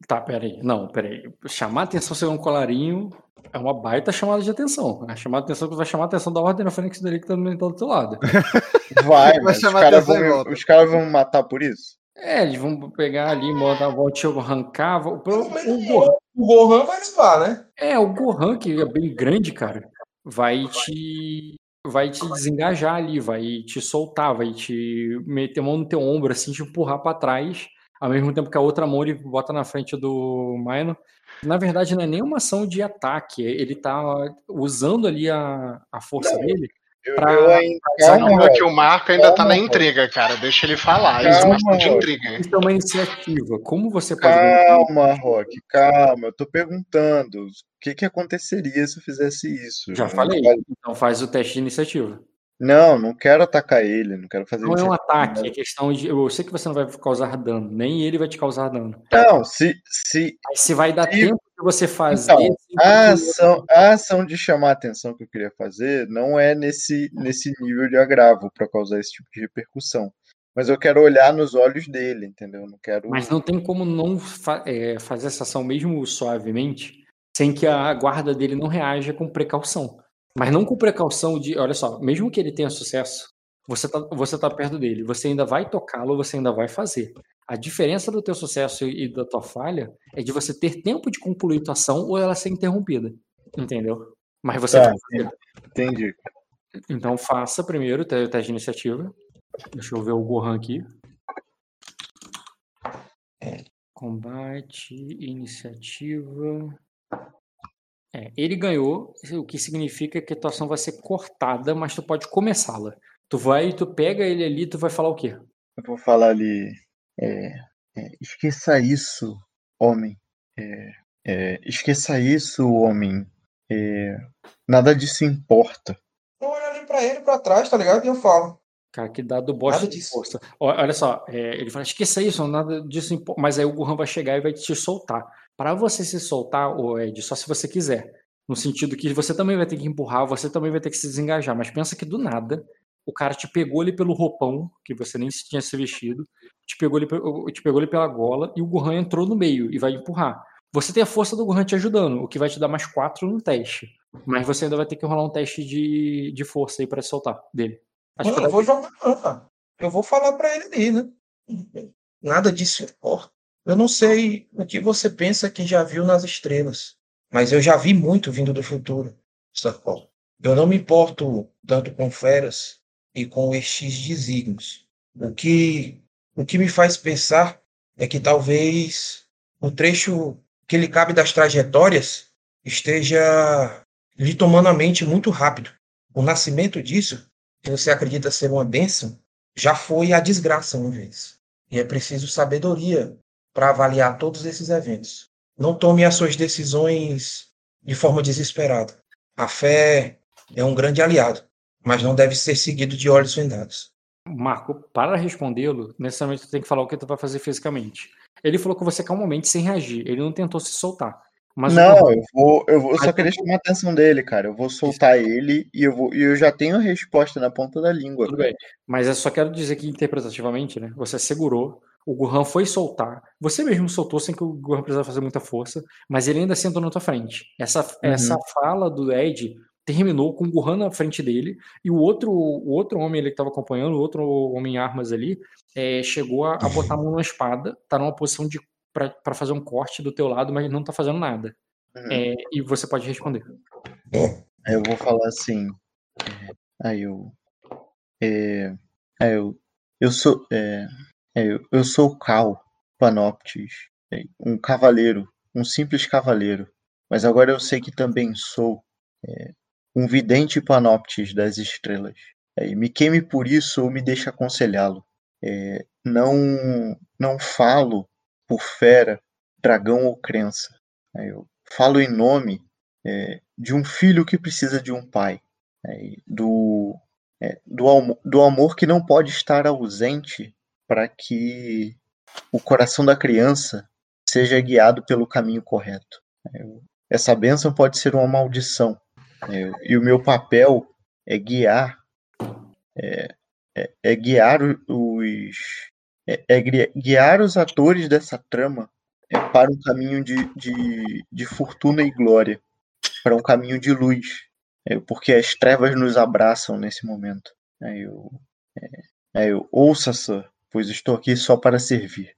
Tá, peraí. Não, peraí. Chamar atenção ser um colarinho é uma baita chamada de atenção. A chamada de atenção que vai chamar a atenção da ordem na Fênix dele que tá do teu lado. Vai, Vai mas os chamar caras atenção vão, os caras vão me matar por isso? É, eles vão pegar ali, mandar vão te arrancar. O, menos o Gohan, O Gohan vai levar, né? é, o Gohan, que é bem grande, cara, vai te. Vai te desengajar ali, vai te soltar, vai te meter a mão no teu ombro, assim, te empurrar pra trás, ao mesmo tempo que a outra mão ele bota na frente do Mino. Na verdade, não é nem uma ação de ataque, ele tá usando ali a, a força dele Eu, Pra- eu ainda. Calma, Calma, que o Marco ainda tá na intriga, cara. Deixa ele falar. Calma, Isso é de Rock. intriga. Isso é uma iniciativa. Como você pode. calma, Rock, calma. Eu tô perguntando o que que aconteceria se eu fizesse isso. Já falei. Então faz o teste de iniciativa. Não, não quero atacar ele, não quero fazer Não é um ataque, é questão de. Eu sei que você não vai causar dano, nem ele vai te causar dano. Não, se, se se vai dar E- tempo de você fazer. Então, a ação, a ação de chamar a atenção que eu queria fazer não é nesse, nesse nível de agravo para causar esse tipo de repercussão. Mas eu quero olhar nos olhos dele, entendeu? Eu Não quero. Mas não tem como não fa- é, fazer essa ação mesmo suavemente, sem que a guarda dele não reaja com precaução. Mas não com precaução de, olha só, mesmo que ele tenha sucesso, você tá, você tá perto dele, você ainda vai tocá-lo, você ainda vai fazer. A diferença do teu sucesso e da tua falha é de você ter tempo de concluir tua ação ou ela ser interrompida. Entendeu? Mas você Tá. Entendi. Então faça primeiro o teste de iniciativa. Deixa eu ver o Gohan aqui. Combate, iniciativa. É, ele ganhou, o que significa que a tua ação vai ser cortada, mas tu pode começá-la. Tu vai, tu pega ele ali, tu vai falar o quê? Eu vou falar ali. é, é, esqueça isso, homem. É, é, esqueça isso, homem. É, nada disso importa. Eu olho ali pra ele, pra trás, tá ligado? E eu falo. Cara, que dado bosta Nada de disso. força. Olha só, é, ele fala, esqueça isso, nada disso importa. Mas aí o Gohan vai chegar e vai te soltar. Para você se soltar, ô Ed, só se você quiser. No sentido que você também vai ter que empurrar, você também vai ter que se desengajar. Mas pensa que do nada, o cara te pegou ali pelo roupão, que você nem tinha se vestido, te pegou ali, te pegou ali pela gola, e o Gohan entrou no meio e vai empurrar. Você tem a força do Gohan te ajudando, o que vai te dar mais quatro no teste. Mas você ainda vai ter que rolar um teste de, de força aí para soltar dele. Acho que eu vou jogar. Eu vou falar pra ele ali, né? Nada disso importa. Eu não sei o que você pensa que já viu nas estrelas, mas eu já vi muito vindo do futuro, sacou? Eu não me importo tanto com feras e com estes desígnios. O que, o que me faz pensar é que talvez o trecho que lhe cabe das trajetórias esteja lhe tomando a mente muito rápido. O nascimento disso que você acredita ser uma bênção, já foi a desgraça uma vez. E é preciso sabedoria para avaliar todos esses eventos. Não tome as suas decisões de forma desesperada. A fé é um grande aliado, mas não deve ser seguido de olhos vendados. Marco, para respondê-lo, necessariamente tu tem que falar o que tu vai fazer fisicamente. Ele falou com você calmamente, sem reagir. Ele não tentou se soltar. Mas não, eu vou, eu vou, eu só queria chamar a atenção dele, cara. Eu vou soltar ele e eu vou, e eu já tenho a resposta na ponta da língua. Tudo bem. Mas eu só quero dizer que interpretativamente, né? Você segurou, o Gohan foi soltar. Você mesmo soltou sem que o Gohan precisava fazer muita força, mas ele ainda sentou na tua frente. Essa, Uhum. essa fala do Ed terminou com o Gohan na frente dele e o outro, o outro homem ali que estava acompanhando, o outro homem em armas ali, eh, chegou a, a botar a mão na espada, tá numa posição de para fazer um corte do teu lado, mas não tá fazendo nada. Uhum. Eh, e você pode responder. Aí eu vou falar assim. é, Aí eu. É, aí eu. Eu sou. É, é, eu, sou Cal Panoptes, é, um cavaleiro, um simples cavaleiro. Mas agora eu sei que também sou é, um vidente Panoptes das estrelas. É, me queime por isso ou me deixe aconselhá-lo. É, não, não falo por fera, dragão ou crença. Eu falo em nome de um filho que precisa de um pai, do, do, do amor que não pode estar ausente para que o coração da criança seja guiado pelo caminho correto. Essa bênção pode ser uma maldição, né, e o meu papel é guiar, é, é- é guiar os, é, é gui- guiar os atores dessa trama é, para um caminho de, de, de fortuna e glória para um caminho de luz, é, porque as trevas nos abraçam nesse momento. Aí eu, é, eu ouça, Sir, pois estou aqui só para servir.